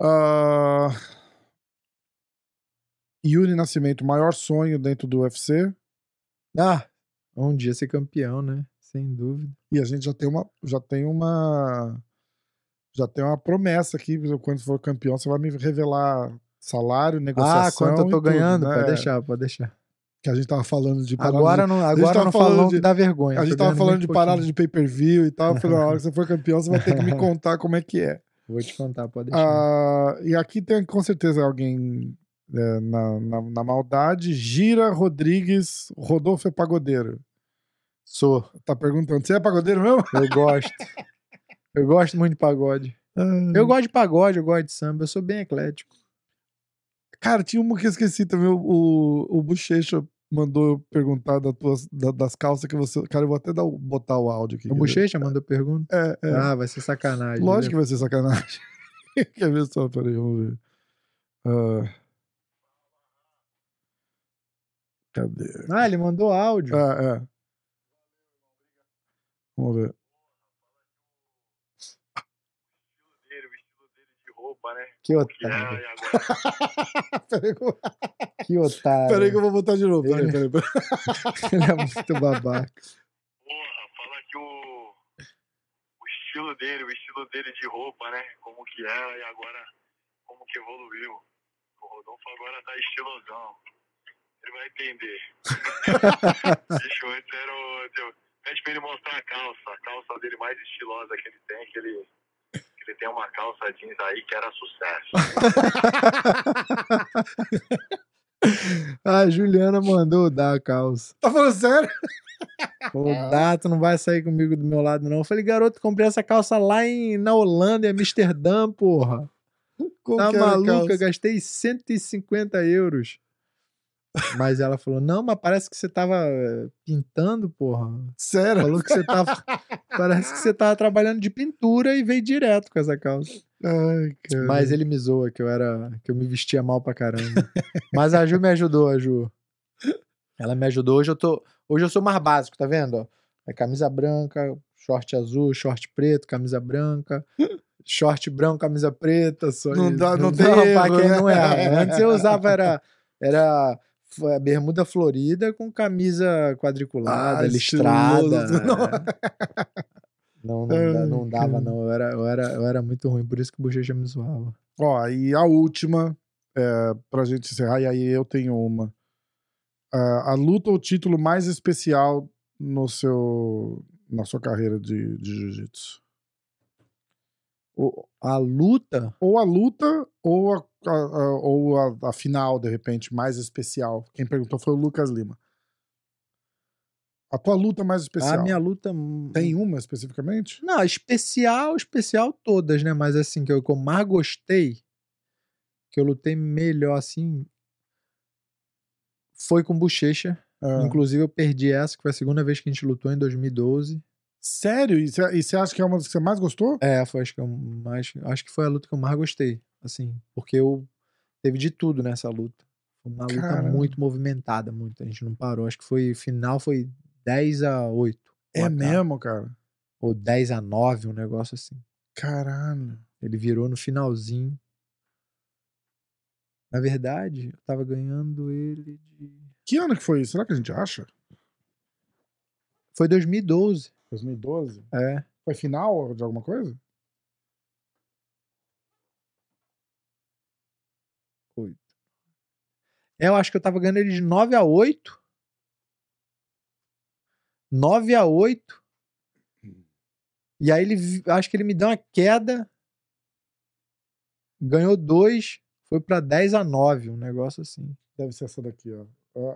Ah, Yuri Nascimento, maior sonho dentro do UFC.
Ah, um dia ser campeão, né? Sem dúvida.
E a gente já tem uma. Já tem uma. Já tem uma promessa aqui. Quando for campeão, você vai me revelar salário, negociação.
Ah, quanto eu tô
tudo,
ganhando?
né?
Pode deixar, pode deixar.
Que a gente tava falando de parada
Agora não, agora
tava
não
falando
falou
de-
que dá vergonha.
A gente tava falando de parada de pay-per-view e tal. Eu falei, na hora que você for campeão, você vai ter que me *laughs* contar como é que é.
Vou te contar, pode deixar.
Ah, e aqui tem com certeza alguém é, na, na, na maldade. Gira Rodrigues, Rodolfo é pagodeiro.
Sou.
Tá perguntando, você é pagodeiro mesmo?
Eu gosto. *laughs* eu gosto muito de pagode. Eu gosto de pagode, eu gosto de samba. Eu sou bem eclético.
Cara, tinha uma que eu esqueci também. O, o, o Bochecha mandou perguntar das, tuas, da- das calças que você. Cara, eu vou até dar, botar o áudio aqui.
O? Bochecha mandou pergunta.
É, é.
Ah, vai ser sacanagem.
Lógico que
né?
vai ser sacanagem. *laughs* Quer ver só? Peraí, vamos ver. Ah. cadê?
Ah, ele mandou áudio.
Ah, é. Vamos ver.
dele, o estilo dele de roupa, né?
Que otário. *laughs*
peraí, que eu-
Que otário.
peraí que eu vou botar de novo. Peraí,
Ele-
peraí, peraí. *laughs*
Ele é muito babaca.
porra, fala que o, o estilo dele, o estilo dele de roupa, né? Como que é, e agora como que evoluiu. O Rodolfo agora tá estilosão. Ele vai entender. *laughs* Bicho, antes era o. eu- Pede pra ele mostrar a calça. A calça dele mais estilosa que ele tem, que ele. Que Ele tem uma calça jeans aí que era sucesso.
A *laughs* Juliana mandou dar a calça.
Tá falando sério?
Falou, dá, tu não vai sair comigo do meu lado, não. Eu falei, garoto, comprei essa calça lá em, na Holanda, em Amsterdã, porra.
Qual
Tá maluca? Gastei 150 euros. Mas ela falou, não, mas parece que você tava eh, pintando, porra.
Sério?
Falou que você tava. parece que você tava trabalhando de pintura e veio direto com essa calça.
Ai, cara.
Mas ele me zoa que eu era. que eu me vestia mal pra caramba. Mas a Ju me ajudou, a Ju. Ela me ajudou. Hoje eu tô. Hoje eu sou mais básico, tá vendo? É camisa branca, short azul, short preto, camisa branca. Short branco, camisa preta, só
Não
isso.
dá- não tem
pra
erro,
quem
né?
não é. Antes eu usava era era bermuda florida com camisa quadriculada,
Ah,
listrada.
estiloso.
é. Não, não, não
Ai,
dava, não. Eu era, eu, era, eu era muito ruim, por isso que o Bochecha me zoava.
Ó, e a última, é, pra gente encerrar, e aí eu tenho uma. Ah, a luta ou título mais especial no seu, na sua carreira de, de jiu-jitsu?
A luta,
Ou a luta, ou a, a- a- ou a, a final, de repente, mais especial. Quem perguntou foi o Lucas Lima. A tua luta mais especial.
a minha luta.
Tem uma especificamente?
Não, especial, especial todas, né? Mas assim, que eu, que eu mais gostei, que eu lutei melhor assim, foi com Bochecha.
Ah.
Inclusive, eu perdi essa, que foi a segunda vez que a gente lutou em 2012.
Sério? E você acha que é uma das que você mais gostou?
É, foi acho que eu mais. Acho que foi a luta que eu mais gostei. Assim, porque eu teve de tudo nessa luta. Foi uma luta muito movimentada, muito. A gente não parou. Acho que foi final foi 10 a 8.
É
placar.
mesmo, cara?
Ou 10 a 9, um negócio assim.
Caralho.
Ele virou no finalzinho. Na verdade, eu tava ganhando ele de.
Que ano que foi isso? Será que a gente acha?
Foi 2012.
2012?
É.
Foi final de alguma coisa?
É, Eu acho que eu tava ganhando ele de 9 a 8. 9 a 8. E aí ele acho que ele me deu uma queda. Ganhou 2, foi pra 10 a 9, um negócio assim.
Deve ser essa daqui, ó.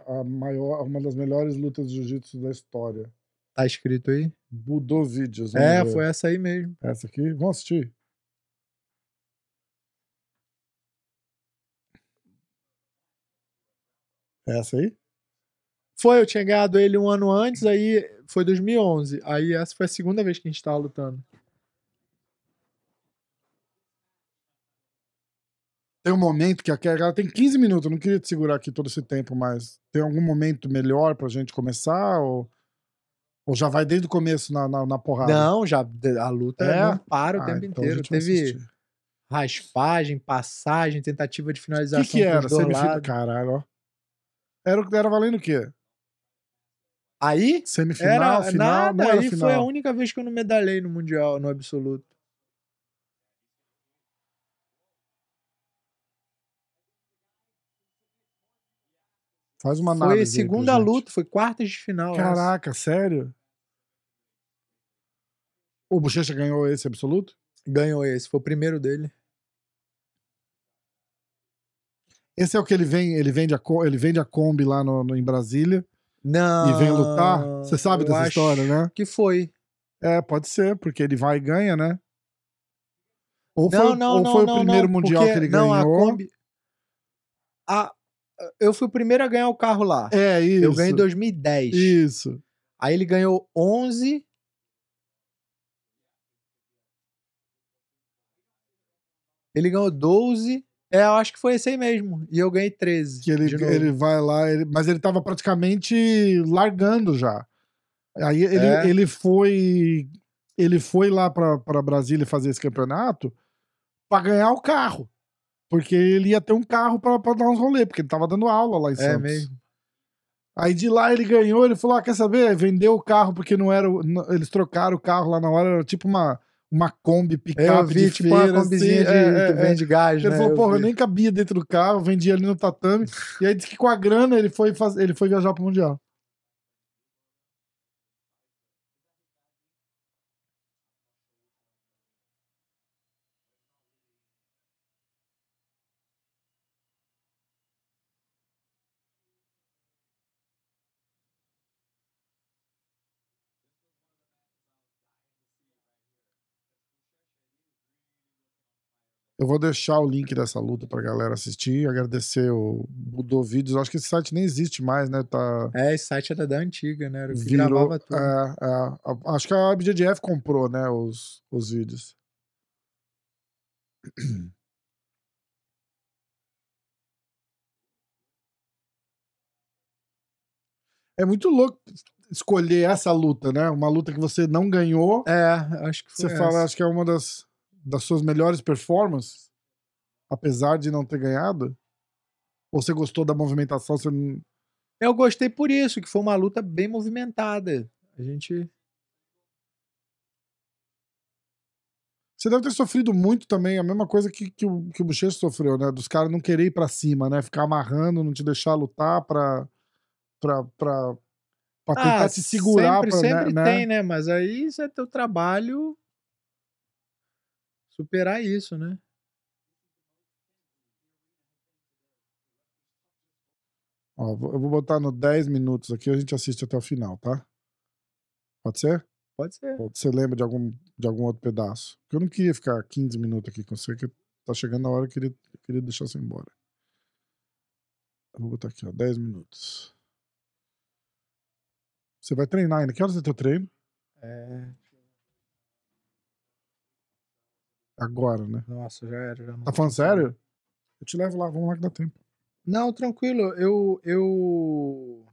A, a maior, uma das melhores lutas de jiu-jitsu da história.
Tá escrito aí?
Budô Vídeos.
É,
ver.
foi essa aí mesmo.
Essa aqui? Vamos assistir. Essa aí?
Foi, eu tinha ganhado ele um ano antes, aí foi 2011. Aí essa foi a segunda vez que a gente tava lutando.
Tem um momento que aquela ela tem 15 minutos, eu não queria te segurar aqui todo esse tempo, mas tem algum momento melhor pra gente começar? Ou, ou já vai desde o começo na, na, na porrada?
Não, já a luta
É?
não para o
Ah,
tempo
então
inteiro. Teve
assistir.
raspagem, passagem, tentativa de
O
finalização.
que, que era?
lados.
Caralho, ó. Era, o- era valendo o quê?
Aí
Semifinal,
era
final?
nada,
não era
aí
final.
foi a única vez que eu não medalhei no Mundial, no absoluto.
Faz uma
Foi
análise pra
segunda luta, foi quartas de final. essa.
Caraca, sério? O Bochecha ganhou esse absoluto?
Ganhou esse, foi o primeiro dele.
Esse é o que ele vem, ele vende a, ele vende a Kombi lá no, no- em Brasília
Não.
e vem lutar? Você sabe dessa história, né?
Que foi.
É, pode ser, porque ele vai e ganha, né? Ou
não,
foi,
não,
ou
não,
foi o primeiro mundial que ele
não,
ganhou?
A Kombi... a- eu fui o primeiro a ganhar o carro lá.
É, isso.
eu ganhei em 2010.
Isso.
Aí ele ganhou 11. Ele ganhou 12. É, eu acho que foi esse aí mesmo. E eu ganhei 13.
Que ele, ele vai lá, ele- mas ele tava praticamente largando já. Aí ele,
É.
ele foi ele foi lá pra, pra Brasília fazer esse campeonato pra ganhar o carro. Porque ele ia ter um carro pra, pra dar uns rolê, porque ele tava dando aula lá em
É
Santos.
mesmo.
Aí de lá ele ganhou, ele falou: ah, quer saber? Vendeu o carro porque não era. Eles trocaram o carro lá na hora, era tipo uma, uma Kombi
Eu
picape
vi,
de
tipo,
feira,
uma combizinha
assim,
de,
é,
que
é, é.
vende gás,
Ele
né?
falou,
Eu
porra, eu nem cabia dentro do carro, vendia ali no tatame. e aí disse que com a grana ele foi, faz... ele foi viajar pro Mundial. Eu vou deixar o link dessa luta pra galera assistir, agradecer o Budô Vídeos. Acho que esse site nem existe mais, né? Tá,
É, esse site era da antiga, né? Era o que
virou,
gravava tudo.
é, é, acho que a BJJF comprou, né, os, os vídeos. É muito louco escolher essa luta, né? Uma luta que você não ganhou.
É, acho que foi
Você fala,
essa.
acho que é uma das, das suas melhores performances, apesar de não ter ganhado? Ou você gostou da movimentação? Você.
Eu gostei por isso, que foi uma luta bem movimentada. A gente.
Você deve ter sofrido muito também, a mesma coisa que, que o, que o Bochecha sofreu, né? Dos caras não querer ir pra cima, né? Ficar amarrando, não te deixar lutar pra, pra, pra, pra tentar te segurar.
Ah, Sempre,
pra,
sempre
né,
tem, né? Mas aí isso é teu trabalho superar isso, né?
Ó, eu vou botar no 10 minutos aqui, a gente assiste até o final, tá? Pode ser?
Pode ser.
Ou você lembra de algum, de algum outro pedaço? Porque eu não queria ficar 15 minutos aqui com você, que tá chegando a hora que eu queria, eu queria deixar você embora. Eu vou botar aqui, ó, 10 minutos. Você vai treinar ainda. Que horas é teu treino?
É,
Agora, né?
Nossa, já era. Já não
Tá falando
consigo.
sério? Eu te levo lá, vamos lá que dá tempo.
Não, tranquilo. Eu, eu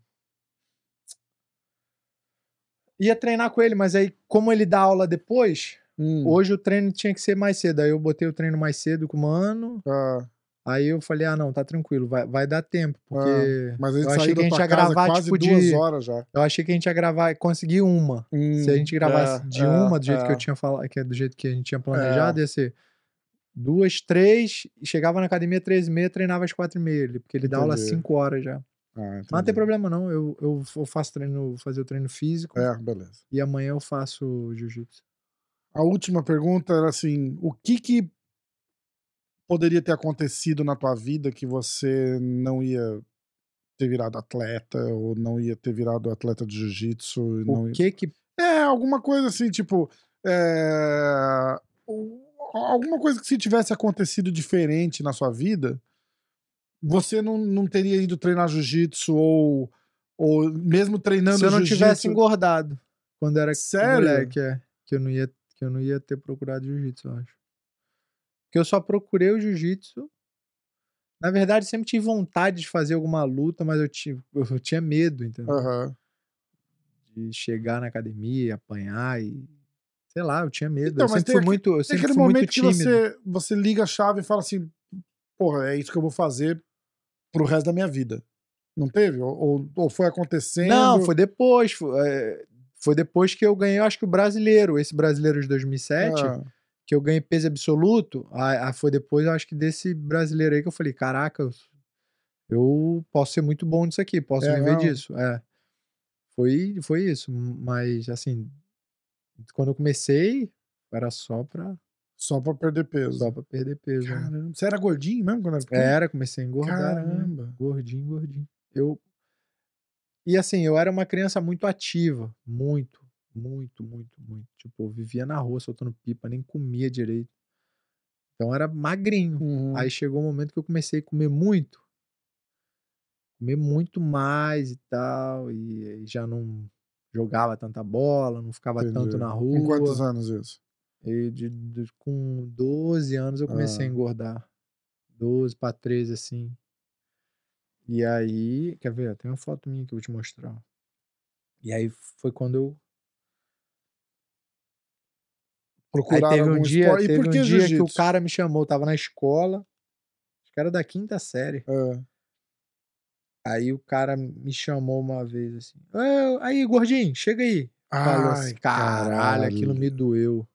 ia treinar com ele, mas aí, como ele dá aula depois,
Hum,
hoje o treino tinha que ser mais cedo. Aí eu botei o treino mais cedo com o mano.
tá.
Aí eu falei, ah, não, tá tranquilo, vai, vai dar tempo, porque
Mas a gente
eu achei que a gente ia gravar,
quase
tipo,
duas
de-
horas já.
eu achei que a gente ia gravar, conseguir uma. Se a gente gravasse
é,
de
é,
uma, do jeito que
é.
eu tinha falado, que é do jeito que a gente tinha planejado, ia ser duas, três, e chegava na academia três e meia, treinava às quatro e meia, porque ele dá aula às
Entendi.
cinco horas já.
Ah,
Mas não
entendi.
tem problema não, eu, eu eu faço treino, fazer o treino físico
É, beleza.
e amanhã eu faço jiu-jitsu.
A última pergunta era assim: o que que poderia ter acontecido na tua vida que você não ia ter virado atleta ou não ia ter virado atleta de jiu-jitsu?
O
ia-
que que
É, alguma coisa assim, tipo. é, Alguma coisa que se tivesse acontecido diferente na sua vida, você não, não teria ido treinar jiu-jitsu ou, ou mesmo treinando
se eu não
jiu-jitsu.
tivesse engordado quando era
Sério?
moleque, é, que eu não ia que eu não ia ter procurado jiu-jitsu, eu acho. Porque eu só procurei o jiu-jitsu. Na verdade, sempre tive vontade de fazer alguma luta, mas eu tinha, eu tinha medo, entendeu?
Aham.
De chegar na academia, apanhar e sei lá, eu tinha medo.
Então,
eu
mas
sempre fui
aque-
muito, eu sempre
aquele
fui muito
momento que
tímido.
você, você liga a chave e fala assim: porra, é isso que eu vou fazer pro resto da minha vida. Não teve? Ou, ou- ou foi acontecendo?
Não, foi depois. Foi, é, foi depois que eu ganhei, eu acho que o brasileiro, esse brasileiro de 2007,
Ah,
que eu ganhei peso absoluto. Ah, ah, foi depois, eu acho que desse brasileiro aí que eu falei: caraca, eu, eu posso ser muito bom nisso aqui, posso
É
viver
mesmo?
disso. É. Foi, foi isso. Mas, assim, quando eu comecei, era só pra,
só pra perder peso.
só pra perder peso. né?
Caramba. Você era gordinho mesmo quando era pequeno?
Era, comecei a engordar. né?
Caramba.
Gordinho, gordinho. Eu. E assim, eu era uma criança muito ativa. Muito, muito, muito, muito. Tipo, eu vivia na rua soltando pipa, nem comia direito. Então era magrinho.
Uhum.
Aí chegou um momento que eu comecei a comer muito. Comer muito mais e tal. E aí já não jogava tanta bola, não ficava tanto
Entendi.
na rua.
Com quantos anos isso?
E de, de- com 12 anos eu comecei
Ah.
a engordar. 12 para 13, assim. E aí, quer ver? Tem uma foto minha que eu vou te mostrar. E aí foi quando eu. Aí teve um dia,
esporte? E
teve
por
um
que
dia que o cara me chamou, tava na escola. Acho que era da quinta série.
É.
Aí o cara me chamou uma vez assim. "Ô, Aí, gordinho, chega aí. Falou assim, caralho, aquilo me doeu.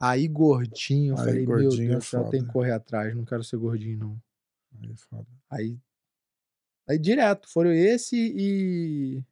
Aí gordinho, eu
Aí,
falei,
gordinho é
meu Deus, eu
foda.
tenho que correr atrás, não quero ser gordinho, não.
Aí é foda.
Aí, aí direto, foram esse e.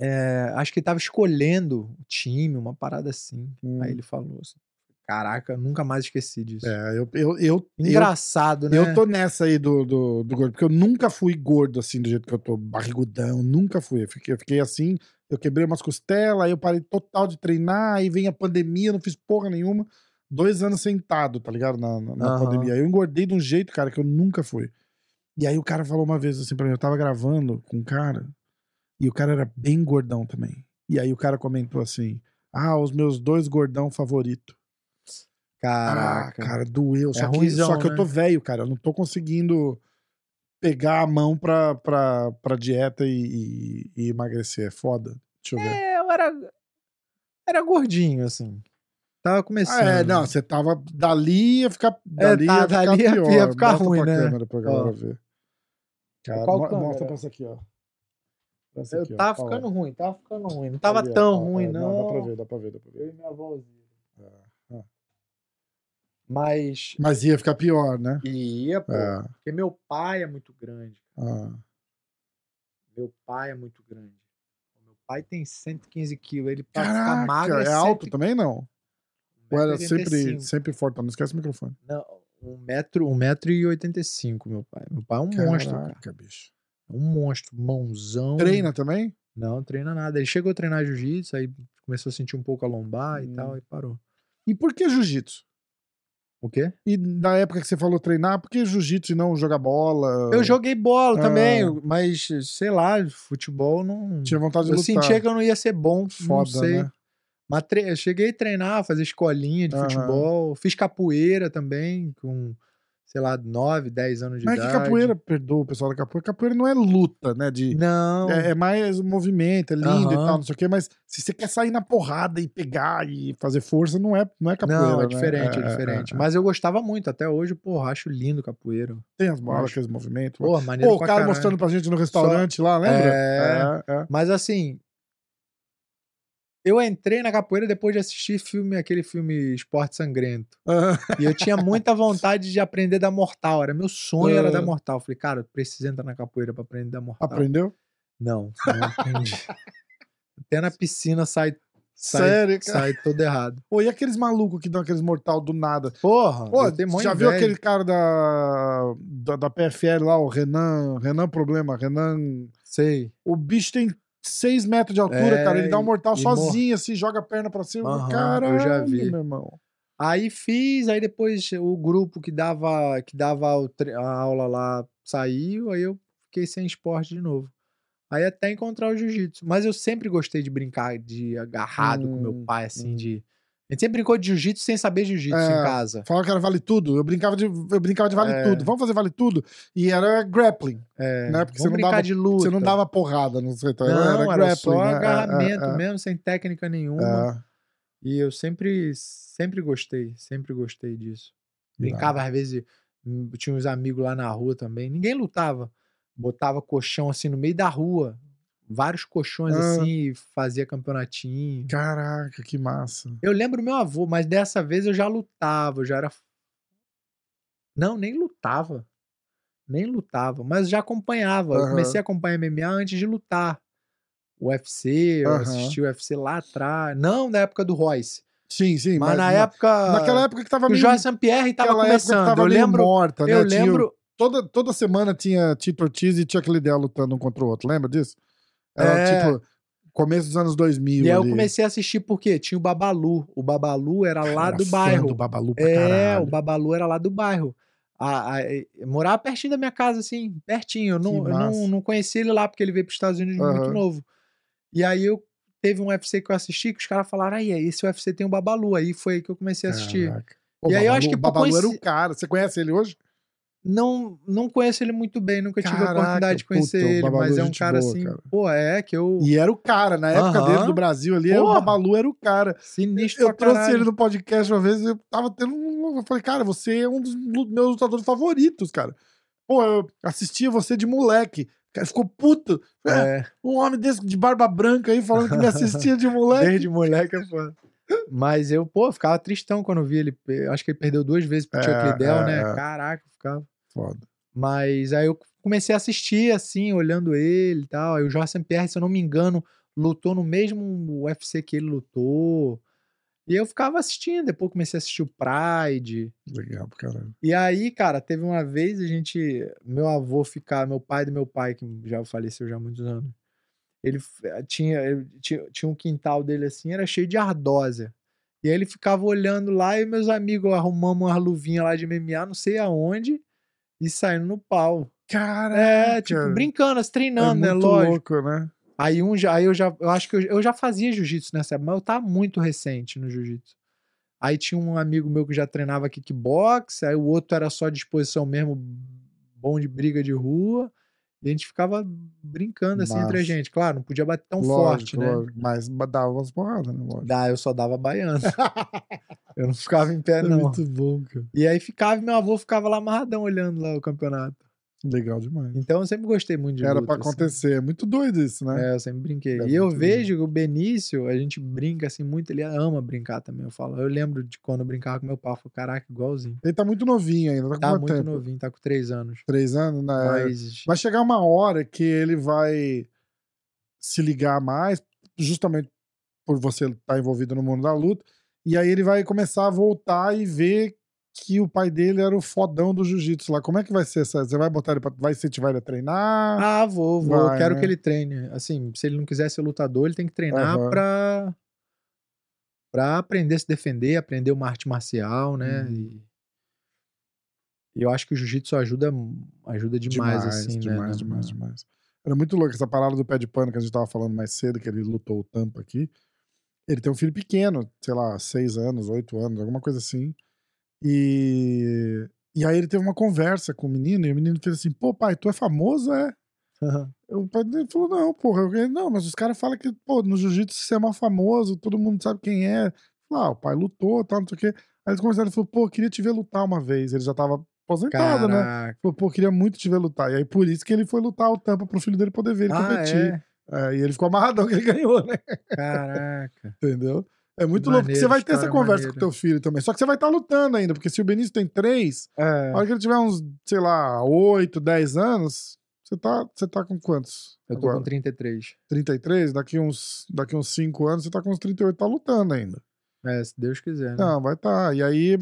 É, acho que ele tava escolhendo o time, uma parada assim.
Hum.
Aí ele falou assim: Caraca, nunca mais esqueci disso.
É, eu, eu, eu, eu,
Engraçado, né?
eu tô nessa aí do, do, do gordo, porque eu nunca fui gordo assim, do jeito que eu tô, barrigudão, nunca fui. Eu fiquei, eu fiquei assim, eu quebrei umas costelas, aí eu parei total de treinar, aí vem a pandemia, não fiz porra nenhuma. Dois anos sentado, tá ligado? Na, na, na
Aham.
pandemia. Aí eu engordei de um jeito, cara, que eu nunca fui. E aí o cara falou uma vez assim pra mim, eu tava gravando com um cara, e o cara era bem gordão também. E aí o cara comentou assim: Ah, os meus dois gordão favorito. Ah,
Caraca.
cara, doeu.
É
Só que,
ruimzão,
só que eu
né?
tô velho, cara. Eu não tô conseguindo pegar a mão pra, pra, pra dieta e, e- e emagrecer. É foda. Deixa eu ver.
É, eu era. Era gordinho, assim. Tava começando.
Ah, é, não, você tava dali ia ficar. Dali
tá,
ia ficar
dali ia-
pior.
ia ficar
Mostra
ruim,
pra
né?
câmera pra galera
Ó.
ver. Cara,
Qual
mo-
câmera?
mostra pra essa aqui, ó. Essa
Eu
aqui, ó.
tava
Olha lá.
ficando ruim, tava ficando ruim. Não tava
ó.
tão
Ó,
ruim,
é,
não.
Dá pra ver, dá pra ver, dá pra
Eu
ver.
e minha avózinha.
É, é.
Mas.
Mas ia ficar pior, né?
Ia, pô.
É.
Porque meu pai é muito grande.
Ah.
Meu pai é muito grande. Meu pai tem 115 quilos. Ele pra ficar
Caraca,
magro
é alto
100
também, não? Ou era sempre,
1,85.
sempre forte? Não esquece o microfone.
Não, um metro, um metro e 85, meu pai. Meu pai é um monstro, cara.
Caraca, bicho.
Um monstro, mãozão.
Treina também?
Não, treina nada. Ele chegou a treinar jiu-jitsu, aí começou a sentir um pouco a lombar e
Hum.
tal, e parou.
E por que jiu-jitsu?
O quê?
E na época que você falou treinar, por que jiu-jitsu e não jogar bola?
Eu joguei bola também,
Ah.
mas sei lá, futebol não.
Tinha vontade de
Eu
lutar.
sentia que eu não ia ser bom,
Foda,
não sei.
né?
Mas tre- eu cheguei a treinar, fazer escolinha de futebol, fiz capoeira também, com, sei lá, 9, 10 anos de
Mas é que
idade.
capoeira, perdoa o pessoal da capoeira, capoeira não é luta, né? De,
Não,
é, é mais movimento, é lindo e
Aham.
tal, não sei o quê, mas se você quer sair na porrada e pegar e fazer força, não é, não é capoeira.
não, é
né?
diferente, é, diferente.
é.
Mas eu gostava muito, até hoje, porra, acho lindo capoeira.
Tem as bolas, aqueles movimentos.
Porra, maneiro
Pô, o cara
caralho.
mostrando pra gente no restaurante lá, lembra?
É.
é.
Mas assim, eu entrei na capoeira depois de assistir filme, aquele filme Esporte Sangrento.
Ah,
E eu tinha muita vontade de aprender da mortal. Era meu sonho era
Ah.
da mortal. Eu falei, cara, eu preciso entrar na capoeira pra aprender da mortal.
Aprendeu?
Não, não aprendi. Até na piscina sai, sai,
Sério, cara?
sai todo errado.
Pô, e aqueles malucos que dão aqueles mortal do nada?
Porra,
Pô, já viu
inveja.
aquele cara da, da, da PFL lá, o Renan, Renan Problema, Renan...
Sei.
O bicho tem 6 metros de altura,
É,
cara, ele dá um mortal
e mor-
sozinho, assim, joga a perna pra cima.
Aham,
Caralho,
eu já vi.
meu irmão.
Aí fiz, aí depois o grupo que dava, que dava a aula lá saiu, aí eu fiquei sem esporte de novo. Aí até encontrar o jiu-jitsu. Mas eu sempre gostei de brincar de agarrado com meu
Hum,
pai, assim,
hum.
de. A gente sempre brincou de jiu-jitsu sem saber jiu-jitsu
É,
em casa.
Falava que era vale tudo, eu brincava de, eu brincava de vale
É.
tudo. Vamos fazer vale tudo? E era grappling,
É,
né? Porque você
vamos
não,
brincar
dava,
de luta.
você não dava porrada no setor.
Não,
era
era,
grappling.
só
né? É,
agarramento
é, é,
mesmo, sem técnica nenhuma. E eu sempre, sempre gostei, sempre gostei disso. Brincava, às vezes, hum, tinha uns amigos lá na rua também. Ninguém lutava. Botava colchão assim no meio da rua. Vários colchões
Ah.
assim, fazia campeonatinho.
Caraca, que massa.
Eu lembro meu avô, mas dessa vez eu já lutava, eu já era. Não, nem lutava. Nem lutava, mas já acompanhava. Eu
Aham.
comecei a acompanhar MMA antes de lutar. O UFC, eu assisti o UFC lá atrás. Não na época do Royce.
Sim, sim.
Mas, na época.
Naquela época que tava
que o
meio...
Joyce. Pierre tava começando.
tava
eu
meio
lembro.
morta, né?
Eu
Tinha
lembro.
toda, toda semana tinha Tito Ortiz e Chuck Liddell lutando um contra o outro, lembra disso? Era
É.
tipo, começo dos anos 2000
E aí eu
ali.
comecei a assistir porque tinha o Babalu. O Babalu era lá
Era
do bairro.
do Babalu pra
É,
caralho.
o Babalu era lá do bairro. A, a- morava pertinho da minha casa, assim, pertinho. Eu não, eu não, não conheci ele lá, porque ele veio para os Estados Unidos muito
Aham.
novo. E aí eu teve um UFC que eu assisti que os caras falaram: aí, esse UFC tem o Babalu. Aí foi aí que eu comecei a assistir.
Caraca. Pô,
E aí eu
Babalu-
acho que
o Babalu era o cara. Você conhece ele hoje?
Não, não conheço ele muito bem, nunca tive a oportunidade de conhecer
puta,
ele, mas
é
um cara
boa,
assim,
cara.
pô, é que eu.
E era o cara. Na época
Aham.
dele do Brasil ali, o. Babalu era o cara.
Sinistro
Eu
pra
trouxe ele no podcast uma vez e eu tava tendo um. Eu falei, cara, você é um dos meus lutadores favoritos, cara. Pô, eu assistia você de moleque. Cara ficou puto. É,
É,
Um homem desse de barba branca aí falando que me assistia de moleque. *laughs*
desde moleque é foda. Mas eu, pô, ficava tristão quando eu vi ele. Acho que ele perdeu duas vezes pro
É,
Tioclidel,
é,
né?
é.
Caraca, eu ficava.
Foda.
Mas aí eu comecei a assistir, assim, olhando ele e tal. Aí o Jorge Pierre, se eu não me engano, lutou no mesmo UFC que ele lutou. E eu ficava assistindo. Depois comecei a assistir o Pride.
Legal pra caralho.
E aí, cara, teve uma vez a gente. Meu avô ficar, meu pai do meu pai, que já faleceu já há muitos anos. Ele eh, tinha, ele tinha, tinha um quintal dele assim, era cheio de ardósia. E aí ele ficava olhando lá e meus amigos arrumamos uma luvinha lá de MMA, não sei aonde, e saindo no pau.
Caraca.
É, tipo, brincando, assim,
É
treinando, né?
muito
Lógico.
louco, né?
Aí um já, aí eu já, eu acho que eu, eu já fazia jiu-jitsu nessa época, mas eu tava muito recente no jiu-jitsu. Aí tinha um amigo meu que já treinava kickbox, aí o outro era só disposição mesmo, bom de briga de rua. E a gente ficava brincando assim entre a gente. Claro, não podia bater tão
Lógico,
forte, né?
lógico. Mas dava umas porradas, né? Lógico.
Dá, eu só dava baiano. *laughs* eu não ficava em pé,
É
não.
muito bom, cara.
E aí ficava, e meu avô ficava lá amarradão olhando lá o campeonato.
Legal demais.
Então eu sempre gostei muito de
Era
luta,
pra
assim.
acontecer. É muito doido isso, né?
É, eu sempre brinquei.
É
e eu vejo que o Benício, a gente brinca assim muito, ele ama brincar também. Eu falo, eu lembro de quando eu brincava com meu pai, eu falo, caraca, igualzinho.
Ele tá muito novinho ainda. Tá com
Tá muito
tempo?
novinho, tá com três anos.
Três anos, né?
Mas.
Vai chegar uma hora que ele vai se ligar mais, justamente por você estar envolvido no mundo da luta, e aí ele vai começar a voltar e ver que o pai dele era o fodão do jiu-jitsu lá. Como é que vai ser essa? Você vai botar ele pra... vai incentivar ele a treinar?
Ah, vou, vou. eu
Vai,
quero
né?
que ele treine. Assim, se ele não quiser ser lutador, ele tem que treinar
Aham.
pra. pra aprender a se defender, aprender uma arte marcial, né?
Uhum.
E. eu acho que o jiu-jitsu ajuda, ajuda demais, assim,
demais,
né?
demais, demais, demais. Era muito louco essa parada do pé de pano que a gente tava falando mais cedo, que ele lutou o tampa aqui. Ele tem um filho pequeno, sei lá, seis anos, oito anos, alguma coisa assim. E, e aí ele teve uma conversa com o menino, e o menino fez assim, pô, pai, tu é famoso, é? O pai dele falou, não, porra. Eu, não, mas os caras falam que, pô, no jiu-jitsu você é mal famoso, todo mundo sabe quem é. Falei, ah, o pai lutou, tal, não sei o quê. Aí eles começaram, ele falou, pô, queria te ver lutar uma vez. Ele já tava aposentado, né?
Caraca.
Falou, pô, queria muito te ver lutar. E aí por isso que ele foi lutar o tampa pro filho dele poder ver ele
Ah,
competir.
é?
É, e ele ficou amarradão que ele *laughs* ganhou, né?
Caraca.
Entendeu? É muito
Que
louco, porque você
maneiro,
vai ter essa conversa com
maneira.
teu filho também. Só que você vai estar lutando ainda, porque se o Benício tem três,
É,
a hora que ele tiver uns, sei lá, oito, dez anos, você tá, você tá com quantos?
eu tô
agora?
com 33.
33? Daqui uns, daqui uns 5 anos você tá com uns 38, tá lutando ainda.
É, se Deus quiser. Né?
Não, vai tá. E aí,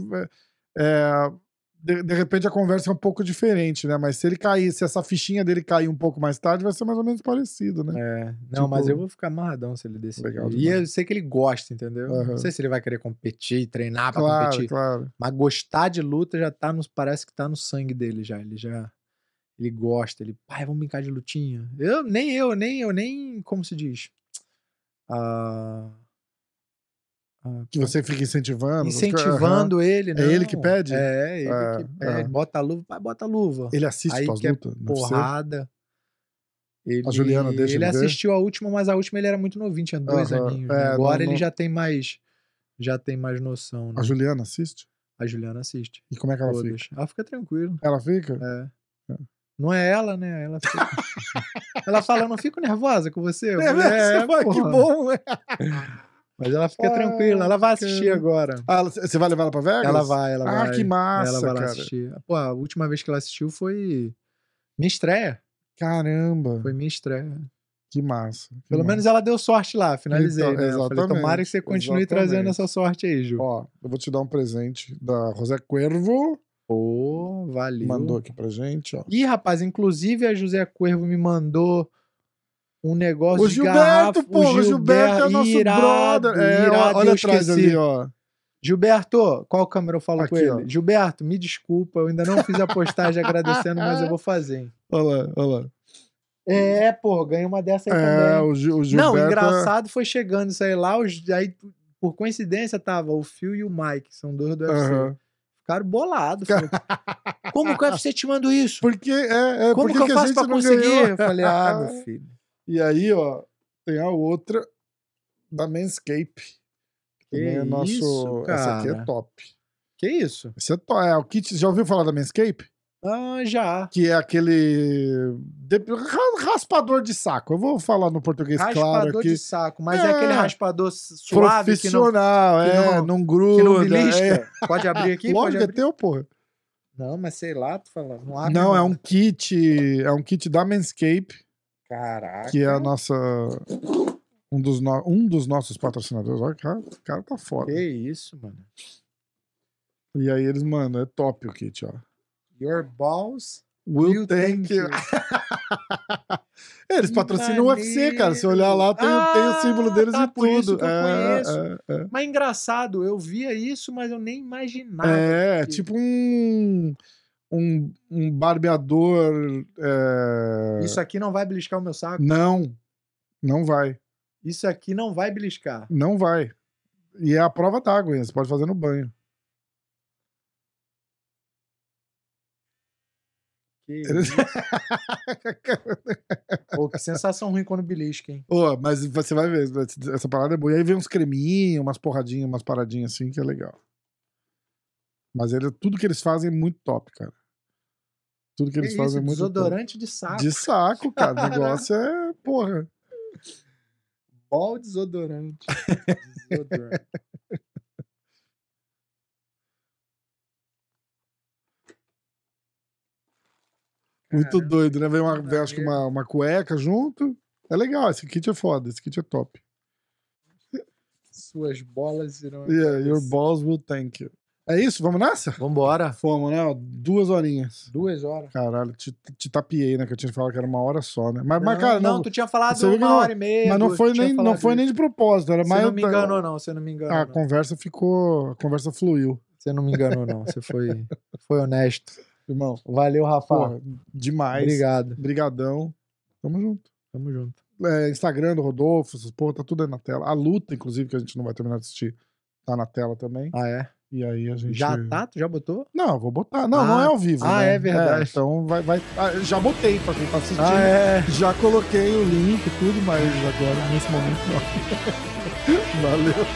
é, de, de repente a conversa é um pouco diferente, né? Mas se ele cair, se essa fichinha dele cair um pouco mais tarde, vai ser mais ou menos parecido, né?
É, não, mas
Tipo-
eu vou ficar amarradão se ele decidir.
Legal
e eu sei que ele gosta, entendeu?
Aham.
Não sei se ele vai querer competir, treinar pra
Claro,
competir.
claro.
Mas gostar de luta já tá nos. Parece que tá no sangue dele já. Ele já. Ele gosta, ele. Pai, vamos brincar de lutinha. Eu, nem eu, nem eu, nem. Como se diz? Ah. Ah,
Que você fica incentivando.
incentivando ele, né?
É ele que pede?
É, ele
É,
que pede.
é.
Bota a luva, pai, bota a luva.
Ele assiste
Aí que é
lutas?
Porrada. Ele,
Juliana deixa
ele
ele
assistiu a última, mas a última ele era muito novinho, tinha dois aninhos.
é,
né? Agora
não-
ele
não-
já tem mais. Já tem mais noção, né?
A Juliana assiste?
A Juliana assiste.
E como é que ela
Todas.
fica?
Ela fica tranquila.
Ela fica?
É.
É.
Não é ela, né? Ela, fica... *laughs* ela fala, eu não fico nervosa com você.
É, né? Pô, que
porra."
bom, né? *laughs*
Mas ela fica
Ah,
tranquila, ela vai assistir
cara.
agora.
Ah, você vai levar ela pra Vegas?
Ela vai, ela
ah,
vai.
que massa,
ela vai lá
cara.
assistir. Pô, a última vez que ela assistiu foi minha estreia.
Caramba,
Foi minha estreia.
que massa. que
Pelo
massa.
menos ela deu sorte lá, finalizei.
Então,
né? Eu falei, tomara
exatamente,
que você continue
exatamente.
trazendo essa sorte aí, Ju.
Ó, eu vou te dar um presente da José Cuervo.
Pô, valeu.
Mandou aqui pra gente, ó.
Ih, rapaz, inclusive a José Cuervo me mandou um negócio
O
de
Gilberto,
garrafa.
pô, o Gilberto é nosso
irado,
brother. É,
irado,
olha atrás ali, ó.
Gilberto, qual câmera eu falo com
Aqui,
ele?
ó.
Gilberto, me desculpa, eu ainda não fiz a postagem *laughs* agradecendo, mas eu vou fazer. hein?
Olha lá, olha lá.
É, pô, ganhei uma dessa aí
É,
também.
o, Gil- o Gilberto...
Não, engraçado foi chegando isso aí lá, os, aí por coincidência tava o Phil e o Mike, são dois do UFC.
Aham.
Ficaram bolados. Como que o UFC te manda isso? *laughs*
Porque, é, é,
Como
por
que eu faço
gente
pra conseguir?
ganhou?
Eu falei, ah, meu *laughs* filho.
E aí, ó, tem a outra da Manscape. Que
Que
também é nosso...
isso,
Essa aqui é
cara.
top.
Que isso?
Esse é, to- é o kit... Já ouviu falar da Manscape?
Ah, já.
que é aquele de- ra- raspador de saco. Eu vou falar no português claro
Raspador
aqui.
de saco, mas é,
É.
aquele raspador su- suave que não,
Profissional,
que
é,
não-
não,
que
gruda.
não belisca.
é.
Pode abrir *laughs* aqui?
Lógico
Pode
que é
abrir.
teu, porra.
Não, mas sei lá, tu fala. Não,
Não, é um kit, é um kit da Manscape,
Caraca.
que é a nossa um dos, no- um dos nossos patrocinadores. Olha, cara, o cara tá foda.
Que isso, mano.
E aí eles, mano, é top o kit, ó.
Your balls.
Will
will
thank
thank
you. *laughs* Eles
Que
patrocinam o UFC, cara. Se olhar lá, tem,
maneiro.
tem o símbolo deles
Ah,
e tudo. é,
conheço.
é, é.
Mas engraçado, eu via isso, mas eu nem imaginava.
É,
que-
tipo um, um, um barbeador. é,
Isso aqui não vai beliscar o meu saco.
Não, não vai.
Isso aqui não vai beliscar.
Não vai. E é a prova d'água, você pode fazer no banho.
Que. *laughs* Pô, que sensação ruim quando belisca, hein?
Ô, mas você vai ver, essa parada é boa. E aí vem uns creminhos, umas porradinhas, umas paradinhas assim, que é legal. Mas ele, tudo que eles fazem é muito top, cara. Tudo que
Que
eles
isso,
fazem é muito
desodorante de saco.
De saco, cara. O *laughs* negócio é, porra.
Ball desodorante. desodorante.
Muito
Caramba,
doido, né? Vem, uma, vem acho que uma, uma cueca junto. É legal, esse kit é foda, esse kit é top.
Suas bolas irão.
Yeah, your balls will thank you. É isso? Vamos nessa?
Vambora.
Fomos, né? Ó, Duas horinhas.
Duas horas.
Caralho, te, te tapiei, né? Que eu tinha falado que era uma hora só, né? Mas, mas cara,
não,
não,
tu tinha falado
você viu que
uma
não-
hora e meia.
mas não
duas,
foi,
tinha
nem, não
falado
foi nem de propósito. Era
Você
mais.
não me enganou, não. Você não me enganou.
A
não.
conversa ficou. A conversa fluiu.
Você não me enganou, não. Você foi, foi honesto.
Irmão,
Valeu, Rafa.
porra, demais.
Obrigado.
Brigadão. Tamo junto.
Tamo junto.
É, Instagram do Rodolfo, essas porra, tá tudo aí na tela. A luta, inclusive, que a gente não vai terminar de assistir, tá na tela também.
Ah, é?
E aí a gente.
Já tá? Tu já botou?
Não, vou botar. Não,
Ah,
não é ao vivo.
ah,
né?
é verdade.
então vai. vai... ah, já botei pra quem tá assistindo.
é.
Já coloquei o link e tudo, mas agora nesse momento não. *laughs* Valeu.